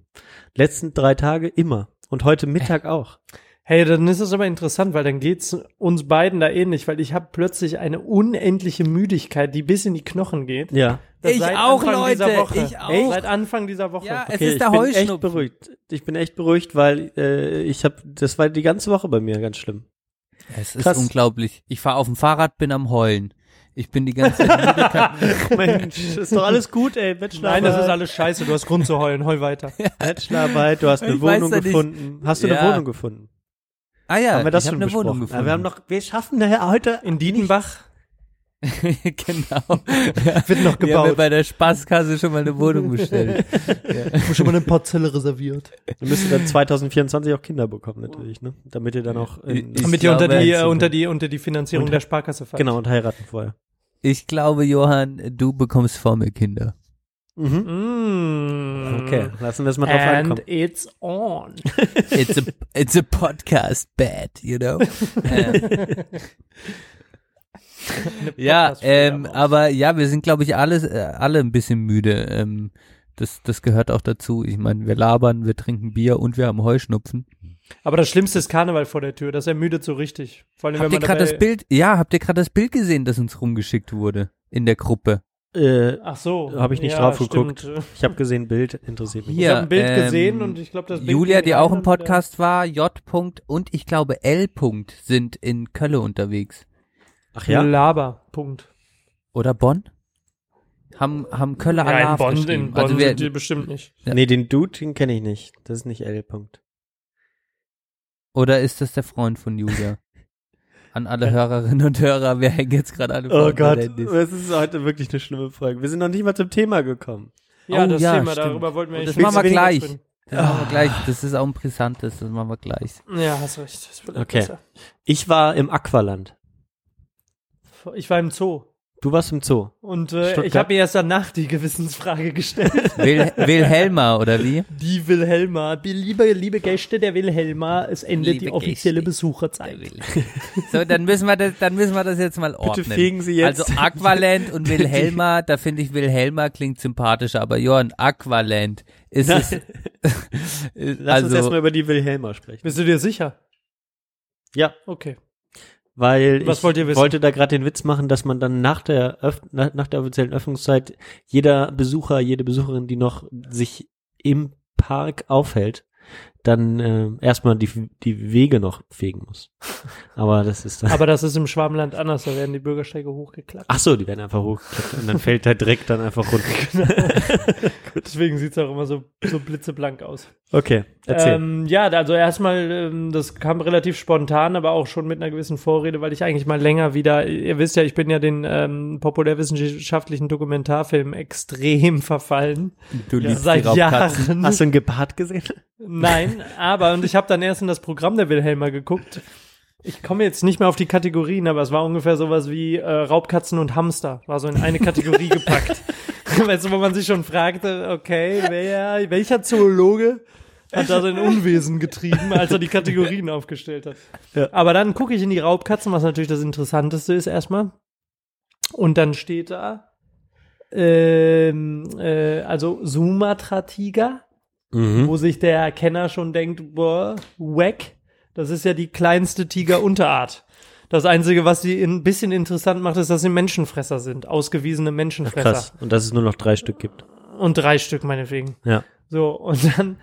Letzten drei Tage immer. Und heute Mittag auch. Hey, dann ist es aber interessant, weil dann geht's uns beiden da ähnlich, weil ich habe plötzlich eine unendliche Müdigkeit, die bis in die Knochen geht. Ja. Das Ich auch, Anfang Leute, dieser Woche. ich auch. Seit Anfang dieser Woche. Ja, es Okay, ist der ich bin echt beruhigt. Ich bin echt beruhigt, weil äh, ich habe, das war die ganze Woche bei mir ganz schlimm. Es ist Krass. unglaublich. Ich fahre auf dem Fahrrad, bin am Heulen. Ich bin die ganze Zeit <laughs> Mensch, ist doch alles gut, ey. Bachelorarbeit. Nein, das ist alles scheiße. Du hast Grund zu heulen. Heul weiter. Bachelorarbeit, du hast eine Ich Wohnung ja nicht. gefunden. Hast du Ja. eine Wohnung gefunden? Ah ja, Haben wir das ich schon eine besprochen? Wohnung Ja, gefunden. wir haben noch, wir schaffen daher heute In Dietenbach <laughs> genau. <laughs> wird noch Wir haben ja gebaut. bei der Spaßkasse schon mal eine Wohnung bestellt. schon mal eine Parzelle reserviert. Wir müssen dann 2024 auch Kinder bekommen, natürlich, ne? Damit ihr dann auch in, Ich Damit ihr unter die, äh, unter die, unter die Finanzierung Und- der Sparkasse fallt. Genau, und heiraten vorher. Ich glaube, Johann, du bekommst vor mir Kinder. Mhm. Mm. Okay, lassen wir es mal drauf And ankommen. it's on. <laughs> It's a, it's a podcast bad, you know? <laughs> ja, ähm, aber ja, wir sind, glaube ich, alle, äh, alle ein bisschen müde. Ähm, das, das gehört auch dazu. Ich meine, wir labern, wir trinken Bier und wir haben Heuschnupfen. Aber das Schlimmste ist Karneval vor der Tür. Das ermüdet so richtig. Vor allem, Habt ihr gerade das Bild? Ja, habt ihr gerade das Bild gesehen, das uns rumgeschickt wurde in der Gruppe? Äh, Ach so. Hab ich nicht ja, drauf geguckt. stimmt. ich habe gesehen, Bild interessiert mich. Ich Hier, habe ein Bild ähm, gesehen und ich glaube, das Bild Julia, die auch im und wieder- Podcast war, J. -Punkt und ich glaube L. -Punkt sind in Kölle unterwegs. Ach ja? Laber. Punkt. Oder Bonn? Haben, haben Kölle Ja, in Alarv Bonn, in Bonn also wir, sind die bestimmt nicht. Ja. Nee, den Dude, den kenne ich nicht. Das ist nicht L. Punkt. Oder ist das der Freund von Julia? <laughs> An alle Hörerinnen und Hörer, wir hängen jetzt gerade alle vor Oh Gott, das ist heute wirklich eine schlimme Frage. Wir sind noch nicht mal zum Thema gekommen. Ja, Oh, das ja, Thema, stimmt. darüber wollten wir nicht das machen wir gleich. wenig Das machen wir gleich. Das ist auch ein brisantes, das machen wir gleich. Ja, hast recht. Okay. besser. Ich war im Aqualand. Ich war im Zoo. Du warst im Zoo. Und äh, ich habe mir erst danach die Gewissensfrage gestellt. <laughs> Wil Wilhelma, oder wie? Die Wilhelma, die liebe, liebe Gäste der Wilhelma, es endet Liebe die offizielle Gäste. Besucherzeit. So, dann müssen wir das, dann müssen wir das jetzt mal ordnen. Bitte fegen Sie jetzt. Also Aqualand und Wilhelma, da finde ich Wilhelma klingt sympathischer, aber Johann, Aqualand ist es. <laughs> Lass uns also, erstmal über die Wilhelma sprechen. Bist du dir sicher? Ja, Okay. Weil Was ich wollt ihr wissen? wollte da gerade den Witz machen, dass man dann nach der, Öff nach, nach der offiziellen Öffnungszeit jeder Besucher, jede Besucherin, die noch sich im Park aufhält, dann äh, erstmal die, die Wege noch fegen muss. Aber das ist dann. Aber das ist im Schwabenland anders, da werden die Bürgersteige hochgeklappt. Ach so, die werden einfach hochgeklappt und dann fällt der Dreck dann einfach runter. <laughs> <laughs> Deswegen sieht's auch immer so, so blitzeblank aus. Okay, erzähl. Ähm, ja, also erstmal, ähm, das kam relativ spontan, aber auch schon mit einer gewissen Vorrede, weil ich eigentlich mal länger wieder, ihr wisst ja, ich bin ja den ähm, populärwissenschaftlichen Dokumentarfilm extrem verfallen. du liebst Seit die Raubkatzen. Jahren. Hast du einen Gepard gesehen? Nein, aber, und ich habe dann erst in das Programm der Wilhelma geguckt. Ich komme jetzt nicht mehr auf die Kategorien, aber es war ungefähr sowas wie äh, Raubkatzen und Hamster. War so in eine Kategorie <laughs> gepackt. weißt du, wo man sich schon fragte, okay, wer, welcher Zoologe hat da sein Unwesen getrieben, als er die Kategorien <laughs> aufgestellt hat. Ja. Aber dann gucke ich in die Raubkatzen, was natürlich das Interessanteste ist erstmal. Und dann steht da, ähm, äh, also Sumatra-Tiger Mhm. wo sich der Kenner schon denkt, boah, wack, das ist ja die kleinste Tigerunterart. Das Einzige, was sie ein bisschen interessant macht, ist, dass sie Menschenfresser sind, ausgewiesene Menschenfresser. Krass. Und dass es nur noch drei Stück gibt. Und drei Stück meinetwegen. Ja. So, und dann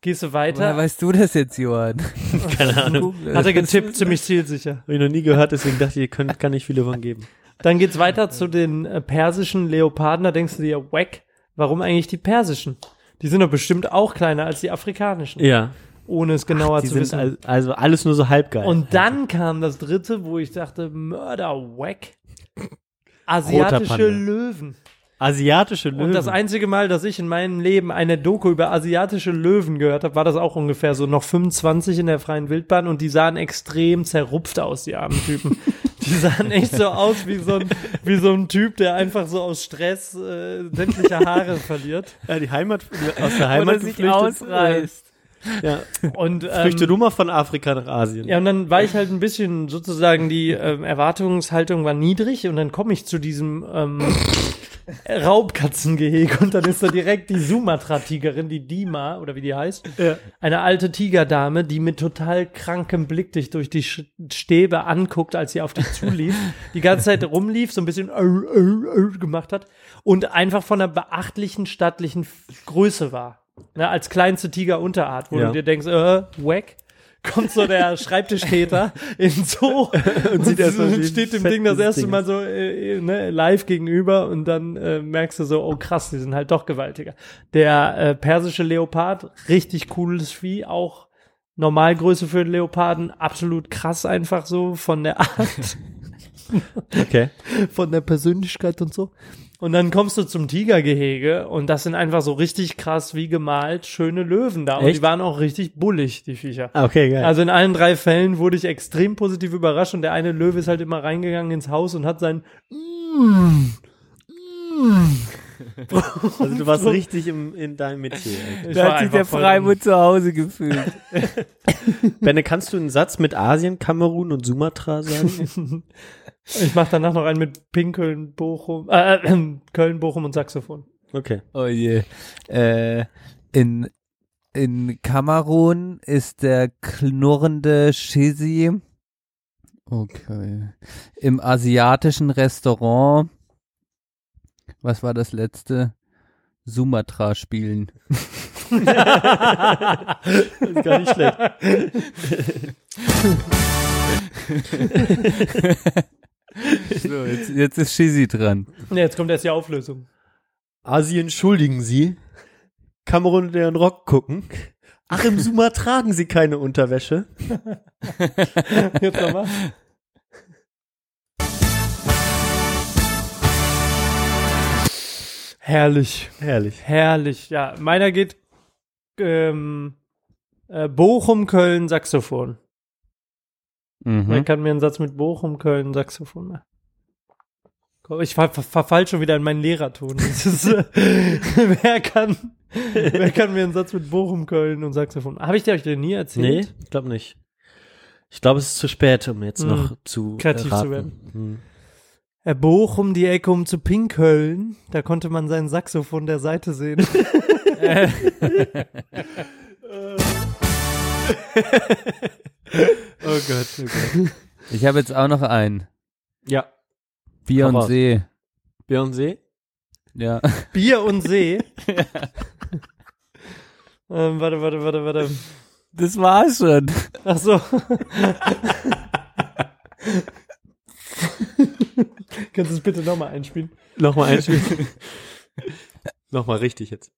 gehst du Woher weiter. weißt du das jetzt, Johann? <laughs> Keine Ahnung. Hat er getippt, ziemlich zielsicher. Habe ich noch nie gehört, deswegen dachte ich, ihr könnt, kann nicht viele von geben. Dann geht's weiter zu den äh, persischen Leoparden. Da denkst du dir, wack, warum eigentlich die persischen? Die sind doch bestimmt auch kleiner als die afrikanischen, Ja. ohne es genauer Die zu wissen. al- also alles nur so halbgeil. Und dann kam das dritte, wo ich dachte, Mörder, wack. Asiatische. Löwen. asiatische Löwen. Und das einzige Mal, dass ich in meinem Leben eine Doku über asiatische Löwen gehört habe, war das auch ungefähr so noch 25 in der freien Wildbahn und die sahen extrem zerrupft aus, die armen Typen. <laughs> <laughs> Die sahen echt so aus wie so ein, wie so ein Typ, der einfach so aus Stress äh, sämtliche Haare verliert. ja, die Heimat, aus der Heimat Oder sich ausreißt. Ja. Und, ähm, Flüchte du mal von Afrika nach Asien. Ja, und dann war ich halt ein bisschen sozusagen, die ähm, Erwartungshaltung war niedrig und dann komme ich zu diesem ähm, <laughs> Raubkatzengehege und dann ist da direkt die Sumatra-Tigerin, die Dima, oder wie die heißt, Ja. eine alte Tigerdame, die mit total krankem Blick dich durch die Stäbe anguckt, als sie auf dich zulief, die ganze Zeit rumlief, so ein bisschen äh, äh, äh, gemacht hat und einfach von einer beachtlichen, stattlichen Größe war. Ne, als kleinste Tigerunterart, wo Ja. du dir denkst, äh, wack. kommt so der <laughs> Schreibtischtäter in so <laughs> und, sieht und wie <laughs> steht dem Ding das erste Ding Mal so äh, ne, live gegenüber und dann äh, merkst du so, oh krass, die sind halt doch gewaltiger. Der äh, persische Leopard, richtig cooles Vieh, auch Normalgröße für den Leoparden, absolut krass einfach so von der Art Okay. von der Persönlichkeit und so. Und dann kommst du zum Tigergehege und das sind einfach so richtig krass wie gemalt schöne Löwen da. Und Echt? die waren auch richtig bullig, die Viecher. Ah, Okay, geil. Also in allen drei Fällen wurde ich extrem positiv überrascht und der eine Löwe ist halt immer reingegangen ins Haus und hat sein Also du warst richtig im, in deinem Metier. <laughs> Ich Da hat sich der voll Freimund zu Hause gefühlt. <laughs> Benne, kannst du einen Satz mit Asien, Kamerun und Sumatra sagen? <laughs> Ich mache danach noch einen mit Pinkeln, Bochum, äh, äh, Köln, Bochum und Saxophon. Okay. Oh je. Äh, in, in Kamerun ist der knurrende Shizzy. Okay. Im asiatischen Restaurant. Was war das letzte? Sumatra spielen. Das <laughs> ist gar nicht schlecht. <laughs> <laughs> So, jetzt, jetzt ist Shizzy dran. Ja, jetzt kommt erst die Auflösung. Asien schuldigen Sie. Kamerun und deren Rock gucken. Ach, im Suma tragen Sie keine Unterwäsche. <laughs> Jetzt nochmal. Herrlich. Herrlich. Herrlich, ja. Meiner geht ähm, äh, Bochum, Köln, Saxophon. Wer Mhm. kann mir einen Satz mit Bochum, Köln, Saxophon machen? Ich ver ver verfall schon wieder in meinen Lehrerton. Ist, <laughs> äh, <laughs> wer, kann, wer kann mir einen Satz mit Bochum, Köln und Saxophon? Habe ich dir euch den nie Nee, erzählt? ich glaube nicht. Ich glaube, es ist zu spät, um jetzt Hm. noch zu Kreativ zu raten. werden. Hm. Er Bochum die Ecke um zu Pinkköln. Da konnte man sein Saxophon der Seite sehen. <laughs> <laughs> Oh Gott, oh Gott. Ich habe jetzt auch noch einen. Ja, Bier Hau und raus. See. Beyoncé. Ja. Bier und See. <laughs> <laughs> ähm, warte, warte, warte, warte. Das war's schon. Ach so. Kannst du es bitte nochmal einspielen? Nochmal einspielen. Nochmal richtig jetzt.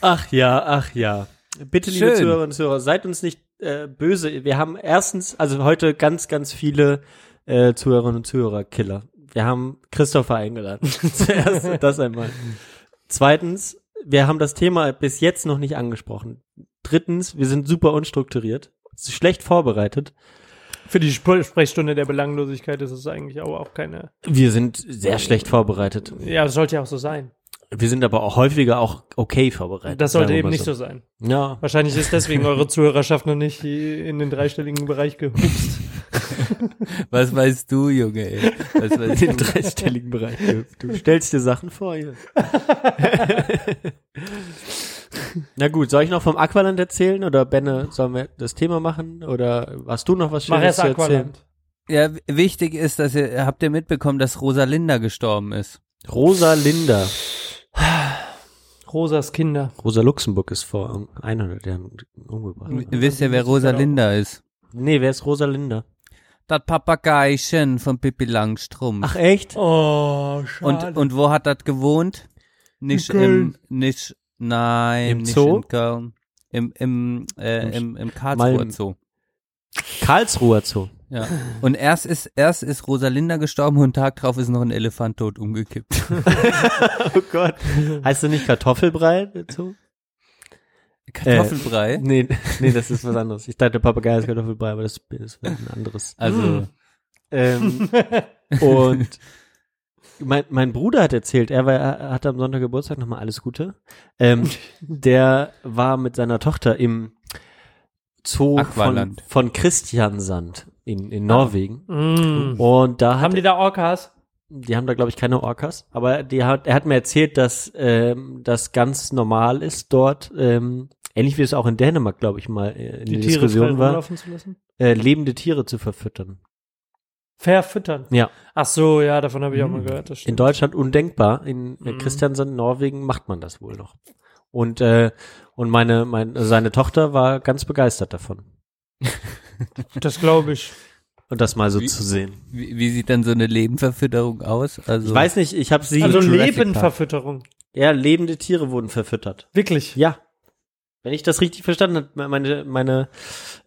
Ach ja, ach ja. Bitte, liebe Schön. Zuhörerinnen und Zuhörer, seid uns nicht äh, böse. Wir haben erstens, also heute ganz, ganz viele äh, Zuhörerinnen und Zuhörer Killer. Wir haben Christopher eingeladen. <laughs> Zuerst das einmal. Zweitens, wir haben das Thema bis jetzt noch nicht angesprochen. Drittens, wir sind super unstrukturiert, schlecht vorbereitet. Für die Sp Sprechstunde der Belanglosigkeit ist es eigentlich aber auch keine. Wir sind sehr schlecht vorbereitet. Ja, das sollte ja auch so sein. Wir sind aber auch häufiger auch okay vorbereitet. Das sollte eben nicht so sein. Ja. Wahrscheinlich ist deswegen eure <laughs> Zuhörerschaft noch nicht in den dreistelligen Bereich gehupst. <laughs> Was weißt du, Junge, ey? Was <laughs> weißt In den du? dreistelligen Bereich. Du stellst dir Sachen vor hier. Na gut, soll ich noch vom Aqualand erzählen oder Benne, sollen wir das Thema machen oder hast du noch was Mach Schönes erst zu erzählen? Aqualand. Ja, wichtig ist, dass ihr, habt ihr mitbekommen, dass Rosalinda gestorben ist? Rosa Linda. Rosas Kinder. Rosa Luxemburg ist vor 100 Jahren umgebracht. Wisst ihr, wer Rosalinda ist? Nee, wer ist Rosa Linda? Das Papageichen von Pippi Langstrumpf. Ach echt? Oh, und, schade. und wo hat das gewohnt? Nicht In im, nicht, nein, Im nicht Zoo? in Köln. Im, im, äh, Im- im, Karlsruher. Zoo. Karlsruher Zoo. Ja. Und erst ist, erst ist Rosalinda gestorben und einen Tag drauf ist noch ein Elefant tot umgekippt. <laughs> Oh Gott. Heißt du nicht Kartoffelbrei dazu? Kartoffelbrei. Nee, nee, das ist was anderes. Ich dachte Papagei ist Kartoffelbrei, aber das ist ein anderes. Also, Ähm, und mein, mein Bruder hat erzählt, er, war, er hatte am Sonntag Geburtstag, nochmal alles Gute. Ähm, <laughs> der war mit seiner Tochter im Zoo von, Aqualand. von Christiansand in, in Norwegen. Mm. Und da hat, Haben die da Orcas? die haben da glaube ich keine Orcas, aber die hat, er hat mir erzählt, dass ähm, das ganz normal ist dort, ähm, ähnlich wie es auch in Dänemark, glaube ich mal, äh, in Die der Tiere frei Diskussion war, rumlaufen zu lassen? äh, lebende Tiere zu verfüttern. Verfüttern. Ja. Ach so, ja, davon habe ich auch mal gehört. Das In. Deutschland undenkbar. In äh, Mhm. Christiansand, Norwegen macht man das wohl noch. Und, äh, und meine, meine, seine Tochter war ganz begeistert davon. <laughs> Das glaube ich. Und das mal so Wie- zu sehen. Wie, wie sieht dann so eine Lebenverfütterung aus? Also Ich weiß nicht, ich habe sie. Also Jurassic Park. Lebenverfütterung. ja, lebende Tiere wurden verfüttert. Wirklich. Ja. Wenn ich das richtig verstanden habe, meine, meine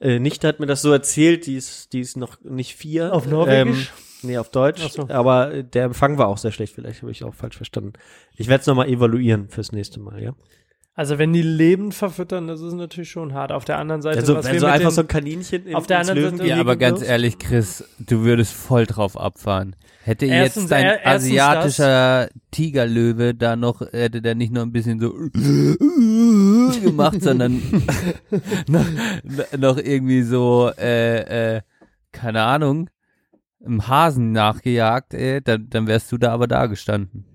äh, Nichte hat mir das so erzählt, die ist, die ist noch nicht vier. Auf Norwegisch? Ähm, nee, auf Deutsch. Ach so. Aber der Empfang war auch sehr schlecht, vielleicht habe ich auch falsch verstanden. Ich werde es nochmal evaluieren fürs nächste Mal, ja. Also wenn die lebend verfüttern, das ist natürlich schon hart. Auf der anderen Seite, Also was wenn wir so mit einfach den- so ein Kaninchen in, Auf der anderen Seite- Ja, aber ganz ehrlich, Chris, du würdest voll drauf abfahren. Hätte Erstens- jetzt dein er- asiatischer Tigerlöwe da noch, hätte der nicht nur ein bisschen so <laughs> gemacht, sondern <laughs> noch, noch irgendwie so, äh, äh, keine Ahnung, im Hasen nachgejagt, äh, dann, dann wärst du da aber da gestanden.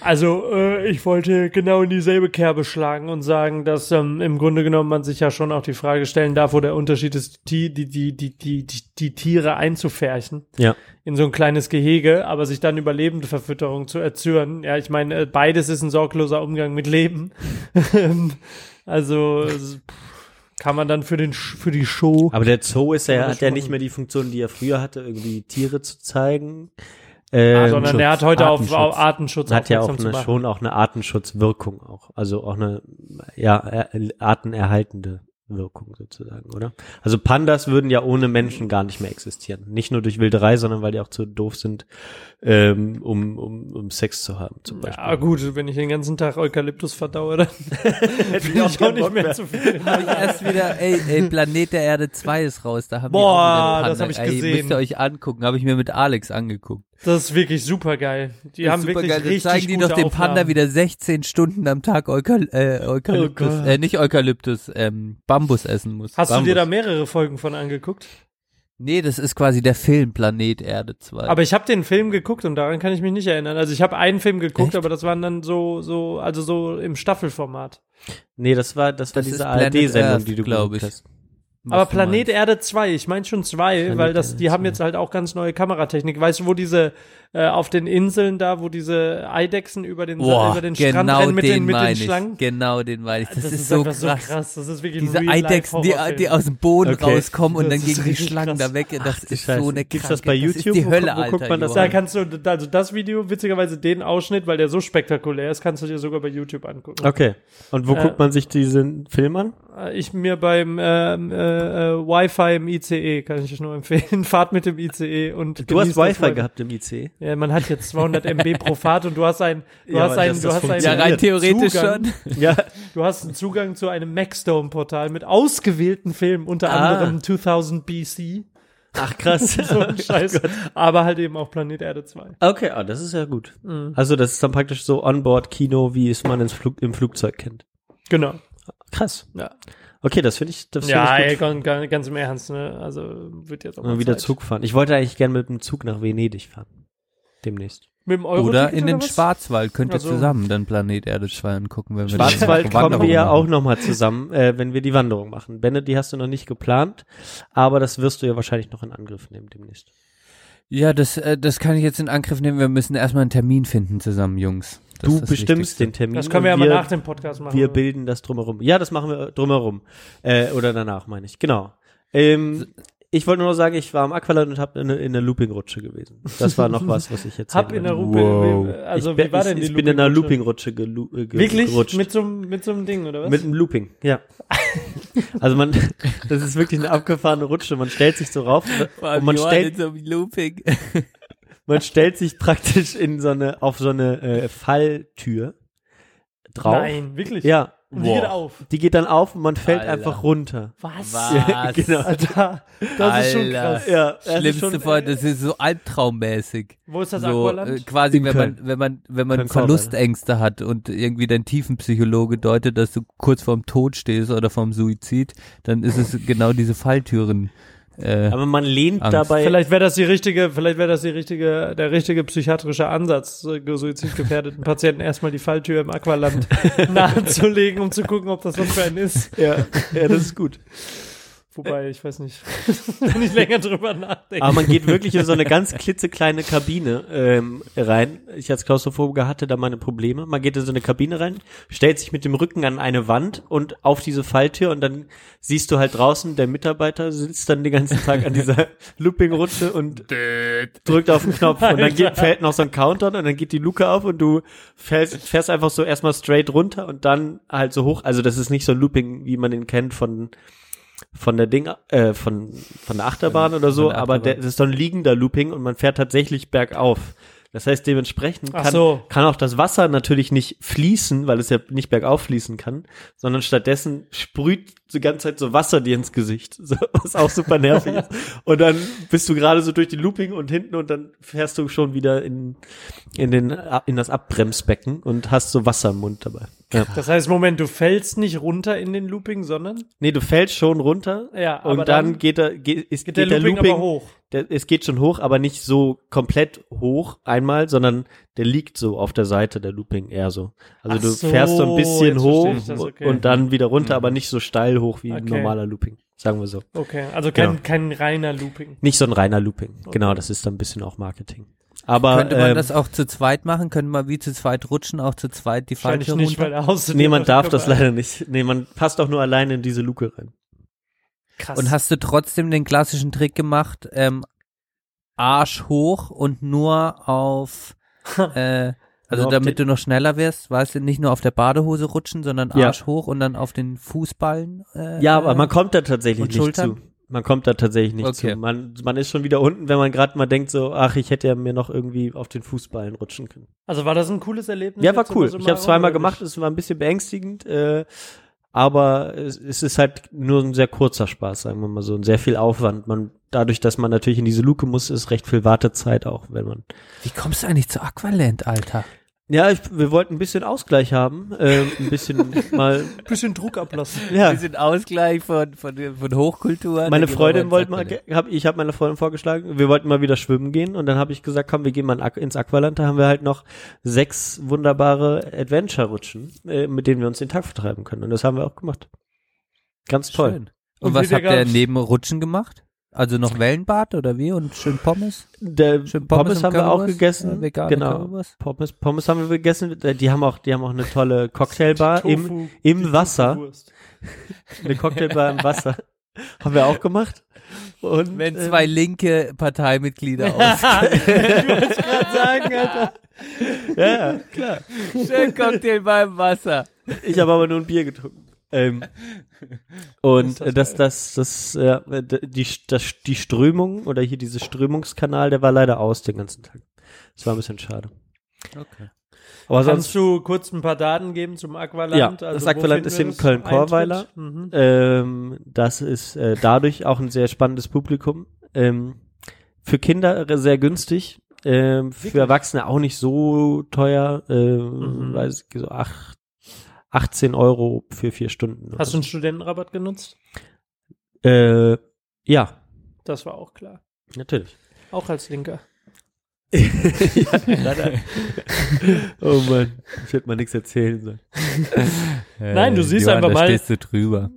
Also äh, ich wollte genau in dieselbe Kerbe schlagen und sagen, dass ähm, im Grunde genommen man sich ja schon auch die Frage stellen darf, wo der Unterschied ist, die, die, die, die, die, die, die Tiere einzufärchen Ja. in so ein kleines Gehege, aber sich dann über lebende Verfütterung zu erzürnen. Ja, ich meine, äh, beides ist ein sorgloser Umgang mit Leben. <laughs> Also kann man dann für den für die Show. Aber der Zoo ist ja, hat ja nicht mehr die Funktion, die er früher hatte, irgendwie Tiere zu zeigen. Ähm, Ah, sondern er hat heute auf, Artenschutz. auf Artenschutz hat ja auch eine, schon auch eine Artenschutzwirkung auch. Also auch eine, ja, er- artenerhaltende Wirkung sozusagen, oder? Also Pandas würden ja ohne Menschen gar nicht mehr existieren. Nicht nur durch Wilderei, sondern weil die auch zu doof sind, ähm, um, um, um Sex zu haben, zum Beispiel. Ja gut, wenn ich den ganzen Tag Eukalyptus verdaue, dann <laughs> hätte ich auch, keinen nicht mehr, mehr. zu viel. Hab ich erst wieder, ey, ey, Planet der Erde 2 ist raus, da haben Boah, auch das hab ich Ey, gesehen. müsst ihr euch angucken, habe ich mir mit Alex angeguckt. Das ist wirklich super geil. Die haben wirklich supergeil. richtig zeigen die gute doch den Panda wieder 16 Stunden am Tag Eukal äh, Eukalyptus, Oh äh, nicht Eukalyptus, ähm, Bambus essen muss. Hast Bambus. du dir da mehrere Folgen von angeguckt? Nee, das ist quasi der Film Planet Erde 2. Aber ich habe den Film geguckt und daran kann ich mich nicht erinnern. Also ich habe einen Film geguckt, Echt? aber das waren dann so so also so im Staffelformat. Nee, das war, das war Das ist diese Planet ARD-Sendung, Earth, die du glaub geguckt ich. hast. Aber Planet meinst. Erde 2, ich meine schon zwei, Planet weil das Erde die haben 2. jetzt halt auch ganz neue Kameratechnik. Weißt du, wo diese äh, auf den Inseln da, wo diese Eidechsen über den Boah, über den Strand genau rennen mit den den mit den meine ich. Schlangen? Genau den meine ich. Das, Das, ist, so einfach krass. so krass. Das ist wirklich Diese Eidechsen, die, die aus dem Boden Okay. rauskommen und Das dann ist gegen die Schlangen krass. da weg. Das Ach, ist Scheiße. so eine Gibt's das bei Das YouTube? ist die Wo Hölle, wo Alter. guckt man das Da kannst du, also das Video, witzigerweise den Ausschnitt, weil der so spektakulär ist, kannst du dir sogar bei YouTube angucken. Okay. Und wo Äh, guckt man sich diesen Film an? Äh, Ich mir beim ähm, äh, äh, Wi-Fi im ICE, kann ich euch nur empfehlen, <laughs> Fahrt mit dem ICE und Du hast Wi-Fi Wi- gehabt im IC. Ja, man hat jetzt 200 MB pro Fahrt und du hast ein, du <laughs> Ja, hast aber ein, dass du hast einen Ja, rein theoretisch Zugang, schon. <laughs> Ja. Du hast einen Zugang zu einem Maxdome-Portal mit ausgewählten Filmen, unter Ah. anderem 2000 BC, Ach krass. so ein Scheiß, aber halt eben auch Planet Erde 2. Okay, ah, das ist ja gut. Mhm. Also das ist dann praktisch so Onboard-Kino, wie es man ins Flug, im Flugzeug kennt. Genau. Krass. Ja. Okay, das finde ich, das Ja, finde ey, ich gut. ganz, ganz, ganz im Ernst, ne? Also wird jetzt auch Mal wieder Zeit. Zug fahren. Ich wollte eigentlich gerne mit dem Zug nach Venedig fahren. Demnächst. Mit dem Euro Oder in den Schwarzwald könnt ihr Also- zusammen dann Planet Erde 2 angucken, wenn wir Schwarzwald kommen Wanderung wir ja machen. auch nochmal zusammen, äh, wenn wir die Wanderung machen. Benne, die hast du noch nicht geplant, aber das wirst du ja wahrscheinlich noch in Angriff nehmen demnächst. Ja, das, äh, das kann ich jetzt in Angriff nehmen. Wir müssen erstmal einen Termin finden zusammen, Jungs. Das du bestimmst Wichtigste. den Termin. Das können wir mal nach dem Podcast machen. Wir bilden das drumherum. Ja, das machen wir drumherum. Äh, oder danach, meine ich. Genau. Ähm, ich wollte nur noch sagen, ich war am Aqualand und habe in, in einer Loopingrutsche gewesen. Das war noch was, was ich jetzt Hab in der Rupe, Wow. also ich, wie war ich, denn die ich bin in einer Loopingrutsche? Loopingrutsche gelu- äh, ge Wirklich? gerutscht. Mit so, einem- mit so einem Ding, oder was? Mit einem Looping, ja. <laughs> Also man, das ist wirklich eine abgefahrene Rutsche. Man stellt sich so rauf und man stellt, in so Looping. <laughs> man stellt sich praktisch in so eine, auf so eine äh, Falltür drauf. Nein, wirklich? Ja. Und die Boah. geht auf. Die geht dann auf und man fällt Alter. einfach runter. Was? Was? <laughs> genau. Alter, das ist schon Alter. krass. Ja, das ist Schlimmste schon- Fall, das ist so albtraummäßig. Wo ist das so, Aqualand? äh, quasi, In wenn Köln. man, wenn man, wenn man Verlustängste hat und irgendwie dein Tiefenpsychologe deutet, dass du kurz vorm Tod stehst oder vorm Suizid, dann ist es genau diese Falltüren. Äh, Aber man lehnt Angst. dabei. Vielleicht wäre das die richtige, vielleicht wäre das die richtige, der richtige psychiatrische Ansatz, äh, suizidgefährdeten Patienten erstmal die Falltür im Aqualand <laughs> nahezulegen, um zu gucken, ob das was für einen ist. Ja, ja, das ist gut. Wobei, ich weiß nicht, <laughs> wenn ich länger drüber nachdenke. Aber man geht wirklich in so eine ganz klitzekleine Kabine ähm, rein. Ich als Klaustrophobiker hatte da meine Probleme. Man geht in so eine Kabine rein, stellt sich mit dem Rücken an eine Wand und auf diese Falltür und dann siehst du halt draußen, der Mitarbeiter sitzt dann den ganzen Tag an dieser <laughs> Looping-Rutsche und drückt auf den Knopf und dann geht, fällt noch so ein Countdown und dann geht die Luke auf und du fährst, fährst einfach so erstmal straight runter und dann halt so hoch. Also das ist nicht so ein Looping, wie man ihn kennt von von der Ding, äh, von, von der Achterbahn oder so, der aber der, Achterbahn. das ist so ein liegender Looping und man fährt tatsächlich bergauf. Das heißt, dementsprechend kann, so. kann auch das Wasser natürlich nicht fließen, weil es ja nicht bergauf fließen kann, sondern stattdessen sprüht die ganze Zeit so Wasser dir ins Gesicht, <laughs> was auch super nervig ist. <laughs> Und dann bist du gerade so durch die Looping und hinten und dann fährst du schon wieder in, in den, in das Abbremsbecken und hast so Wasser im Mund dabei. Ja. Das heißt, Moment, du fällst nicht runter in den Looping, sondern Nee, du fällst schon runter Ja, und aber dann, dann geht er, geht, ist, geht geht der Looping aber hoch. Der, es geht schon hoch, aber nicht so komplett hoch einmal, sondern der liegt so auf der Seite der Looping eher so. Also Ach du so, fährst so ein bisschen hoch das, okay. und dann wieder runter, aber nicht so steil hoch wie ein Okay. normaler Looping, sagen wir so. Okay, also kein, Genau. kein reiner Looping. Nicht so ein reiner Looping. Genau, das ist dann ein bisschen auch Marketing. Aber Könnte man ähm, das auch zu zweit machen? Könnte man wie zu zweit rutschen, auch zu zweit die Falltür nicht, weil runter? er aussieht. nee, man darf das leider nicht. Nee, man passt auch nur alleine in diese Luke rein. Krass. Und hast du trotzdem den klassischen Trick gemacht, ähm, Arsch hoch und nur auf, äh, also Nur damit du noch schneller wirst, weißt du, nicht nur auf der Badehose rutschen, sondern Ja. Arsch hoch und dann auf den Fußballen. Äh, Ja, aber man kommt da tatsächlich nicht Schultern? zu. Man kommt da tatsächlich nicht Okay. zu. Man, man ist schon wieder unten, wenn man gerade mal denkt so, ach, ich hätte ja mir noch irgendwie auf den Fußballen rutschen können. also war das ein cooles Erlebnis? Ja, war cool. Ich habe es zweimal gemacht, es war ein bisschen beängstigend, äh, aber es, ist halt nur ein sehr kurzer Spaß, sagen wir mal so, und sehr viel Aufwand. Man, dadurch, dass man natürlich in diese Luke muss, ist recht viel Wartezeit auch, wenn man. Wie kommst du eigentlich zu Aqualand, Alter? Ja, ich, wir wollten ein bisschen Ausgleich haben, äh, ein bisschen <laughs> mal. nicht? Bisschen Druck ablassen. Ja, Wir sind Ausgleich von, von, von Hochkultur. meine Freundin wollte mal, hab, ich habe meiner Freundin vorgeschlagen, wir wollten mal wieder schwimmen gehen und dann habe ich gesagt, komm, wir gehen mal ins Aqualand, da haben wir halt noch sechs wunderbare Adventure-Rutschen, äh, mit denen wir uns den Tag vertreiben können und das haben wir auch gemacht. Ganz toll. Schön. Und, Und was habt ihr neben Rutschen gemacht? Also noch Wellenbad oder wie? Und schön Pommes? Der Schön Pommes, und haben wir auch gegessen. Äh, vegane genau. Currywurst? Pommes, Pommes haben wir gegessen. Die haben auch, die haben auch eine tolle <laughs> Cocktailbar im, Tofu- im Wasser. <laughs> Eine Cocktailbar im Wasser. <laughs> Haben wir auch gemacht. Und, Wenn ähm, zwei linke Parteimitglieder aus. ich wollte gerade sagen, Alter. ja, klar. Schön Cocktail beim Wasser. Ich habe aber nur ein Bier getrunken. Ähm, <laughs> und äh, das, das, das, ja, die, das, die Strömung oder hier dieses Strömungskanal, der war leider aus den ganzen Tag. Das war ein bisschen schade. Okay. Aber Kannst sonst, du kurz ein paar Daten geben zum Aqualand? Ja, also das Aqualand ist in das? Köln-Korweiler. Mhm. ähm, das ist äh, dadurch auch ein sehr spannendes Publikum. Ähm, für Kinder sehr günstig. Ähm, für Erwachsene auch nicht so teuer. Ähm, Mhm. weiß ich, so acht, 18 Euro für vier Stunden. Hast du einen Studentenrabatt genutzt? äh, Ja, Das war auch klar. natürlich. Auch als Linker. <laughs> ja, leider. oh Mann, ich hätte mal nichts erzählen sollen. Nein, du siehst Johann, einfach da mal- stehst du drüber.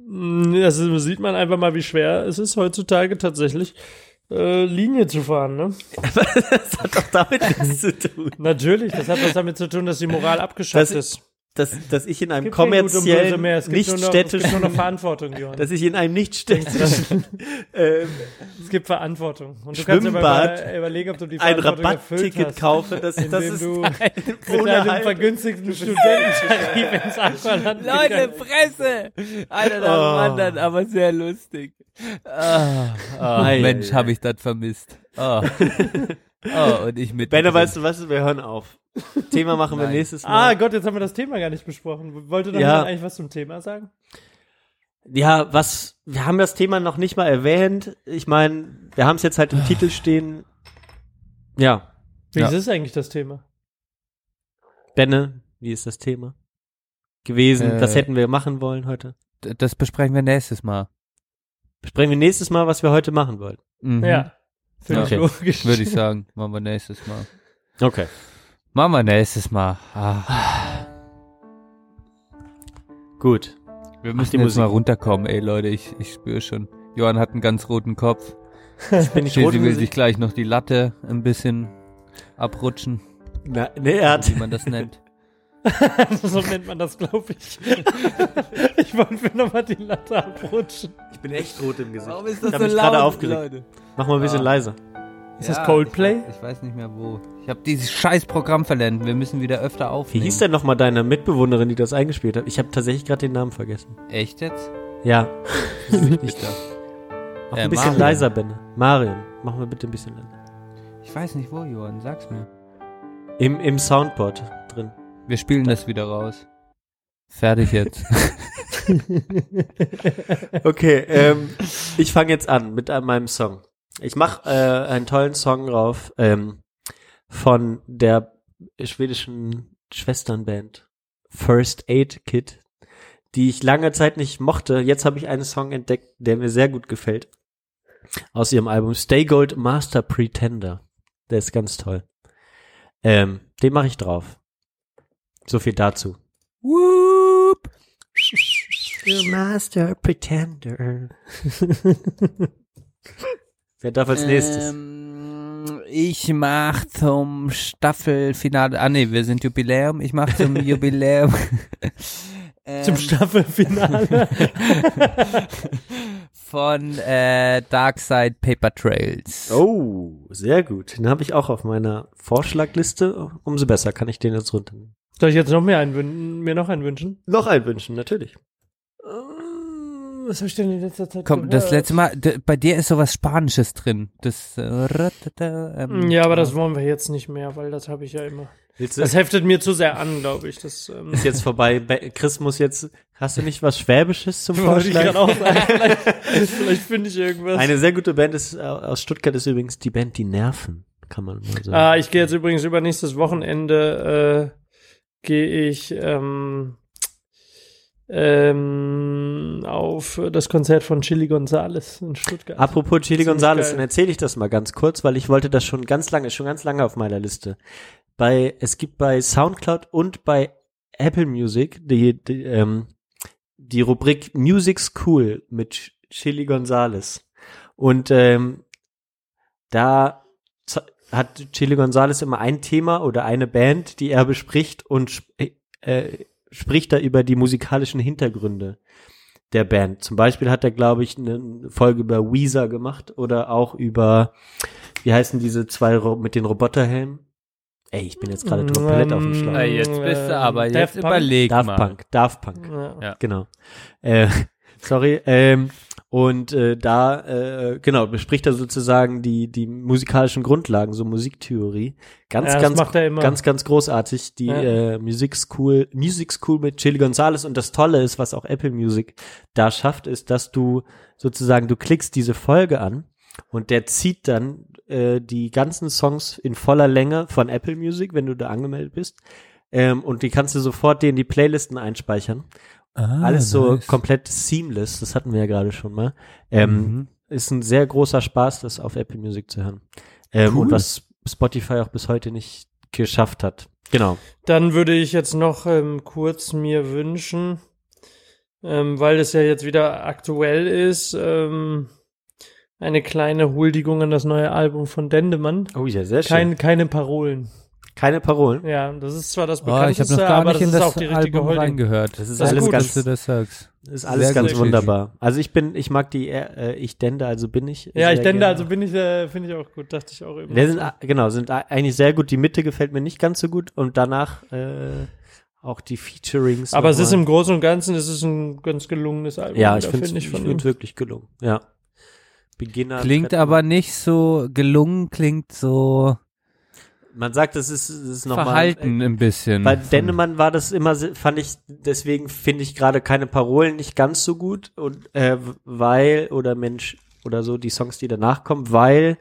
Also sieht man einfach mal, wie schwer es ist, heutzutage tatsächlich äh, Linie zu fahren. Ne? das hat doch damit nichts zu tun. Natürlich, das hat was damit zu tun, dass die Moral abgeschafft Das- ist. Dass, dass ich in einem kommerziellen, nicht nur noch, städtischen, noch Verantwortung, Johann. dass ich in einem nicht städtischen <laughs> ähm, Es gibt Verantwortung. Und du kannst aber Schwimmbad über, überlegen, ob du die ein Rabattticket hast, kaufe, das, das indem ist du ein mit einem Halt. vergünstigten Studententarif ins Aqualand Leute. Fresse! Einer nach dem Oh. anderen, aber sehr lustig. Ah, Ei, Mensch, habe ich das vermisst. Oh. oh, und ich mit. Benner, weißt du was? Wir hören auf. Thema machen wir Nein. nächstes Ah Mal. Gott, jetzt haben wir das Thema gar nicht besprochen. Wollte doch Ja. eigentlich was zum Thema sagen? Ja, was, wir haben das Thema noch nicht mal erwähnt. Ich meine, wir haben es jetzt halt im Titel stehen. Ja, Wie Ja. ist eigentlich das Thema? Benne, wie ist das Thema? Gewesen, Äh, das hätten wir machen wollen heute. Das besprechen wir nächstes Mal. Besprechen wir nächstes Mal, was wir heute machen wollen. Mhm. Ja. Finde Okay. ich logisch. Würde ich sagen. Machen wir nächstes Mal. Okay. Machen wir nächstes Mal. Ah. Gut. Wir müssen die jetzt Musik. mal runterkommen, ey Leute, ich, ich spüre schon. Johann hat einen ganz roten Kopf. <laughs> Ich bin nicht rot will will sich gleich noch die Latte ein bisschen abrutschen, Na, nee, er hat, wie man das nennt. <laughs> so nennt man das, glaube ich. <laughs> ich wollte mir nochmal die Latte abrutschen. ich bin echt rot im Gesicht. Warum ist Ich hab mich gerade aufgeregt. Leute? Mach mal ein bisschen Ja. leiser. Ist das Coldplay? Ich, ich weiß nicht mehr wo. Ich habe dieses scheiß Programm verlernt. Wir müssen wieder öfter Wie aufnehmen. hieß denn nochmal deine Mitbewohnerin, die das eingespielt hat? Ich habe tatsächlich gerade den Namen vergessen. Echt jetzt? Ja, <laughs> nicht da. mach Äh, ein bisschen Marion. leiser, Benne. Marion, mach mal bitte ein bisschen leiser. Ich weiß nicht wo, Johann. Sag's mir. Im, im Soundboard drin. Wir spielen das wieder raus. Fertig jetzt. <laughs> Okay, ähm, ich fange jetzt an mit meinem Song. Ich mache äh, einen tollen Song drauf ähm, von der schwedischen Schwesternband First Aid Kit, die ich lange Zeit nicht mochte. Jetzt habe ich einen Song entdeckt, der mir sehr gut gefällt. Aus ihrem Album Stay Gold Master Pretender. Der ist ganz toll. Ähm, den mache ich drauf. So viel dazu. Whoop. Master Pretender. <laughs> Wer darf als nächstes? Ähm, ich mach zum Staffelfinale. Ah nee, wir sind Jubiläum. Ich mach zum <laughs> Jubiläum. <laughs> Zum ähm, Staffelfinale. <laughs> von äh, Dark Side Paper Trails. Oh, sehr gut. Den habe ich auch auf meiner Vorschlagliste. Umso besser kann ich den jetzt runternehmen. Soll ich jetzt noch mehr einwünschen, mir noch einen wünschen? Noch ein wünschen, natürlich. Was habe ich denn in letzter Zeit Komm, das gehört? letzte Mal, bei dir ist sowas Spanisches drin. Das, äh, ähm, Ja, aber das wollen wir jetzt nicht mehr, weil das habe ich ja immer. Das heftet mir zu sehr an, glaube ich. Das ähm, ist jetzt vorbei. Be- Chris muss jetzt, hast du nicht was Schwäbisches zum <laughs> Vorschlag? auch sagen. Vielleicht, vielleicht finde ich irgendwas. Eine sehr gute Band ist, äh, aus Stuttgart ist übrigens die Band Die Nerven, kann man mal sagen. Ah, ich gehe jetzt übrigens übernächstes Wochenende äh, gehe ich ähm, ähm, auf das Konzert von Chili Gonzales in Stuttgart. Apropos Chili Gonzales, dann erzähle ich das mal ganz kurz, weil ich wollte das schon ganz lange, schon ganz lange auf meiner Liste. Bei, es gibt bei Soundcloud und bei Apple Music die, die, ähm, die Rubrik Music School mit Ch- Chili Gonzales. Und ähm, da hat Chili Gonzales immer ein Thema oder eine Band, die er bespricht und äh, spricht da über die musikalischen Hintergründe der Band. Zum Beispiel hat er, glaube ich, eine Folge über Weezer gemacht oder auch über, wie heißen diese zwei Ro mit den Roboterhelmen? Ey, ich bin jetzt gerade komplett auf dem Ähm, Schlag. Jetzt bist du aber, Daft jetzt Punk? überleg Daft mal. Punk, Daft Punk. Ja. genau. Äh, <laughs> sorry. Ähm, und äh, da, äh, genau, bespricht er sozusagen die, die musikalischen Grundlagen, so Musiktheorie. Ganz, Ja, ganz, macht er immer. ganz, ganz großartig. Die Ja. äh, Music School, Music School mit Chili Gonzales. Und das Tolle ist, was auch Apple Music da schafft, ist, dass du sozusagen, du klickst diese Folge an und der zieht dann äh, die ganzen Songs in voller Länge von Apple Music, wenn du da angemeldet bist. Ähm, und die kannst du sofort dir in die Playlisten einspeichern. Ah, Alles so nice. komplett seamless, das hatten wir ja gerade schon mal. Ähm, Mhm. Ist ein sehr großer Spaß, das auf Apple Music zu hören. Ähm, Cool. Und was Spotify auch bis heute nicht geschafft hat. Genau. Dann würde ich jetzt noch ähm, kurz mir wünschen, ähm, weil es ja jetzt wieder aktuell ist, ähm, eine kleine Huldigung an das neue Album von Dendemann. Oh ja, sehr Kein, keine Parolen. Keine Parolen. Ja, das ist zwar das Oh, ich habe bekannteste, noch gar aber nicht das in ist das auch die richtige Album Holding. reingehört. Das ist Das ist alles ganz, dass du das sagst. ist alles sehr ganz gut. wunderbar. Also ich bin, ich mag die, äh, ich dende, also bin ich. Ja, ich denke, gerne. also bin ich, äh, finde ich auch gut, dachte ich auch eben. Der sind, a- genau, sind eigentlich sehr gut. Die Mitte gefällt mir nicht ganz so gut und danach äh, auch die Featurings. aber es ist nochmal. im Großen und Ganzen, es ist ein ganz gelungenes Album. ja, ich finde es ihm. wirklich gelungen. Ja. Beginner. Klingt aber nicht so gelungen, klingt so Man sagt, es ist, es ist nochmal. verhalten ein bisschen. Bei Dennemann war das immer, fand ich, deswegen finde ich gerade keine Parolen nicht ganz so gut und äh, weil oder Mensch oder so die Songs, die danach kommen, weil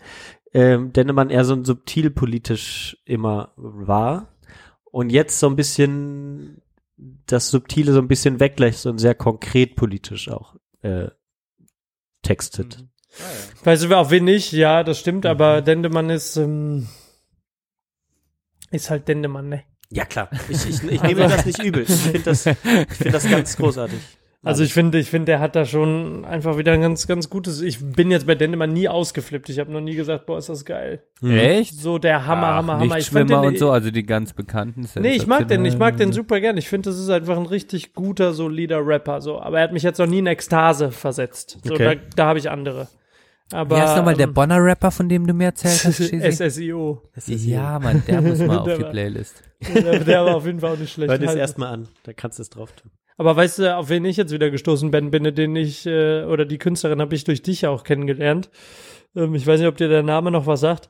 ähm, Dennemann eher so ein subtil politisch immer war und jetzt so ein bisschen das Subtile so ein bisschen weglässt und sehr konkret politisch auch äh, textet. Weißt du, auf wen nicht? Ja, das stimmt, aber Dendemann ist, ähm, ist halt Dendemann, ne? Ja klar, ich, ich, ich <laughs> nehme das nicht übel. Ich finde das, ich finde das ganz großartig. Also ich finde, ich finde, der hat da schon einfach wieder ein ganz, ganz gutes. Ich bin jetzt bei Dendemann nie ausgeflippt. Ich habe noch nie gesagt, boah, ist das geil. Echt? So der Hammer, Ach, Hammer, Hammer. Ich find Nichtschwimmer den, und so, also die ganz bekannten. Nee, ich mag den, ich mag den super gern. Ich finde, das ist einfach ein richtig guter, solider Rapper. So, aber er hat mich jetzt noch nie in Ekstase versetzt. So, Okay. da, da habe ich andere. Aber Wie heißt nochmal der ähm, Bonner Rapper, von dem du mir erzählt hast? <laughs> SSIO. Ja, Mann, der muss mal <laughs> auf Der die Playlist. der, der war auf jeden Fall auch nicht schlecht. Hör dir das Halt- erstmal an, da kannst du es drauf tun. Aber weißt du, auf wen ich jetzt wieder gestoßen bin, bin, den ich, äh, oder die Künstlerin habe ich durch dich auch kennengelernt. Ähm, ich weiß nicht, ob dir der Name noch was sagt.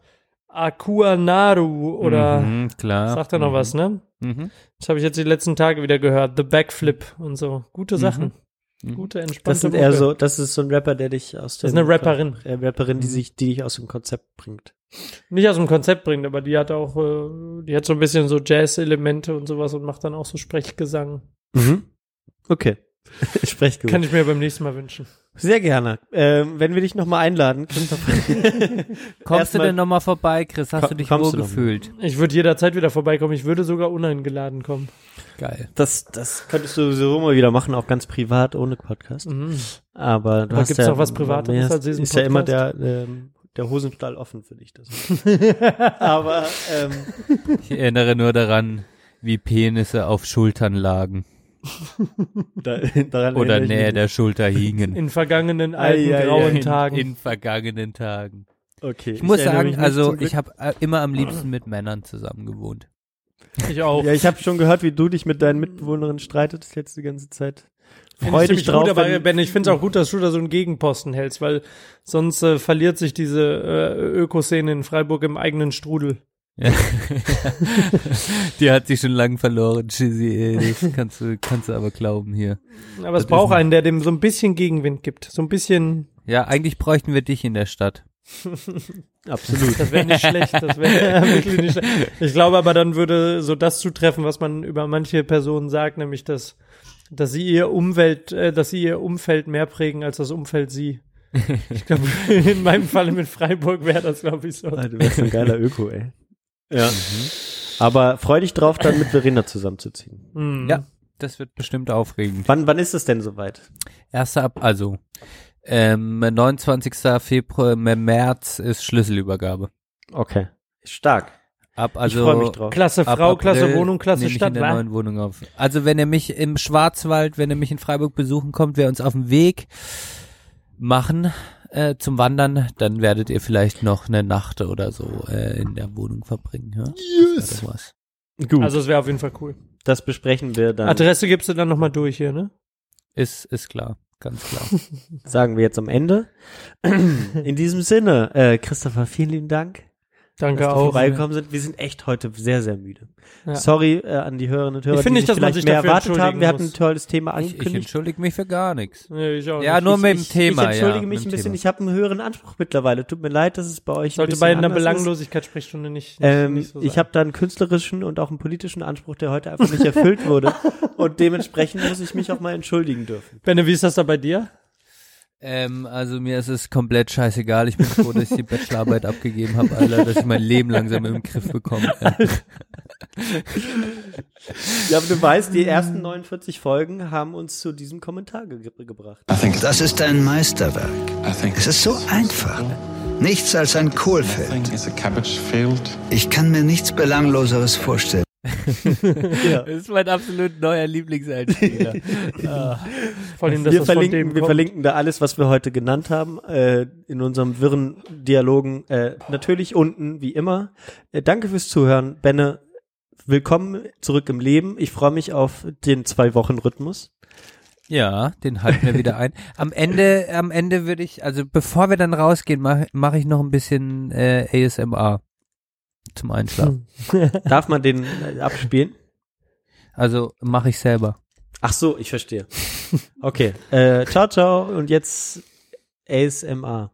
Akua Naru oder Mhm, klar. sagt er noch Mhm. was, ne? Mhm. Das habe ich jetzt die letzten Tage wieder gehört. The Backflip und so. Gute Sachen. Mhm. Gute, entspannte Das sind eher Mucke. so, das ist so ein Rapper, der dich aus Das ist dem eine Rapperin. Äh, Rapperin, die sich, die dich aus dem Konzept bringt. Nicht aus dem Konzept bringt, aber die hat auch, äh, die hat so ein bisschen so Jazz-Elemente und sowas und macht dann auch so Sprechgesang. Mhm. Okay. <laughs> Sprechgesang. Kann ich mir beim nächsten Mal wünschen. Sehr gerne. Ähm, wenn wir dich nochmal einladen. <laughs> Kommst du denn nochmal vorbei, Chris? Hast du dich wohl gefühlt? Ich würde jederzeit wieder vorbeikommen. Ich würde sogar uneingeladen kommen. Geil. Das, das könntest du sowieso mal wieder machen, auch ganz privat, ohne Podcast. Mhm. Aber du Aber hast gibt's ja, noch was Privateres nee, als diesen Ist ja immer der, Podcast? ähm, der Hosenstall offen für dich. Das. <laughs> Aber ähm, Ich erinnere nur daran, wie Penisse auf Schultern lagen da, daran oder ich näher mich der Schulter hingen. In vergangenen alten ei, ei. grauen in, Tagen. in vergangenen Tagen. Okay. Ich muss erinnere sagen, mich also ich habe äh, immer am liebsten mit Männern zusammen gewohnt. ich auch. Ja, ich habe schon gehört, wie du dich mit deinen Mitbewohnerinnen streitetest jetzt die ganze Zeit. Finde Freu ich dich ziemlich drauf. gut, aber wenn- Ben, ich finde es auch gut, dass du da so einen Gegenposten hältst, weil sonst äh, verliert sich diese äh, Ökoszene in Freiburg im eigenen Strudel. Ja. <laughs> Die hat sich schon lang verloren, Chizzy. ey. Das kannst du, kannst du aber glauben hier. Aber es Das braucht einen, der dem so ein bisschen Gegenwind gibt. So ein bisschen, Ja, eigentlich bräuchten wir dich in der Stadt. <laughs> Absolut. das wäre nicht schlecht. Das wäre <laughs> wirklich nicht schlecht. Ich glaube aber, dann würde so das zutreffen, was man über manche Personen sagt, nämlich, dass, dass sie ihr Umwelt, äh, dass sie ihr Umfeld mehr prägen als das Umfeld sie. Ich glaube, in meinem Falle mit Freiburg wäre das, glaube ich, so. Du wärst ein geiler Öko, ey. Ja. Aber freu dich drauf, dann mit Verena zusammenzuziehen. Hm. Ja. Das wird bestimmt aufregend. Wann, wann ist es denn soweit? Erster ab, also ähm, 29. Februar, März ist Schlüsselübergabe. Okay. Stark. Ab also ich freue mich drauf. Klasse Frau, Klasse April Wohnung, Klasse nehme ich in Stadt, der wa? neuen Wohnung auf. Also wenn ihr mich im Schwarzwald, wenn ihr mich in Freiburg besuchen kommt, wer uns auf dem Weg machen äh, zum Wandern, dann werdet ihr vielleicht noch eine Nacht oder so äh, in der Wohnung verbringen. Ja? Das wär doch was. Gut. Also es wäre auf jeden Fall cool. das besprechen wir dann. Adresse gibst du dann nochmal durch hier, ne? Ist, ist klar, ganz klar. <laughs> sagen wir jetzt am Ende. <clears throat> In diesem Sinne, äh, Christopher, vielen lieben Dank, Danke dass auch. vorbeigekommen sind. Wir sind echt heute sehr, sehr müde. Ja. Sorry äh, an die Hörerinnen und Hörer, Ich die nicht, dass man vielleicht sich mehr erwartet haben. Wir hatten ein tolles Thema Ich, ich angekündigt. entschuldige mich für gar nichts. Nee, ich auch Ja, nicht. nur ich, mit dem ich, Thema. Ich entschuldige ja, mich ein bisschen. Thema. Ich habe einen höheren Anspruch mittlerweile. Tut mir leid, dass es bei euch ein Sollte bisschen bei einer. Belanglosigkeitssprechstunde nicht, nicht, Ähm, nicht so ich sein. habe da einen künstlerischen und auch einen politischen Anspruch, der heute einfach nicht erfüllt wurde. <laughs> Und dementsprechend muss ich mich auch mal entschuldigen dürfen. Benne, wie ist das da bei dir? Ähm, also mir ist es komplett scheißegal. Ich bin froh, dass ich die Bachelorarbeit <laughs> abgegeben habe, Alter, dass ich mein Leben langsam im Griff bekomme. <laughs> Ja, aber du weißt, die ersten 49 Folgen haben uns zu diesem Kommentar ge gebracht. Das ist ein Meisterwerk. Es ist so einfach. Nichts als ein Kohlfeld. Ich kann mir nichts Belangloseres vorstellen. <laughs> Das ist mein absolut neuer Lieblingseinspieler. <laughs> ah. Allem, wir verlinken, wir verlinken da alles, was wir heute genannt haben, äh, in unserem wirren Dialogen. Äh, natürlich unten, wie immer. Äh, danke fürs Zuhören. Benne, willkommen zurück im Leben. Ich freue mich auf den Zwei-Wochen-Rhythmus. Ja, den halten wir wieder ein. Am Ende, am Ende würde ich, also bevor wir dann rausgehen, mache mach ich noch ein bisschen äh, ASMR zum Einschlafen. <laughs> Darf man den äh, abspielen? Also mache ich selber. Ach so, ich verstehe. Okay. Äh, ciao, ciao. Und jetzt ASMR.